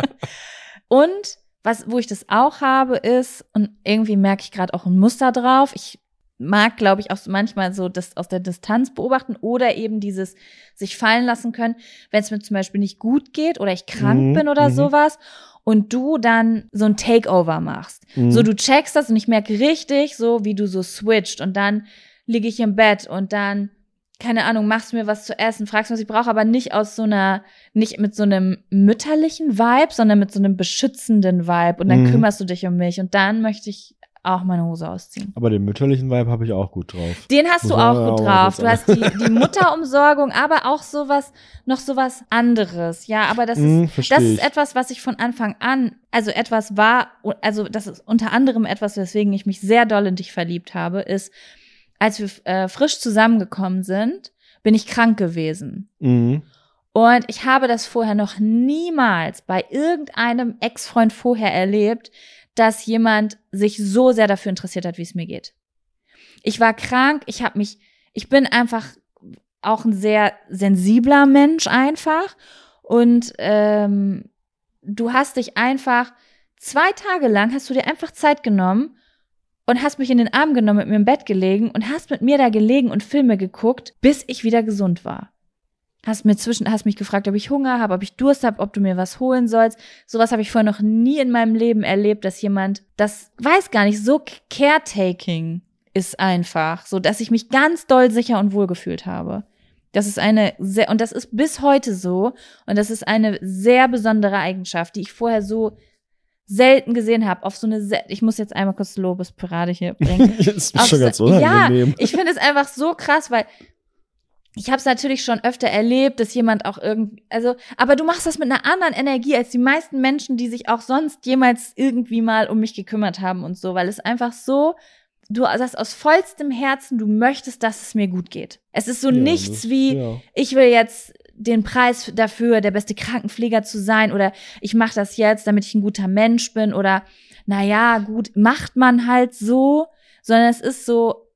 [SPEAKER 1] und was, wo ich das auch habe, ist, und irgendwie merke ich gerade auch ein Muster drauf. Ich mag, glaube ich, auch manchmal so das aus der Distanz beobachten oder eben dieses sich fallen lassen können, wenn es mir zum Beispiel nicht gut geht oder ich krank
[SPEAKER 2] Mhm,
[SPEAKER 1] bin oder
[SPEAKER 2] mhm.
[SPEAKER 1] sowas und du dann so ein Takeover machst.
[SPEAKER 2] Mhm.
[SPEAKER 1] So, du checkst das und ich merke richtig, so wie du so switcht und dann liege ich im Bett und dann keine Ahnung, machst mir was zu essen, fragst, was ich brauche, aber nicht aus so einer, nicht mit so einem mütterlichen Vibe, sondern mit so einem beschützenden Vibe. Und dann
[SPEAKER 2] Mhm.
[SPEAKER 1] kümmerst du dich um mich. Und dann möchte ich auch meine Hose ausziehen.
[SPEAKER 2] Aber den mütterlichen Vibe habe ich auch gut drauf.
[SPEAKER 1] Den hast
[SPEAKER 2] Muss
[SPEAKER 1] du auch gut
[SPEAKER 2] auch
[SPEAKER 1] drauf. Du hast die, die Mutterumsorgung, aber auch sowas, noch sowas anderes. Ja, aber das ist,
[SPEAKER 2] Hm,
[SPEAKER 1] das ist etwas, was ich von Anfang an, also etwas war, also das ist unter anderem etwas, weswegen ich mich sehr doll in dich verliebt habe, ist, als wir äh, frisch zusammengekommen sind, bin ich krank gewesen.
[SPEAKER 2] Mhm.
[SPEAKER 1] Und ich habe das vorher noch niemals bei irgendeinem Ex-Freund vorher erlebt, dass jemand sich so sehr dafür interessiert hat, wie es mir geht. Ich war krank, ich habe mich, ich bin einfach auch ein sehr sensibler Mensch einfach. Und ähm, du hast dich einfach zwei Tage lang, hast du dir einfach Zeit genommen und hast mich in den Arm genommen, mit mir im Bett gelegen und hast mit mir da gelegen und Filme geguckt, bis ich wieder gesund war. Hast mir zwischen, hast mich gefragt, ob ich Hunger habe, ob ich Durst habe, ob du mir was holen sollst. Sowas habe ich vorher noch nie in meinem Leben erlebt, dass jemand, das weiß gar nicht, so caretaking ist einfach, so dass ich mich ganz doll sicher und wohl gefühlt habe. Das ist eine sehr, und das ist bis heute so, und das ist eine sehr besondere Eigenschaft, die ich vorher so selten gesehen habe. Auf so eine, se- ich muss jetzt einmal kurz Lobesparade hier bringen.
[SPEAKER 2] ist
[SPEAKER 1] Auf
[SPEAKER 2] schon ganz unangenehm.
[SPEAKER 1] Ja, ich finde es einfach so krass, weil ich habe es natürlich schon öfter erlebt, dass jemand auch irgendwie, also, aber du machst das mit einer anderen Energie als die meisten Menschen, die sich auch sonst jemals irgendwie mal um mich gekümmert haben und so, weil es einfach so, du sagst aus vollstem Herzen, du möchtest, dass es mir gut geht. Es ist so
[SPEAKER 2] Ja,
[SPEAKER 1] nichts
[SPEAKER 2] das-
[SPEAKER 1] wie,
[SPEAKER 2] ja.
[SPEAKER 1] ich will jetzt den Preis dafür, der beste Krankenpfleger zu sein oder ich mache das jetzt, damit ich ein guter Mensch bin oder naja, gut, macht man halt so, sondern es ist so,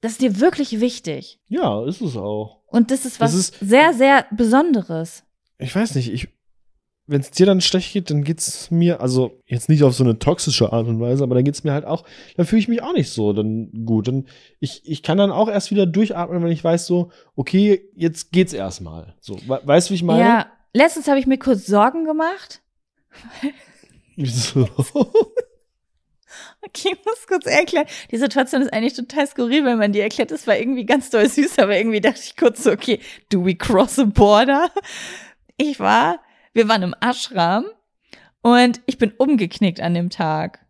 [SPEAKER 1] das ist dir wirklich wichtig.
[SPEAKER 2] Ja, ist es auch.
[SPEAKER 1] Und das ist was
[SPEAKER 2] Das ist-
[SPEAKER 1] sehr, sehr Besonderes.
[SPEAKER 2] Ich weiß nicht, ich, wenn es dir dann schlecht geht, dann geht's mir, also jetzt nicht auf so eine toxische Art und Weise, aber dann geht's mir halt auch, dann fühle ich mich auch nicht so dann gut. Dann, ich, ich kann dann auch erst wieder durchatmen, wenn ich weiß so, okay, jetzt geht's erstmal. So, we weißt du, wie ich meine?
[SPEAKER 1] Ja, letztens habe ich mir kurz Sorgen gemacht.
[SPEAKER 2] Wieso?
[SPEAKER 1] Okay, ich muss kurz erklären. Die Situation ist eigentlich total skurril, wenn man die erklärt. Das war irgendwie ganz doll süß, aber irgendwie dachte ich kurz so, okay, do we cross a border? Ich war, wir waren im Ashram und ich bin umgeknickt an dem Tag.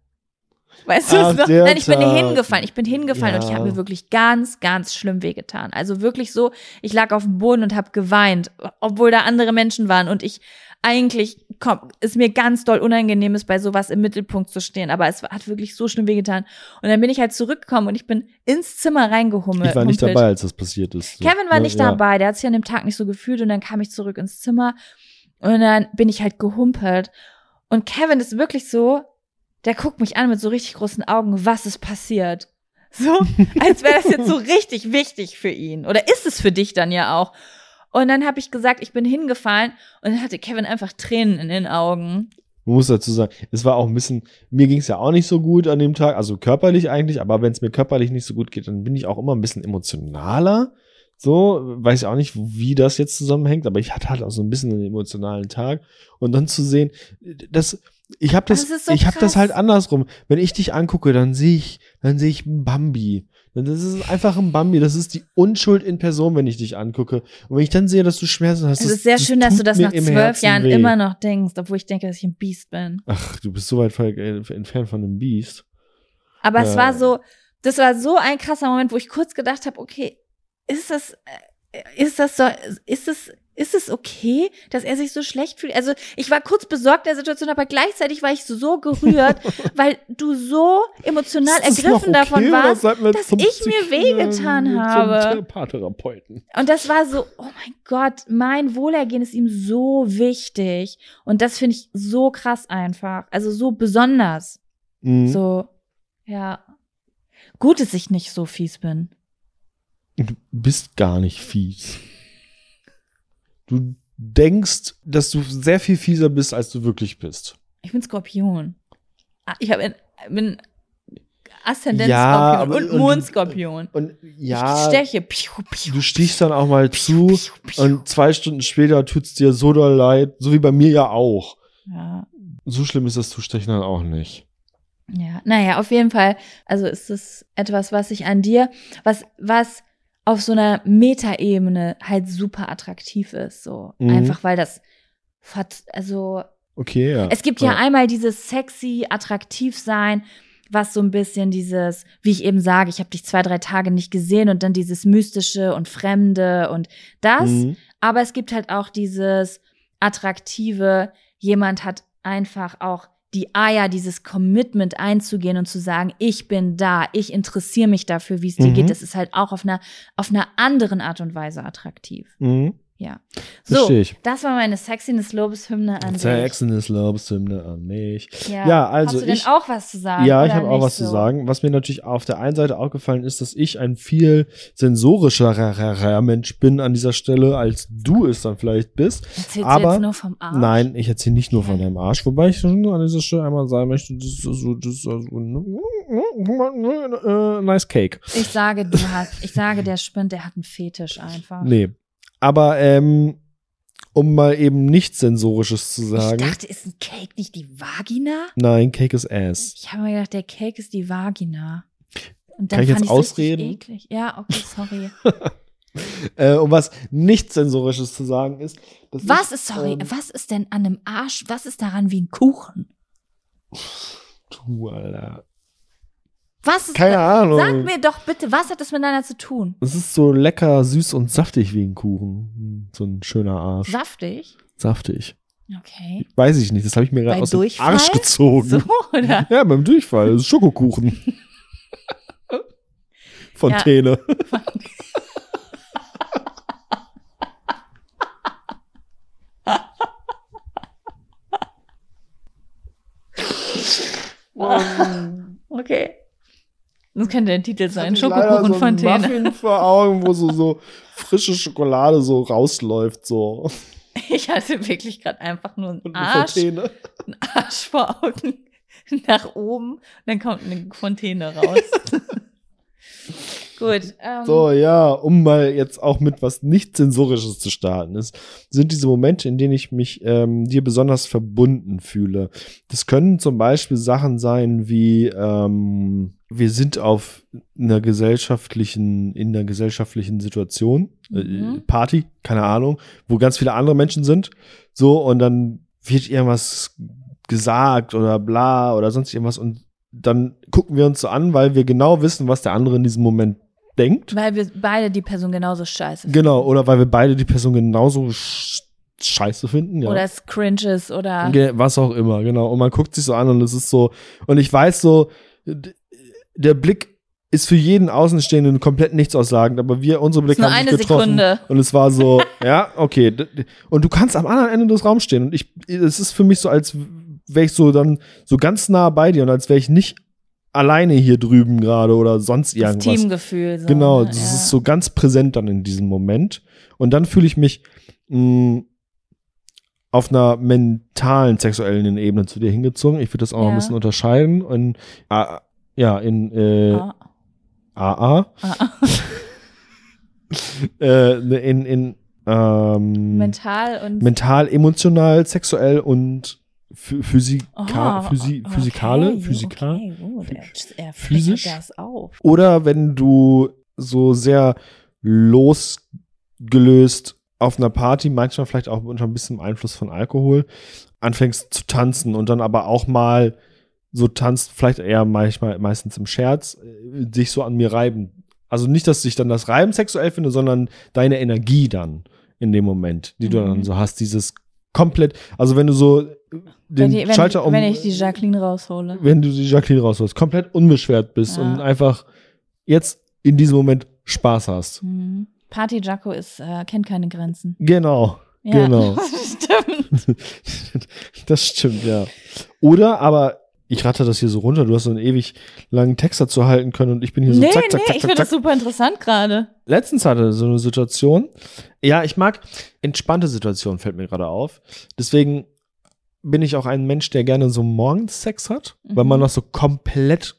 [SPEAKER 1] Weißt du es noch? Nein, ich bin
[SPEAKER 2] Tag.
[SPEAKER 1] hingefallen. Ich bin hingefallen und ich
[SPEAKER 2] Ja.
[SPEAKER 1] habe mir wirklich ganz, ganz schlimm wehgetan. Also wirklich so, ich lag auf dem Boden und habe geweint, obwohl da andere Menschen waren und ich eigentlich komm, ist mir ganz doll unangenehm ist, bei sowas im Mittelpunkt zu stehen. Aber es hat wirklich so schlimm wehgetan. Und dann bin ich halt zurückgekommen und ich bin ins Zimmer reingehummelt.
[SPEAKER 2] Ich war nicht
[SPEAKER 1] humpelt.
[SPEAKER 2] dabei, als das passiert ist.
[SPEAKER 1] Kevin war nicht
[SPEAKER 2] Ja.
[SPEAKER 1] dabei, der hat sich an dem Tag nicht so gefühlt und dann kam ich zurück ins Zimmer und dann bin ich halt gehumpelt. Und Kevin ist wirklich so, der guckt mich an mit so richtig großen Augen, was ist passiert? So, als wäre das jetzt so richtig wichtig für ihn. Oder ist es für dich dann ja auch? Und dann habe ich gesagt, ich bin hingefallen und dann hatte Kevin einfach Tränen in den Augen.
[SPEAKER 2] Man muss dazu sagen, es war auch ein bisschen, mir ging es ja auch nicht so gut an dem Tag, also körperlich eigentlich, aber wenn es mir körperlich nicht so gut geht, dann bin ich auch immer ein bisschen emotionaler. So, weiß ich auch nicht, wie das jetzt zusammenhängt, aber ich hatte halt auch so ein bisschen einen emotionalen Tag. Und dann zu sehen, das, ich habe das,
[SPEAKER 1] Das so
[SPEAKER 2] ich habe das halt andersrum. Wenn ich dich angucke, dann sehe ich, dann sehe ich einen Bambi. Das ist einfach ein Bambi. Das ist die Unschuld in Person, wenn ich dich angucke. Und wenn ich dann sehe, dass du Schmerzen hast,
[SPEAKER 1] Es
[SPEAKER 2] das,
[SPEAKER 1] ist sehr
[SPEAKER 2] das
[SPEAKER 1] schön, dass du das nach zwölf Jahren
[SPEAKER 2] weh.
[SPEAKER 1] immer noch denkst, obwohl ich denke, dass ich ein Biest bin.
[SPEAKER 2] Ach, du bist so weit äh, entfernt von einem Biest.
[SPEAKER 1] Aber es
[SPEAKER 2] Ja.
[SPEAKER 1] war so, das war so ein krasser Moment, wo ich kurz gedacht habe, okay, ist das, äh, ist das so, ist es, ist es okay, dass er sich so schlecht fühlt? Also ich war kurz besorgt der Situation, aber gleichzeitig war ich so gerührt, weil du so emotional
[SPEAKER 2] das
[SPEAKER 1] ergriffen davon
[SPEAKER 2] okay, oder
[SPEAKER 1] warst. dass ich mir wehgetan
[SPEAKER 2] zum
[SPEAKER 1] habe. Und das war so, oh mein Gott, mein Wohlergehen ist ihm so wichtig. Und das finde ich so krass einfach. Also so besonders.
[SPEAKER 2] Mhm.
[SPEAKER 1] So, ja. Gut, dass ich nicht so fies bin.
[SPEAKER 2] Du bist gar nicht fies. Du denkst, dass du sehr viel fieser bist, als du wirklich bist.
[SPEAKER 1] Ich bin Skorpion. Ah, Ich habe bin Aszendent
[SPEAKER 2] Ja,
[SPEAKER 1] und
[SPEAKER 2] und-
[SPEAKER 1] Mondskorpion.
[SPEAKER 2] Und
[SPEAKER 1] Ich
[SPEAKER 2] ja,
[SPEAKER 1] steche. Piu, piu,
[SPEAKER 2] du stichst dann auch mal zu
[SPEAKER 1] piu, piu.
[SPEAKER 2] und zwei Stunden später tut's dir so doll leid, so wie bei mir ja auch.
[SPEAKER 1] Ja,
[SPEAKER 2] So schlimm ist das Zustechen dann auch nicht.
[SPEAKER 1] ja. Naja, auf jeden Fall. Also ist es etwas, was ich an dir, was, was auf so einer Metaebene halt super attraktiv ist. So.
[SPEAKER 2] Mhm.
[SPEAKER 1] Einfach weil das, also
[SPEAKER 2] Okay, ja.
[SPEAKER 1] es gibt ja, einmal dieses sexy, attraktiv sein, was so ein bisschen dieses, wie ich eben sage, ich habe dich zwei, drei Tage nicht gesehen und dann dieses mystische und fremde und das.
[SPEAKER 2] Mhm.
[SPEAKER 1] Aber es gibt halt auch dieses attraktive, jemand hat einfach auch die Eier, dieses Commitment einzugehen und zu sagen, ich bin da, ich interessiere mich dafür, wie es dir
[SPEAKER 2] Mhm.
[SPEAKER 1] geht. Das ist halt auch auf einer, auf einer anderen Art und Weise attraktiv.
[SPEAKER 2] Mhm.
[SPEAKER 1] Ja. So, das war meine Sexiness-Lobeshymne an dich.
[SPEAKER 2] Sexiness Lobeshymne an mich.
[SPEAKER 1] Ja,
[SPEAKER 2] Ja, also
[SPEAKER 1] Hast du denn
[SPEAKER 2] ich-
[SPEAKER 1] auch was zu sagen?
[SPEAKER 2] Ja, ich habe auch was zu
[SPEAKER 1] so?
[SPEAKER 2] sagen. Was mir natürlich auf der einen Seite aufgefallen ist, dass ich ein viel sensorischerer Mensch bin an dieser Stelle, als du es dann vielleicht bist.
[SPEAKER 1] Erzählst
[SPEAKER 2] aber-
[SPEAKER 1] du jetzt nur vom Arsch?
[SPEAKER 2] Nein, ich erzähle nicht nur von deinem Arsch, wobei ich schon an dieser Stelle einmal sagen möchte, das ist so, das ist so, äh, nice cake.
[SPEAKER 1] Ich sage, du hast, ich sage, der spinnt, der hat einen Fetisch einfach.
[SPEAKER 2] Nee. Aber ähm, um mal eben nichts Sensorisches zu
[SPEAKER 1] ich
[SPEAKER 2] sagen.
[SPEAKER 1] dachte, ist ein Cake nicht die Vagina?
[SPEAKER 2] Nein, Cake is ass.
[SPEAKER 1] Ich habe mir gedacht, der Cake ist die Vagina. Und dann
[SPEAKER 2] Kann ich jetzt ausreden?
[SPEAKER 1] Eklig. Ja, okay, sorry.
[SPEAKER 2] Äh, um was nichts Sensorisches zu sagen ist.
[SPEAKER 1] Was
[SPEAKER 2] ich,
[SPEAKER 1] ist, sorry,
[SPEAKER 2] ähm,
[SPEAKER 1] was ist denn an einem Arsch, was ist daran wie ein Kuchen?
[SPEAKER 2] Du, Alter.
[SPEAKER 1] Was ist
[SPEAKER 2] Keine Ahnung.
[SPEAKER 1] Sag mir doch bitte, was hat das miteinander zu tun?
[SPEAKER 2] Es ist so lecker, süß und saftig wie ein Kuchen. So ein schöner Arsch.
[SPEAKER 1] Saftig?
[SPEAKER 2] Saftig.
[SPEAKER 1] Okay.
[SPEAKER 2] Weiß ich nicht, das habe ich mir gerade aus dem
[SPEAKER 1] Durchfall?
[SPEAKER 2] Arsch gezogen.
[SPEAKER 1] So, oder?
[SPEAKER 2] Ja, beim Durchfall. Das ist Schokokuchen. Fontäne.
[SPEAKER 1] Okay. Das könnte der Titel sein. Schokokuchenfontäne.
[SPEAKER 2] So Muffin vor Augen, wo so, so frische Schokolade so rausläuft, so.
[SPEAKER 1] Ich hatte wirklich gerade einfach nur einen Arsch,
[SPEAKER 2] Fontäne.
[SPEAKER 1] einen Arsch vor Augen nach oben. Und dann kommt eine Fontäne raus. Gut. Ähm,
[SPEAKER 2] So, ja, um mal jetzt auch mit was nicht Sensorisches zu starten, ist, sind diese Momente, in denen ich mich ähm, dir besonders verbunden fühle. Das können zum Beispiel Sachen sein wie, ähm, wir sind auf einer gesellschaftlichen, in einer gesellschaftlichen Situation, äh,
[SPEAKER 1] Mhm.
[SPEAKER 2] Party, keine Ahnung, wo ganz viele andere Menschen sind, so, und dann wird irgendwas gesagt oder bla oder sonst irgendwas und dann gucken wir uns so an, weil wir genau wissen, was der andere in diesem Moment denkt.
[SPEAKER 1] Weil wir beide die Person genauso scheiße finden.
[SPEAKER 2] Genau, oder weil wir beide die Person genauso sch scheiße finden, ja.
[SPEAKER 1] Oder es cringe ist oder.
[SPEAKER 2] Was auch immer, genau. Und man guckt sich so an und es ist so, und ich weiß so, der Blick ist für jeden Außenstehenden komplett nichts aussagend, aber wir, unsere Blicke
[SPEAKER 1] nur
[SPEAKER 2] haben
[SPEAKER 1] eine
[SPEAKER 2] sich getroffen.
[SPEAKER 1] Sekunde.
[SPEAKER 2] Und es war so, ja, okay. Und du kannst am anderen Ende des Raums stehen. Und ich, es ist für mich so, als wäre ich so dann so ganz nah bei dir und als wäre ich nicht alleine hier drüben gerade oder sonst
[SPEAKER 1] Das
[SPEAKER 2] irgendwas.
[SPEAKER 1] Teamgefühl. So,
[SPEAKER 2] Genau,
[SPEAKER 1] ne?
[SPEAKER 2] das
[SPEAKER 1] ja.
[SPEAKER 2] ist so ganz präsent dann in diesem Moment. Und dann fühle ich mich mh, auf einer mentalen, sexuellen Ebene zu dir hingezogen. Ich würde das auch noch
[SPEAKER 1] Ja.
[SPEAKER 2] ein bisschen unterscheiden. Und, ah, ja, in äh,
[SPEAKER 1] Ah,
[SPEAKER 2] AA,
[SPEAKER 1] ah,
[SPEAKER 2] äh, in, in ähm,
[SPEAKER 1] mental und.
[SPEAKER 2] mental, emotional, sexuell und phy- physika
[SPEAKER 1] Oh,
[SPEAKER 2] physi
[SPEAKER 1] okay,
[SPEAKER 2] physikale, physikal.
[SPEAKER 1] Okay, gut. Er, er
[SPEAKER 2] Physisch?
[SPEAKER 1] das auf.
[SPEAKER 2] Oder wenn du so sehr losgelöst auf einer Party, manchmal vielleicht auch unter ein bisschen Einfluss von Alkohol, anfängst zu tanzen und dann aber auch mal so tanzt, vielleicht eher manchmal, meistens im Scherz, äh, dich so an mir reiben. Also nicht, dass ich dann das Reiben sexuell finde, sondern deine Energie dann in dem Moment, die du
[SPEAKER 1] Mhm.
[SPEAKER 2] dann so hast, dieses komplett, also wenn du so den
[SPEAKER 1] wenn,
[SPEAKER 2] Schalter um,
[SPEAKER 1] wenn ich die Jacqueline raushole.
[SPEAKER 2] wenn du die Jacqueline rausholst, komplett unbeschwert bist
[SPEAKER 1] Ja.
[SPEAKER 2] und einfach jetzt in diesem Moment Spaß hast.
[SPEAKER 1] Mhm. Party Jacko ist, äh, kennt keine Grenzen.
[SPEAKER 2] Genau.
[SPEAKER 1] Ja,
[SPEAKER 2] Genau.
[SPEAKER 1] Stimmt.
[SPEAKER 2] das stimmt, ja. Oder, aber ich ratte das hier so runter, du hast so einen ewig langen Text dazu halten können und ich bin hier so
[SPEAKER 1] nee,
[SPEAKER 2] zack, zack,
[SPEAKER 1] nee,
[SPEAKER 2] zack,
[SPEAKER 1] ich finde das super interessant gerade.
[SPEAKER 2] Letztens hatte so eine Situation. Ja, ich mag entspannte Situationen, fällt mir gerade auf. Deswegen bin ich auch ein Mensch, der gerne so morgens Sex hat, weil
[SPEAKER 1] Mhm.
[SPEAKER 2] man noch so komplett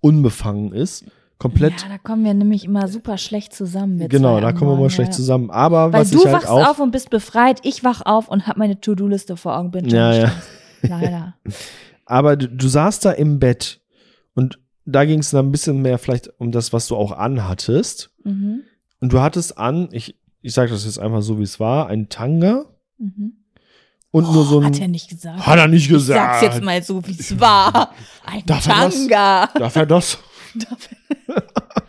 [SPEAKER 2] unbefangen ist. Komplett
[SPEAKER 1] Ja, da kommen wir nämlich immer super schlecht zusammen. Wir
[SPEAKER 2] Genau, da kommen wir
[SPEAKER 1] Morgen,
[SPEAKER 2] schlecht
[SPEAKER 1] ja.
[SPEAKER 2] zusammen. Aber
[SPEAKER 1] Weil
[SPEAKER 2] was
[SPEAKER 1] du
[SPEAKER 2] ich halt
[SPEAKER 1] wachst
[SPEAKER 2] auch.
[SPEAKER 1] auf und bist befreit, ich wach auf und habe meine To-Do-Liste vor Augen. Bin schon
[SPEAKER 2] Ja, ja.
[SPEAKER 1] Leider.
[SPEAKER 2] Aber du, du saßt da im Bett und da ging es dann ein bisschen mehr vielleicht um das, was du auch anhattest.
[SPEAKER 1] Mhm.
[SPEAKER 2] und du hattest an, ich, ich sage das jetzt einfach so, wie es war, ein Tanga
[SPEAKER 1] Mhm.
[SPEAKER 2] Und nur so ein.
[SPEAKER 1] Hat er nicht gesagt.
[SPEAKER 2] Hat er nicht
[SPEAKER 1] Ich
[SPEAKER 2] gesagt.
[SPEAKER 1] sag's jetzt mal so, wie es war. Ein
[SPEAKER 2] Darf er das?
[SPEAKER 1] Tanga.
[SPEAKER 2] Darf er das?
[SPEAKER 1] Darf er-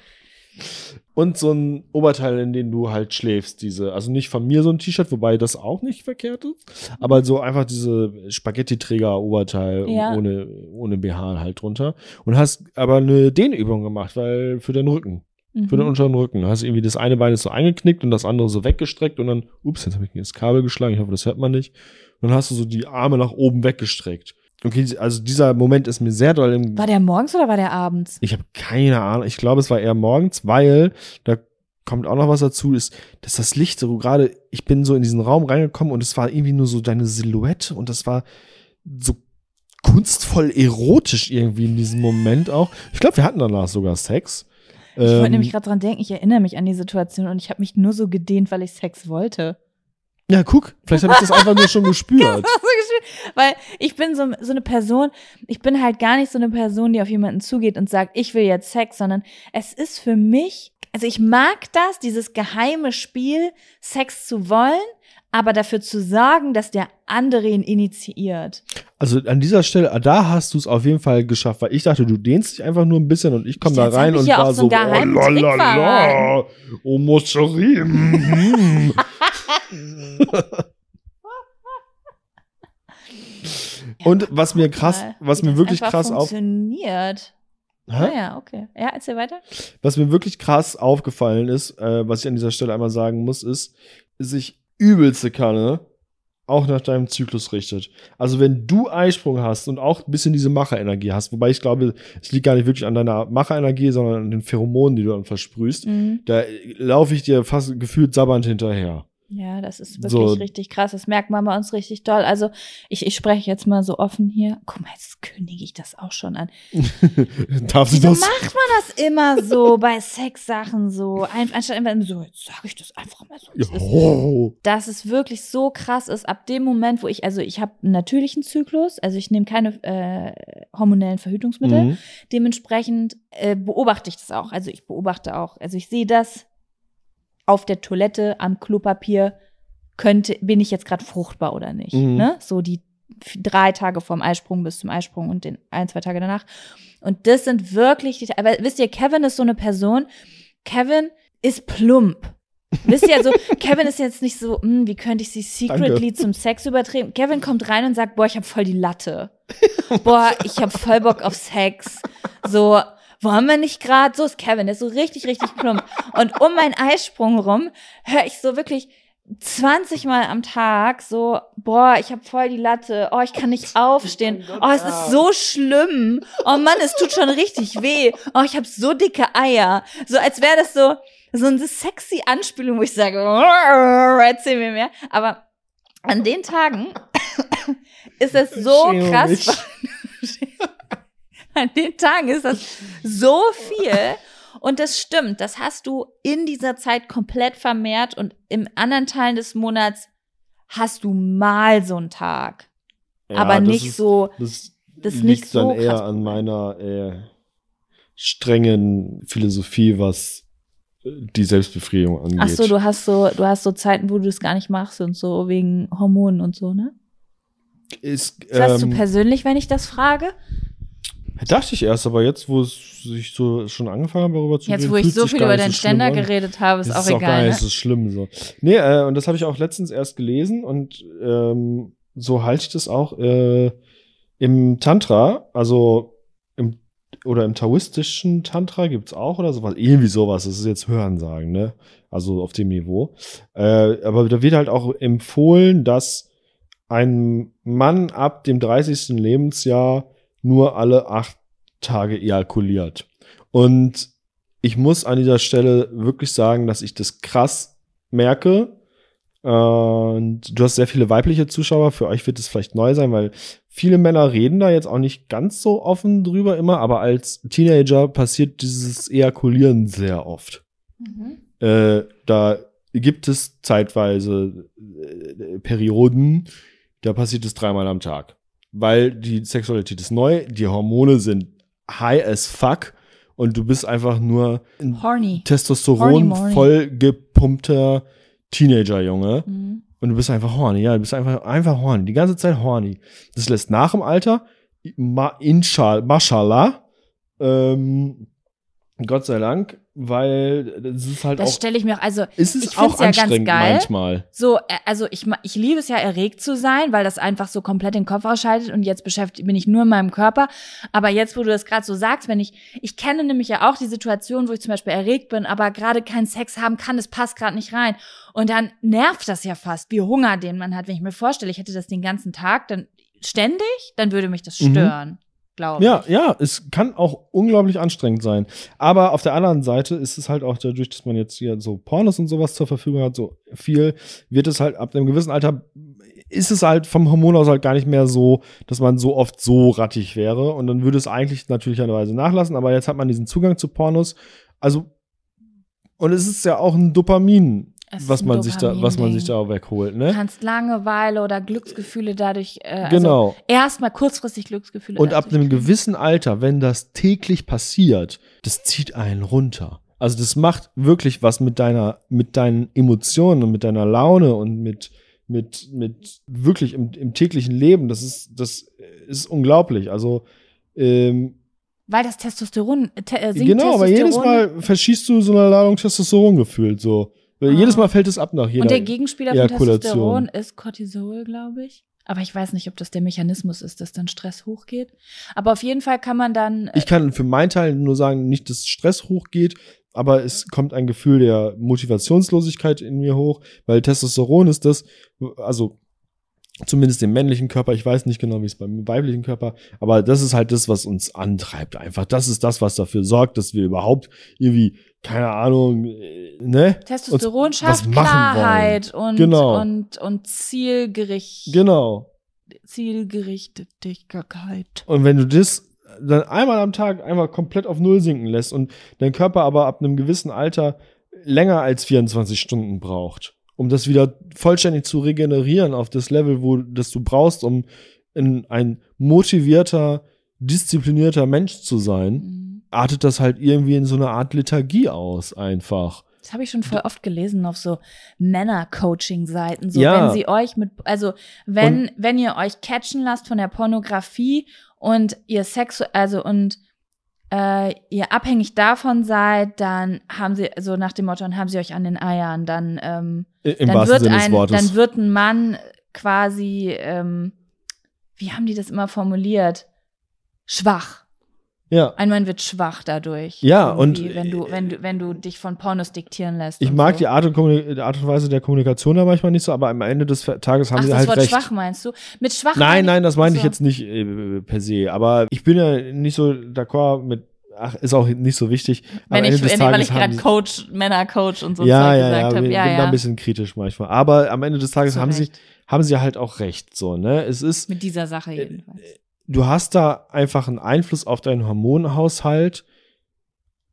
[SPEAKER 2] Und so ein Oberteil, in dem du halt schläfst, diese, also nicht von mir so ein T-Shirt, wobei das auch nicht verkehrt ist, aber so einfach diese Spaghetti-Träger-Oberteil
[SPEAKER 1] Ja.
[SPEAKER 2] ohne, ohne BH halt drunter. Und hast aber eine Dehnübung gemacht, weil für den Rücken, für den
[SPEAKER 1] Mhm.
[SPEAKER 2] unteren Rücken. Du hast irgendwie das eine Bein ist so eingeknickt und das andere so weggestreckt und dann, ups, jetzt habe ich gegen das Kabel geschlagen, ich hoffe, das hört man nicht. Dann hast du so die Arme nach oben weggestreckt. Okay, also dieser Moment ist mir sehr doll im
[SPEAKER 1] War der morgens oder war der abends?
[SPEAKER 2] ich habe keine Ahnung. Ich glaube, es war eher morgens, weil da kommt auch noch was dazu, ist, dass das Licht so gerade, ich bin so in diesen Raum reingekommen und es war irgendwie nur so deine Silhouette und das war so kunstvoll erotisch irgendwie in diesem Moment auch. Ich glaube, wir hatten danach sogar Sex.
[SPEAKER 1] Ich wollte
[SPEAKER 2] Ähm,
[SPEAKER 1] nämlich gerade dran denken, ich erinnere mich an die Situation und ich habe mich nur so gedehnt, weil ich Sex wollte.
[SPEAKER 2] Ja, guck, vielleicht habe ich das einfach nur schon gespürt.
[SPEAKER 1] Weil ich bin so, so eine Person, ich bin halt gar nicht so eine Person, die auf jemanden zugeht und sagt, ich will jetzt Sex, sondern es ist für mich, also ich mag das, dieses geheime Spiel, Sex zu wollen, aber dafür zu sorgen, dass der andere ihn initiiert.
[SPEAKER 2] Also an dieser Stelle, da hast du es auf jeden Fall geschafft, weil ich dachte, du dehnst dich einfach nur ein bisschen und ich komme da rein und war
[SPEAKER 1] so
[SPEAKER 2] so, oh,
[SPEAKER 1] Trick
[SPEAKER 2] lalala, oh Moscherie. Und was mir krass, was mir wirklich krass auf,
[SPEAKER 1] funktioniert.
[SPEAKER 2] Hä?
[SPEAKER 1] Naja, okay. Ja, erzähl weiter.
[SPEAKER 2] was mir wirklich krass aufgefallen ist, äh, was ich an dieser Stelle einmal sagen muss, ist, sich übelste Kanne auch nach deinem Zyklus richtet. Also wenn du Eisprung hast und auch ein bisschen diese Macherenergie hast, wobei ich glaube, es liegt gar nicht wirklich an deiner Macherenergie, sondern an den Pheromonen, die du dann versprühst,
[SPEAKER 1] Mhm.
[SPEAKER 2] da laufe ich dir fast gefühlt sabbernd hinterher.
[SPEAKER 1] Ja, das ist wirklich
[SPEAKER 2] So.
[SPEAKER 1] richtig krass. Das merkt man bei uns richtig doll. Also ich, ich spreche jetzt mal so offen hier. Guck mal, jetzt kündige ich das auch schon an.
[SPEAKER 2] Darf
[SPEAKER 1] Wieso
[SPEAKER 2] das?
[SPEAKER 1] macht man das immer so bei Sexsachen so? Ein, anstatt immer so, jetzt sage ich das einfach mal so. ist.
[SPEAKER 2] Oh.
[SPEAKER 1] Dass es wirklich so krass ist, ab dem Moment, wo ich, also ich habe einen natürlichen Zyklus, also ich nehme keine äh, hormonellen Verhütungsmittel.
[SPEAKER 2] Mhm.
[SPEAKER 1] Dementsprechend äh, beobachte ich das auch. Also ich beobachte auch, also ich sehe das auf der Toilette, am Klopapier, könnte, bin ich jetzt gerade fruchtbar oder nicht.
[SPEAKER 2] Mhm.
[SPEAKER 1] Ne? So die drei Tage vom Eisprung bis zum Eisprung und den ein, zwei Tage danach. Und das sind wirklich, die, aber wisst ihr, Kevin ist so eine Person, Kevin ist plump. Wisst ihr, also Kevin ist jetzt nicht so, hm, wie könnte ich sie secretly zum Sex übertreten? Kevin kommt rein und sagt, boah, ich habe voll die Latte. Boah, ich habe voll Bock auf Sex. So, wollen wir nicht gerade? So ist Kevin, der ist so richtig, richtig plump. Und um meinen Eisprung rum höre ich so wirklich 20 Mal am Tag so, boah, ich habe voll die Latte, oh, ich kann nicht aufstehen, oh, es ist so schlimm, oh Mann, es tut schon richtig weh, oh, ich habe so dicke Eier, so als wäre das so so eine sexy Anspielung, wo ich sage, erzähl mir mehr, aber an den Tagen ist es so krass. An den Tagen ist das so viel. Und das stimmt, das hast du in dieser Zeit komplett vermehrt und im anderen Teilen des Monats hast du mal so einen Tag.
[SPEAKER 2] Ja,
[SPEAKER 1] aber nicht
[SPEAKER 2] ist-
[SPEAKER 1] so,
[SPEAKER 2] Das,
[SPEAKER 1] das ist
[SPEAKER 2] liegt
[SPEAKER 1] nicht so
[SPEAKER 2] dann eher an meiner äh, strengen Philosophie, was äh, die Selbstbefriedigung angeht.
[SPEAKER 1] Ach so, du hast so, du hast so Zeiten, wo du das gar nicht machst und so wegen Hormonen und so, ne?
[SPEAKER 2] ist,
[SPEAKER 1] Ist das zu
[SPEAKER 2] ähm,
[SPEAKER 1] persönlich, wenn ich das frage?
[SPEAKER 2] Dachte ich erst, aber jetzt, wo es sich so schon angefangen hat, darüber zu
[SPEAKER 1] Jetzt,
[SPEAKER 2] reden,
[SPEAKER 1] wo ich so viel über deinen
[SPEAKER 2] so
[SPEAKER 1] Ständer geredet habe, ist auch
[SPEAKER 2] ist auch gar
[SPEAKER 1] egal.
[SPEAKER 2] nicht
[SPEAKER 1] Ne?
[SPEAKER 2] so schlimm so. Nee, äh, und das habe ich auch letztens erst gelesen und ähm, so halte ich das auch äh, im Tantra, also im oder im taoistischen Tantra gibt's auch oder sowas, irgendwie sowas, das ist jetzt Hörensagen, ne? Also auf dem Niveau. Äh, aber da wird halt auch empfohlen, dass ein Mann ab dem 30. Lebensjahr nur alle acht Tage ejakuliert. Und ich muss an dieser Stelle wirklich sagen, dass ich das krass merke. Und du hast sehr viele weibliche Zuschauer. Für euch wird es vielleicht neu sein, weil viele Männer reden da jetzt auch nicht ganz so offen drüber immer. Aber als Teenager passiert dieses Ejakulieren sehr oft.
[SPEAKER 1] Mhm.
[SPEAKER 2] Äh, da gibt es zeitweise äh, Perioden, da passiert es dreimal am Tag. Weil die Sexualität ist neu, die Hormone sind high as fuck und du bist einfach nur ein
[SPEAKER 1] Horny.
[SPEAKER 2] Testosteron
[SPEAKER 1] Horny,
[SPEAKER 2] voll gepumpter Teenager-Junge.
[SPEAKER 1] Mhm.
[SPEAKER 2] Und du bist einfach horny, ja, du bist einfach, einfach horny, die ganze Zeit horny. Das lässt nach im Alter, ma, inshal, mashallah, ähm, Gott sei Dank, weil das ist halt
[SPEAKER 1] Das
[SPEAKER 2] auch,
[SPEAKER 1] stelle ich mir auch, also
[SPEAKER 2] es ist
[SPEAKER 1] ich
[SPEAKER 2] auch
[SPEAKER 1] find's ja ganz
[SPEAKER 2] anstrengend
[SPEAKER 1] geil.
[SPEAKER 2] manchmal.
[SPEAKER 1] so, äh, also ich, ich liebe es ja, erregt zu sein, weil das einfach so komplett den Kopf ausschaltet und jetzt beschäftigt bin ich nur in meinem Körper. Aber jetzt, wo du das gerade so sagst, wenn ich, ich kenne nämlich ja auch die Situation, wo ich zum Beispiel erregt bin, aber gerade keinen Sex haben kann, es passt gerade nicht rein. Und dann nervt das ja fast, wie Hunger, den man hat. Wenn ich mir vorstelle, ich hätte das den ganzen Tag, dann ständig, dann würde mich das
[SPEAKER 2] Mhm.
[SPEAKER 1] Glaube ich.
[SPEAKER 2] Ja, ja, es kann auch unglaublich anstrengend sein. Aber auf der anderen Seite ist es halt auch dadurch, dass man jetzt hier so Pornos und sowas zur Verfügung hat, so viel, wird es halt ab einem gewissen Alter, ist es halt vom Hormon aus halt gar nicht mehr so, dass man so oft so rattig wäre. Und dann würde es eigentlich natürlicherweise nachlassen. Aber jetzt hat man diesen Zugang zu Pornos. Also, und es ist ja auch ein Dopamin,
[SPEAKER 1] Es
[SPEAKER 2] was man sich da, was man sich da auch wegholt,
[SPEAKER 1] Du
[SPEAKER 2] ne?
[SPEAKER 1] kannst Langeweile oder Glücksgefühle dadurch, äh, also
[SPEAKER 2] Genau.
[SPEAKER 1] erstmal kurzfristig Glücksgefühle.
[SPEAKER 2] Und ab einem
[SPEAKER 1] kriegen.
[SPEAKER 2] gewissen Alter, wenn das täglich passiert, das zieht einen runter. Also das macht wirklich was mit deiner, mit deinen Emotionen und mit deiner Laune und mit, mit, mit wirklich im, im täglichen Leben. Das ist, das ist unglaublich. Also ähm,
[SPEAKER 1] Weil das Testosteron, te, äh, sinkt
[SPEAKER 2] genau, aber jedes Mal verschießt du so eine Ladung Testosteron gefühlt so. Weil
[SPEAKER 1] Ah.
[SPEAKER 2] Jedes Mal fällt es ab nach jeder.
[SPEAKER 1] Und der Gegenspieler von. Testosteron ist Cortisol, glaube ich. Aber ich weiß nicht, ob das der Mechanismus ist, dass dann Stress hochgeht. Aber auf jeden Fall kann man dann.
[SPEAKER 2] Ich kann für meinen Teil nur sagen, nicht, dass Stress hochgeht, aber es kommt ein Gefühl der Motivationslosigkeit in mir hoch, weil Testosteron ist das, also zumindest im männlichen Körper, ich weiß nicht genau, wie es beim weiblichen Körper, aber das ist halt das, was uns antreibt einfach. Das ist das, was dafür sorgt, dass wir überhaupt irgendwie, keine Ahnung, äh, ne?
[SPEAKER 1] Testosteron schafft Klarheit und,
[SPEAKER 2] Genau.
[SPEAKER 1] und, und Zielgericht,
[SPEAKER 2] Genau.
[SPEAKER 1] Zielgerichtetkeit.
[SPEAKER 2] Und wenn du das dann einmal am Tag einfach komplett auf Null sinken lässt und dein Körper aber ab einem gewissen Alter länger als 24 Stunden braucht, um das wieder vollständig zu regenerieren auf das Level, wo das du brauchst, um in ein motivierter, disziplinierter Mensch zu sein,
[SPEAKER 1] Mhm.
[SPEAKER 2] artet das halt irgendwie in so eine Art Lethargie aus einfach.
[SPEAKER 1] Das habe ich schon voll oft gelesen auf so Männer-Coaching-Seiten. So,
[SPEAKER 2] Ja.
[SPEAKER 1] wenn sie euch mit, also wenn, wenn ihr euch catchen lasst von der Pornografie und ihr Sex, also und äh, ihr abhängig davon seid, dann haben sie, so nach dem Motto, dann haben sie euch an den Eiern, dann, ähm,
[SPEAKER 2] Im
[SPEAKER 1] dann wird ein, dann wird ein Mann quasi, ähm, wie haben die das immer formuliert? Schwach.
[SPEAKER 2] Ja.
[SPEAKER 1] Ein Mann wird schwach dadurch.
[SPEAKER 2] Ja, und-
[SPEAKER 1] wenn du, wenn du, wenn du dich von Pornos diktieren lässt.
[SPEAKER 2] Ich mag
[SPEAKER 1] so.
[SPEAKER 2] die Art und, die Art und Weise der Kommunikation da manchmal nicht so, aber am Ende des Tages haben
[SPEAKER 1] Ach,
[SPEAKER 2] sie
[SPEAKER 1] das
[SPEAKER 2] halt
[SPEAKER 1] Wort
[SPEAKER 2] recht.
[SPEAKER 1] schwach meinst du? Mit schwach
[SPEAKER 2] Nein, nein, das meine ich
[SPEAKER 1] Achso.
[SPEAKER 2] jetzt nicht äh, per se. Aber ich bin ja nicht so d'accord mit, ach, ist auch nicht so wichtig.
[SPEAKER 1] Wenn
[SPEAKER 2] Ende
[SPEAKER 1] ich, wenn, weil ich gerade Coach, Männercoach und so
[SPEAKER 2] ja,
[SPEAKER 1] Zeug
[SPEAKER 2] ja, ja,
[SPEAKER 1] gesagt
[SPEAKER 2] bin,
[SPEAKER 1] habe. Ja,
[SPEAKER 2] bin da
[SPEAKER 1] ja.
[SPEAKER 2] ein bisschen kritisch manchmal. Aber am Ende des Tages
[SPEAKER 1] Zu
[SPEAKER 2] haben sie, haben sie halt auch recht, so, ne? Es ist,
[SPEAKER 1] Mit dieser Sache
[SPEAKER 2] Äh,
[SPEAKER 1] jedenfalls.
[SPEAKER 2] Du hast da einfach einen Einfluss auf deinen Hormonhaushalt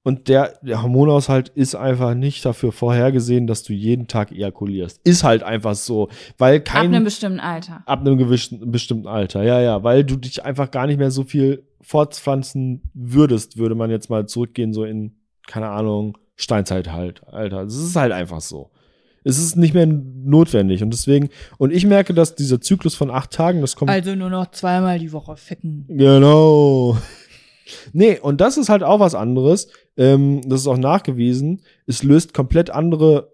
[SPEAKER 2] und der, der Hormonhaushalt ist einfach nicht dafür vorhergesehen, dass du jeden Tag ejakulierst. Ist halt einfach so, weil
[SPEAKER 1] Ab
[SPEAKER 2] kein
[SPEAKER 1] einem bestimmten Alter.
[SPEAKER 2] Ab einem gewissen, bestimmten Alter, ja, ja, weil du dich einfach gar nicht mehr so viel fortpflanzen würdest, würde man jetzt mal zurückgehen, so in, keine Ahnung, Steinzeit halt, Alter. Es ist halt einfach so. Es ist nicht mehr notwendig und deswegen, und ich merke, dass dieser Zyklus von acht Tagen, das kommt.
[SPEAKER 1] Also nur noch zweimal die Woche ficken.
[SPEAKER 2] Genau. Nee, und das ist halt auch was anderes. Ähm, das ist auch nachgewiesen. Es löst komplett andere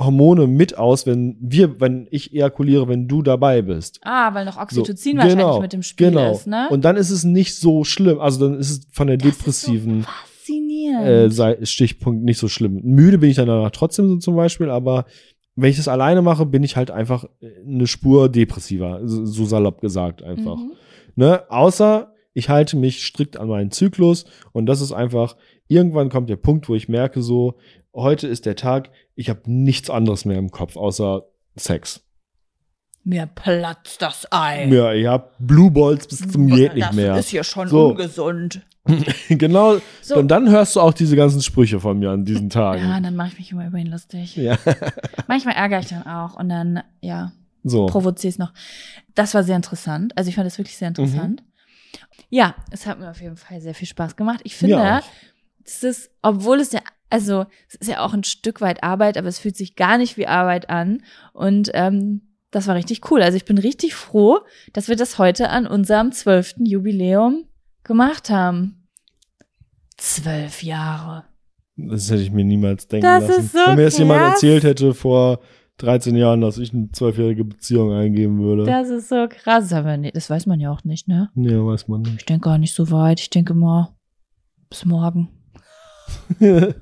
[SPEAKER 2] Hormone mit aus, wenn wir, wenn ich ejakuliere, wenn du dabei bist.
[SPEAKER 1] Ah, weil noch Oxytocin
[SPEAKER 2] So,
[SPEAKER 1] wahrscheinlich
[SPEAKER 2] genau,
[SPEAKER 1] mit dem Spiel
[SPEAKER 2] genau.
[SPEAKER 1] ist, ne?
[SPEAKER 2] Und dann ist es nicht so schlimm. Also dann ist es von der
[SPEAKER 1] Das ist
[SPEAKER 2] depressiven
[SPEAKER 1] so faszinierend.
[SPEAKER 2] Äh, Sei- Stichpunkt nicht so schlimm. Müde bin ich dann danach trotzdem so zum Beispiel, aber wenn ich das alleine mache, bin ich halt einfach eine Spur depressiver, so salopp gesagt einfach.
[SPEAKER 1] Mhm.
[SPEAKER 2] Ne? Außer ich halte mich strikt an meinen Zyklus und das ist einfach, irgendwann kommt der Punkt, wo ich merke, so, heute ist der Tag, ich habe nichts anderes mehr im Kopf, außer Sex.
[SPEAKER 1] Mir platzt das Ei.
[SPEAKER 2] Ja, ich habe Blue Balls bis zum geht nicht
[SPEAKER 1] das
[SPEAKER 2] mehr.
[SPEAKER 1] ist ja schon
[SPEAKER 2] So.
[SPEAKER 1] ungesund.
[SPEAKER 2] genau.
[SPEAKER 1] So.
[SPEAKER 2] Und dann hörst du auch diese ganzen Sprüche von mir an diesen Tagen.
[SPEAKER 1] Ja, dann mache ich mich immer über ihn lustig.
[SPEAKER 2] Ja.
[SPEAKER 1] Manchmal ärgere ich dann auch und dann, ja,
[SPEAKER 2] So.
[SPEAKER 1] provoziere es noch. Das war sehr interessant. Also ich fand das wirklich sehr interessant.
[SPEAKER 2] Mhm.
[SPEAKER 1] Ja, es hat mir auf jeden Fall sehr viel Spaß gemacht. Ich finde,
[SPEAKER 2] auch.
[SPEAKER 1] das ist, obwohl es ja, also es ist ja auch ein Stück weit Arbeit, aber es fühlt sich gar nicht wie Arbeit an. Und ähm, das war richtig cool. Also ich bin richtig froh, dass wir das heute an unserem zwölften Jubiläum gemacht haben. Zwölf Jahre.
[SPEAKER 2] Das hätte ich mir niemals denken
[SPEAKER 1] Das
[SPEAKER 2] lassen.
[SPEAKER 1] ist so
[SPEAKER 2] Wenn mir das jemand erzählt hätte vor 13 Jahren, dass ich eine zwölfjährige Beziehung eingeben würde.
[SPEAKER 1] Das ist so krass. Aber nee, das weiß man ja auch nicht, ne?
[SPEAKER 2] nee, weiß man nicht.
[SPEAKER 1] Ich denke gar nicht so weit. Ich denke mal, bis morgen.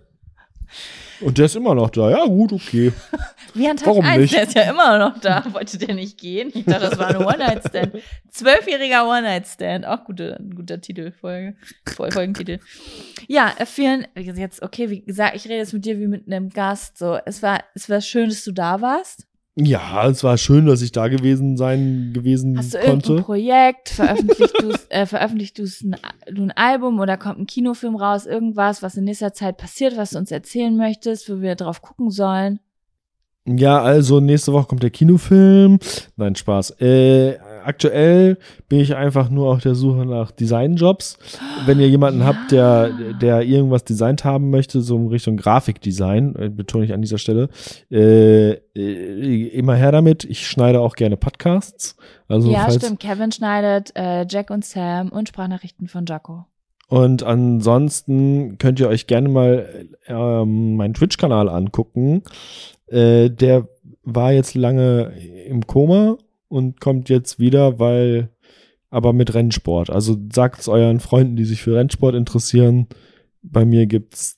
[SPEAKER 2] Und der ist immer noch da. Ja, gut, okay.
[SPEAKER 1] Wie an Tag
[SPEAKER 2] Warum
[SPEAKER 1] 1,
[SPEAKER 2] nicht?
[SPEAKER 1] der ist ja immer noch da. Wollte der nicht gehen? Ich dachte, das war ein One-Night-Stand. Zwölfjähriger One-Night-Stand. Auch gute, ein guter Titel, Folge, Fol- Folgentitel. Ja, vielen, jetzt, okay, wie gesagt, ich rede jetzt mit dir wie mit einem Gast. So, es war, es war schön, dass du da warst.
[SPEAKER 2] Ja, es war schön, dass ich da gewesen sein gewesen
[SPEAKER 1] Hast du irgendein
[SPEAKER 2] konnte.
[SPEAKER 1] Projekt? Veröffentlicht du äh, veröffentlicht du's ein, du ein Album oder kommt ein Kinofilm raus? Irgendwas, was in nächster Zeit passiert, was du uns erzählen möchtest, wo wir drauf gucken sollen?
[SPEAKER 2] Ja, also nächste Woche kommt der Kinofilm. Nein, Spaß. Äh, aktuell bin ich einfach nur auf der Suche nach Designjobs. Wenn ihr jemanden
[SPEAKER 1] Ja.
[SPEAKER 2] habt, der, der irgendwas designt haben möchte, so in Richtung Grafikdesign, äh, betone ich an dieser Stelle, äh, äh, immer her damit. Ich schneide auch gerne Podcasts. Also
[SPEAKER 1] ja, stimmt. Kevin schneidet äh, Jack und Sam und Sprachnachrichten von Jaco.
[SPEAKER 2] Und ansonsten könnt ihr euch gerne mal ähm, meinen Twitch-Kanal angucken. Äh, der war jetzt lange im Koma und kommt jetzt wieder, weil aber mit Rennsport. Also sagt es euren Freunden, die sich für Rennsport interessieren. Bei mir gibt's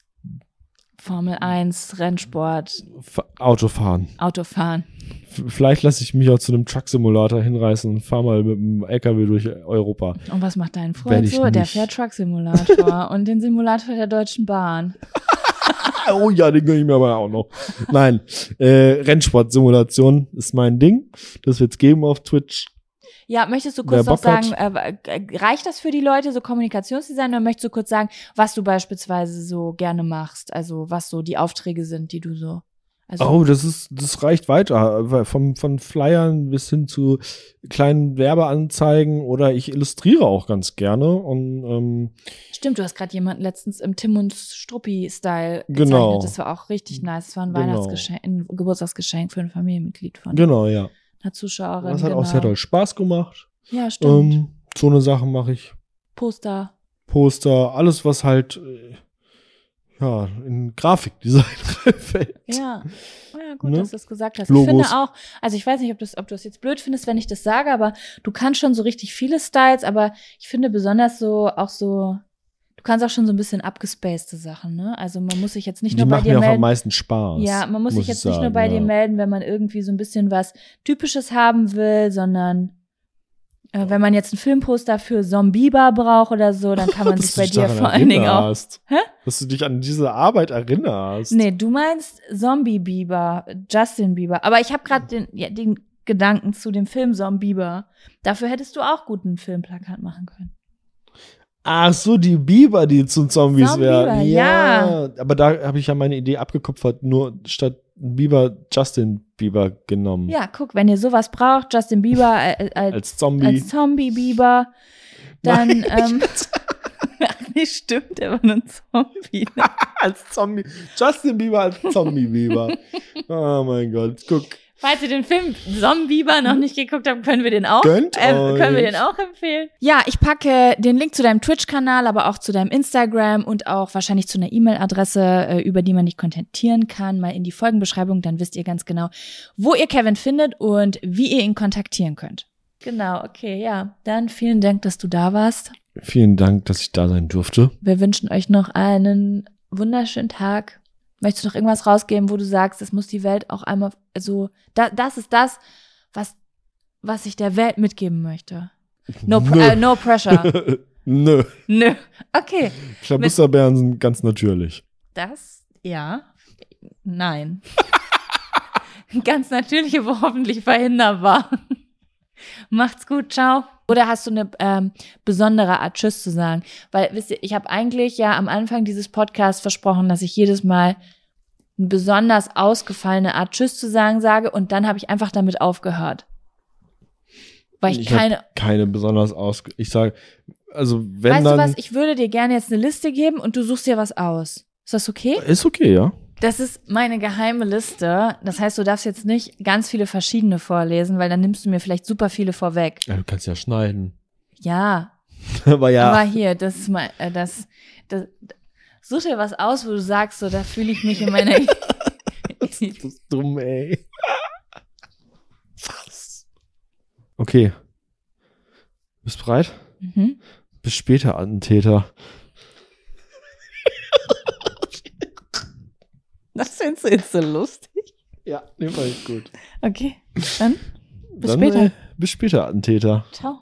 [SPEAKER 1] Formel 1, Rennsport,
[SPEAKER 2] F Autofahren.
[SPEAKER 1] Autofahren.
[SPEAKER 2] F vielleicht lasse ich mich auch zu einem Truck-Simulator hinreißen und fahre mal mit dem LKW durch Europa.
[SPEAKER 1] Und was macht dein Freund so? Der fährt Truck Simulator und den Simulator der Deutschen Bahn.
[SPEAKER 2] Oh ja, den gönne ich mir aber auch noch. Nein, äh, Rennsport-Simulation ist mein Ding. Das wird's geben auf Twitch.
[SPEAKER 1] Ja, möchtest du kurz noch sagen, äh, äh, reicht das für die Leute, so Kommunikationsdesign, oder möchtest du kurz sagen, was du beispielsweise so gerne machst? Also was so die Aufträge sind, die du so. Also,
[SPEAKER 2] Oh, das ist, das reicht weiter. Vom, von Flyern bis hin zu kleinen Werbeanzeigen oder ich illustriere auch ganz gerne. Und ähm,
[SPEAKER 1] Stimmt, du hast gerade jemanden letztens im Tim und Struppi-Style gezeichnet.
[SPEAKER 2] Genau.
[SPEAKER 1] Das war auch richtig nice. Das war ein
[SPEAKER 2] Genau.
[SPEAKER 1] Weihnachtsgeschenk, ein Geburtstagsgeschenk für ein Familienmitglied von
[SPEAKER 2] genau, ja.
[SPEAKER 1] einer Zuschauerin.
[SPEAKER 2] Das hat
[SPEAKER 1] genau.
[SPEAKER 2] auch sehr doll Spaß gemacht.
[SPEAKER 1] Ja, stimmt.
[SPEAKER 2] Ähm, so eine Sache mache ich.
[SPEAKER 1] Poster.
[SPEAKER 2] Poster, alles, was halt äh, ja, in Grafikdesign fällt.
[SPEAKER 1] Ja. Ja, gut,
[SPEAKER 2] Ne?
[SPEAKER 1] dass du es gesagt hast.
[SPEAKER 2] Logos.
[SPEAKER 1] Ich finde auch, also ich weiß nicht, ob, das, ob du es jetzt blöd findest, wenn ich das sage, aber du kannst schon so richtig viele Styles, aber ich finde besonders so auch so, du kannst auch schon so ein bisschen abgespacede Sachen, ne? Also man muss sich jetzt nicht
[SPEAKER 2] Die
[SPEAKER 1] nur bei
[SPEAKER 2] machen
[SPEAKER 1] dir
[SPEAKER 2] mir auch am
[SPEAKER 1] melden.
[SPEAKER 2] meisten Spaß.
[SPEAKER 1] Ja, man muss, sich
[SPEAKER 2] ich
[SPEAKER 1] jetzt nicht nur
[SPEAKER 2] sagen,
[SPEAKER 1] bei
[SPEAKER 2] ja.
[SPEAKER 1] dir melden, wenn man irgendwie so ein bisschen was Typisches haben will, sondern äh, wenn man jetzt ein Filmposter für Zombieba braucht oder so, dann kann man sich bei dir vor allen Dingen auch. Hä?
[SPEAKER 2] Dass du dich an diese Arbeit erinnerst.
[SPEAKER 1] Nee, du meinst Zombie Bieber, Justin Bieber. Aber ich habe gerade den, ja, den Gedanken zu dem Film Zombie Bieber. Dafür hättest du auch gut ein Filmplakat machen können.
[SPEAKER 2] Ach so, die Biber, die zu Zombies
[SPEAKER 1] Zombie
[SPEAKER 2] werden.
[SPEAKER 1] Biber,
[SPEAKER 2] Ja. Aber da habe ich ja meine Idee abgekupfert, nur statt Bieber Justin Bieber genommen.
[SPEAKER 1] Ja, guck, wenn ihr sowas braucht, Justin Bieber äh, als,
[SPEAKER 2] Als Zombie.
[SPEAKER 1] als Zombie Bieber, dann
[SPEAKER 2] Nein.
[SPEAKER 1] ähm, ach nee, stimmt, der war ein Zombie. Ne?
[SPEAKER 2] als Zombie. Justin Bieber als Zombie Bieber. oh mein Gott. Guck.
[SPEAKER 1] Falls ihr den Film Zombie Bieber noch nicht geguckt habt, können wir den auch
[SPEAKER 2] Gönnt
[SPEAKER 1] ähm, können wir den auch empfehlen. Ja, ich packe den Link zu deinem Twitch-Kanal, aber auch zu deinem Instagram und auch wahrscheinlich zu einer E-Mail-Adresse, äh, über die man dich kontaktieren kann, mal in die Folgenbeschreibung. Dann wisst ihr ganz genau, wo ihr Kevin findet und wie ihr ihn kontaktieren könnt. Genau, okay, ja. Dann vielen Dank, dass du da warst.
[SPEAKER 2] Vielen Dank, dass ich da sein durfte.
[SPEAKER 1] Wir wünschen euch noch einen wunderschönen Tag. Möchtest du noch irgendwas rausgeben, wo du sagst, es muss die Welt auch einmal, also da, das ist das, was, was ich der Welt mitgeben möchte. No, pr äh, no pressure.
[SPEAKER 2] Nö.
[SPEAKER 1] Nö. Okay.
[SPEAKER 2] Klabusterbeeren sind ganz natürlich.
[SPEAKER 1] Das, ja. Nein. Ganz natürliche, wo hoffentlich verhinderbar. Macht's gut, ciao. Oder hast du eine ähm, besondere Art Tschüss zu sagen? Weil, wisst ihr, ich habe eigentlich ja am Anfang dieses Podcasts versprochen, dass ich jedes Mal eine besonders ausgefallene Art Tschüss zu sagen sage und dann habe ich einfach damit aufgehört. Weil ich,
[SPEAKER 2] Ich
[SPEAKER 1] keine,
[SPEAKER 2] Keine besonders aus. Ich sage, Also, wenn
[SPEAKER 1] weißt
[SPEAKER 2] dann.
[SPEAKER 1] du was? Ich würde dir gerne jetzt eine Liste geben und du suchst dir was aus. Ist das okay?
[SPEAKER 2] Ist okay, ja.
[SPEAKER 1] Das ist meine geheime Liste. Das heißt, du darfst jetzt nicht ganz viele verschiedene vorlesen, weil dann nimmst du mir vielleicht super viele vorweg.
[SPEAKER 2] ja. Du kannst ja schneiden.
[SPEAKER 1] Ja,
[SPEAKER 2] Aber ja.
[SPEAKER 1] aber hier, das ist mal, äh, das, das, such dir was aus, wo du sagst, so, da fühle ich mich in meiner.
[SPEAKER 2] das ist dumm, ey. Was? Okay. Bist bereit?
[SPEAKER 1] mhm.
[SPEAKER 2] Bis später, Attentäter.
[SPEAKER 1] Das findest du jetzt so lustig.
[SPEAKER 2] Ja, den fand ich gut.
[SPEAKER 1] Okay, dann bis
[SPEAKER 2] Dann,
[SPEAKER 1] später.
[SPEAKER 2] Äh, bis später, Attentäter.
[SPEAKER 1] Ciao.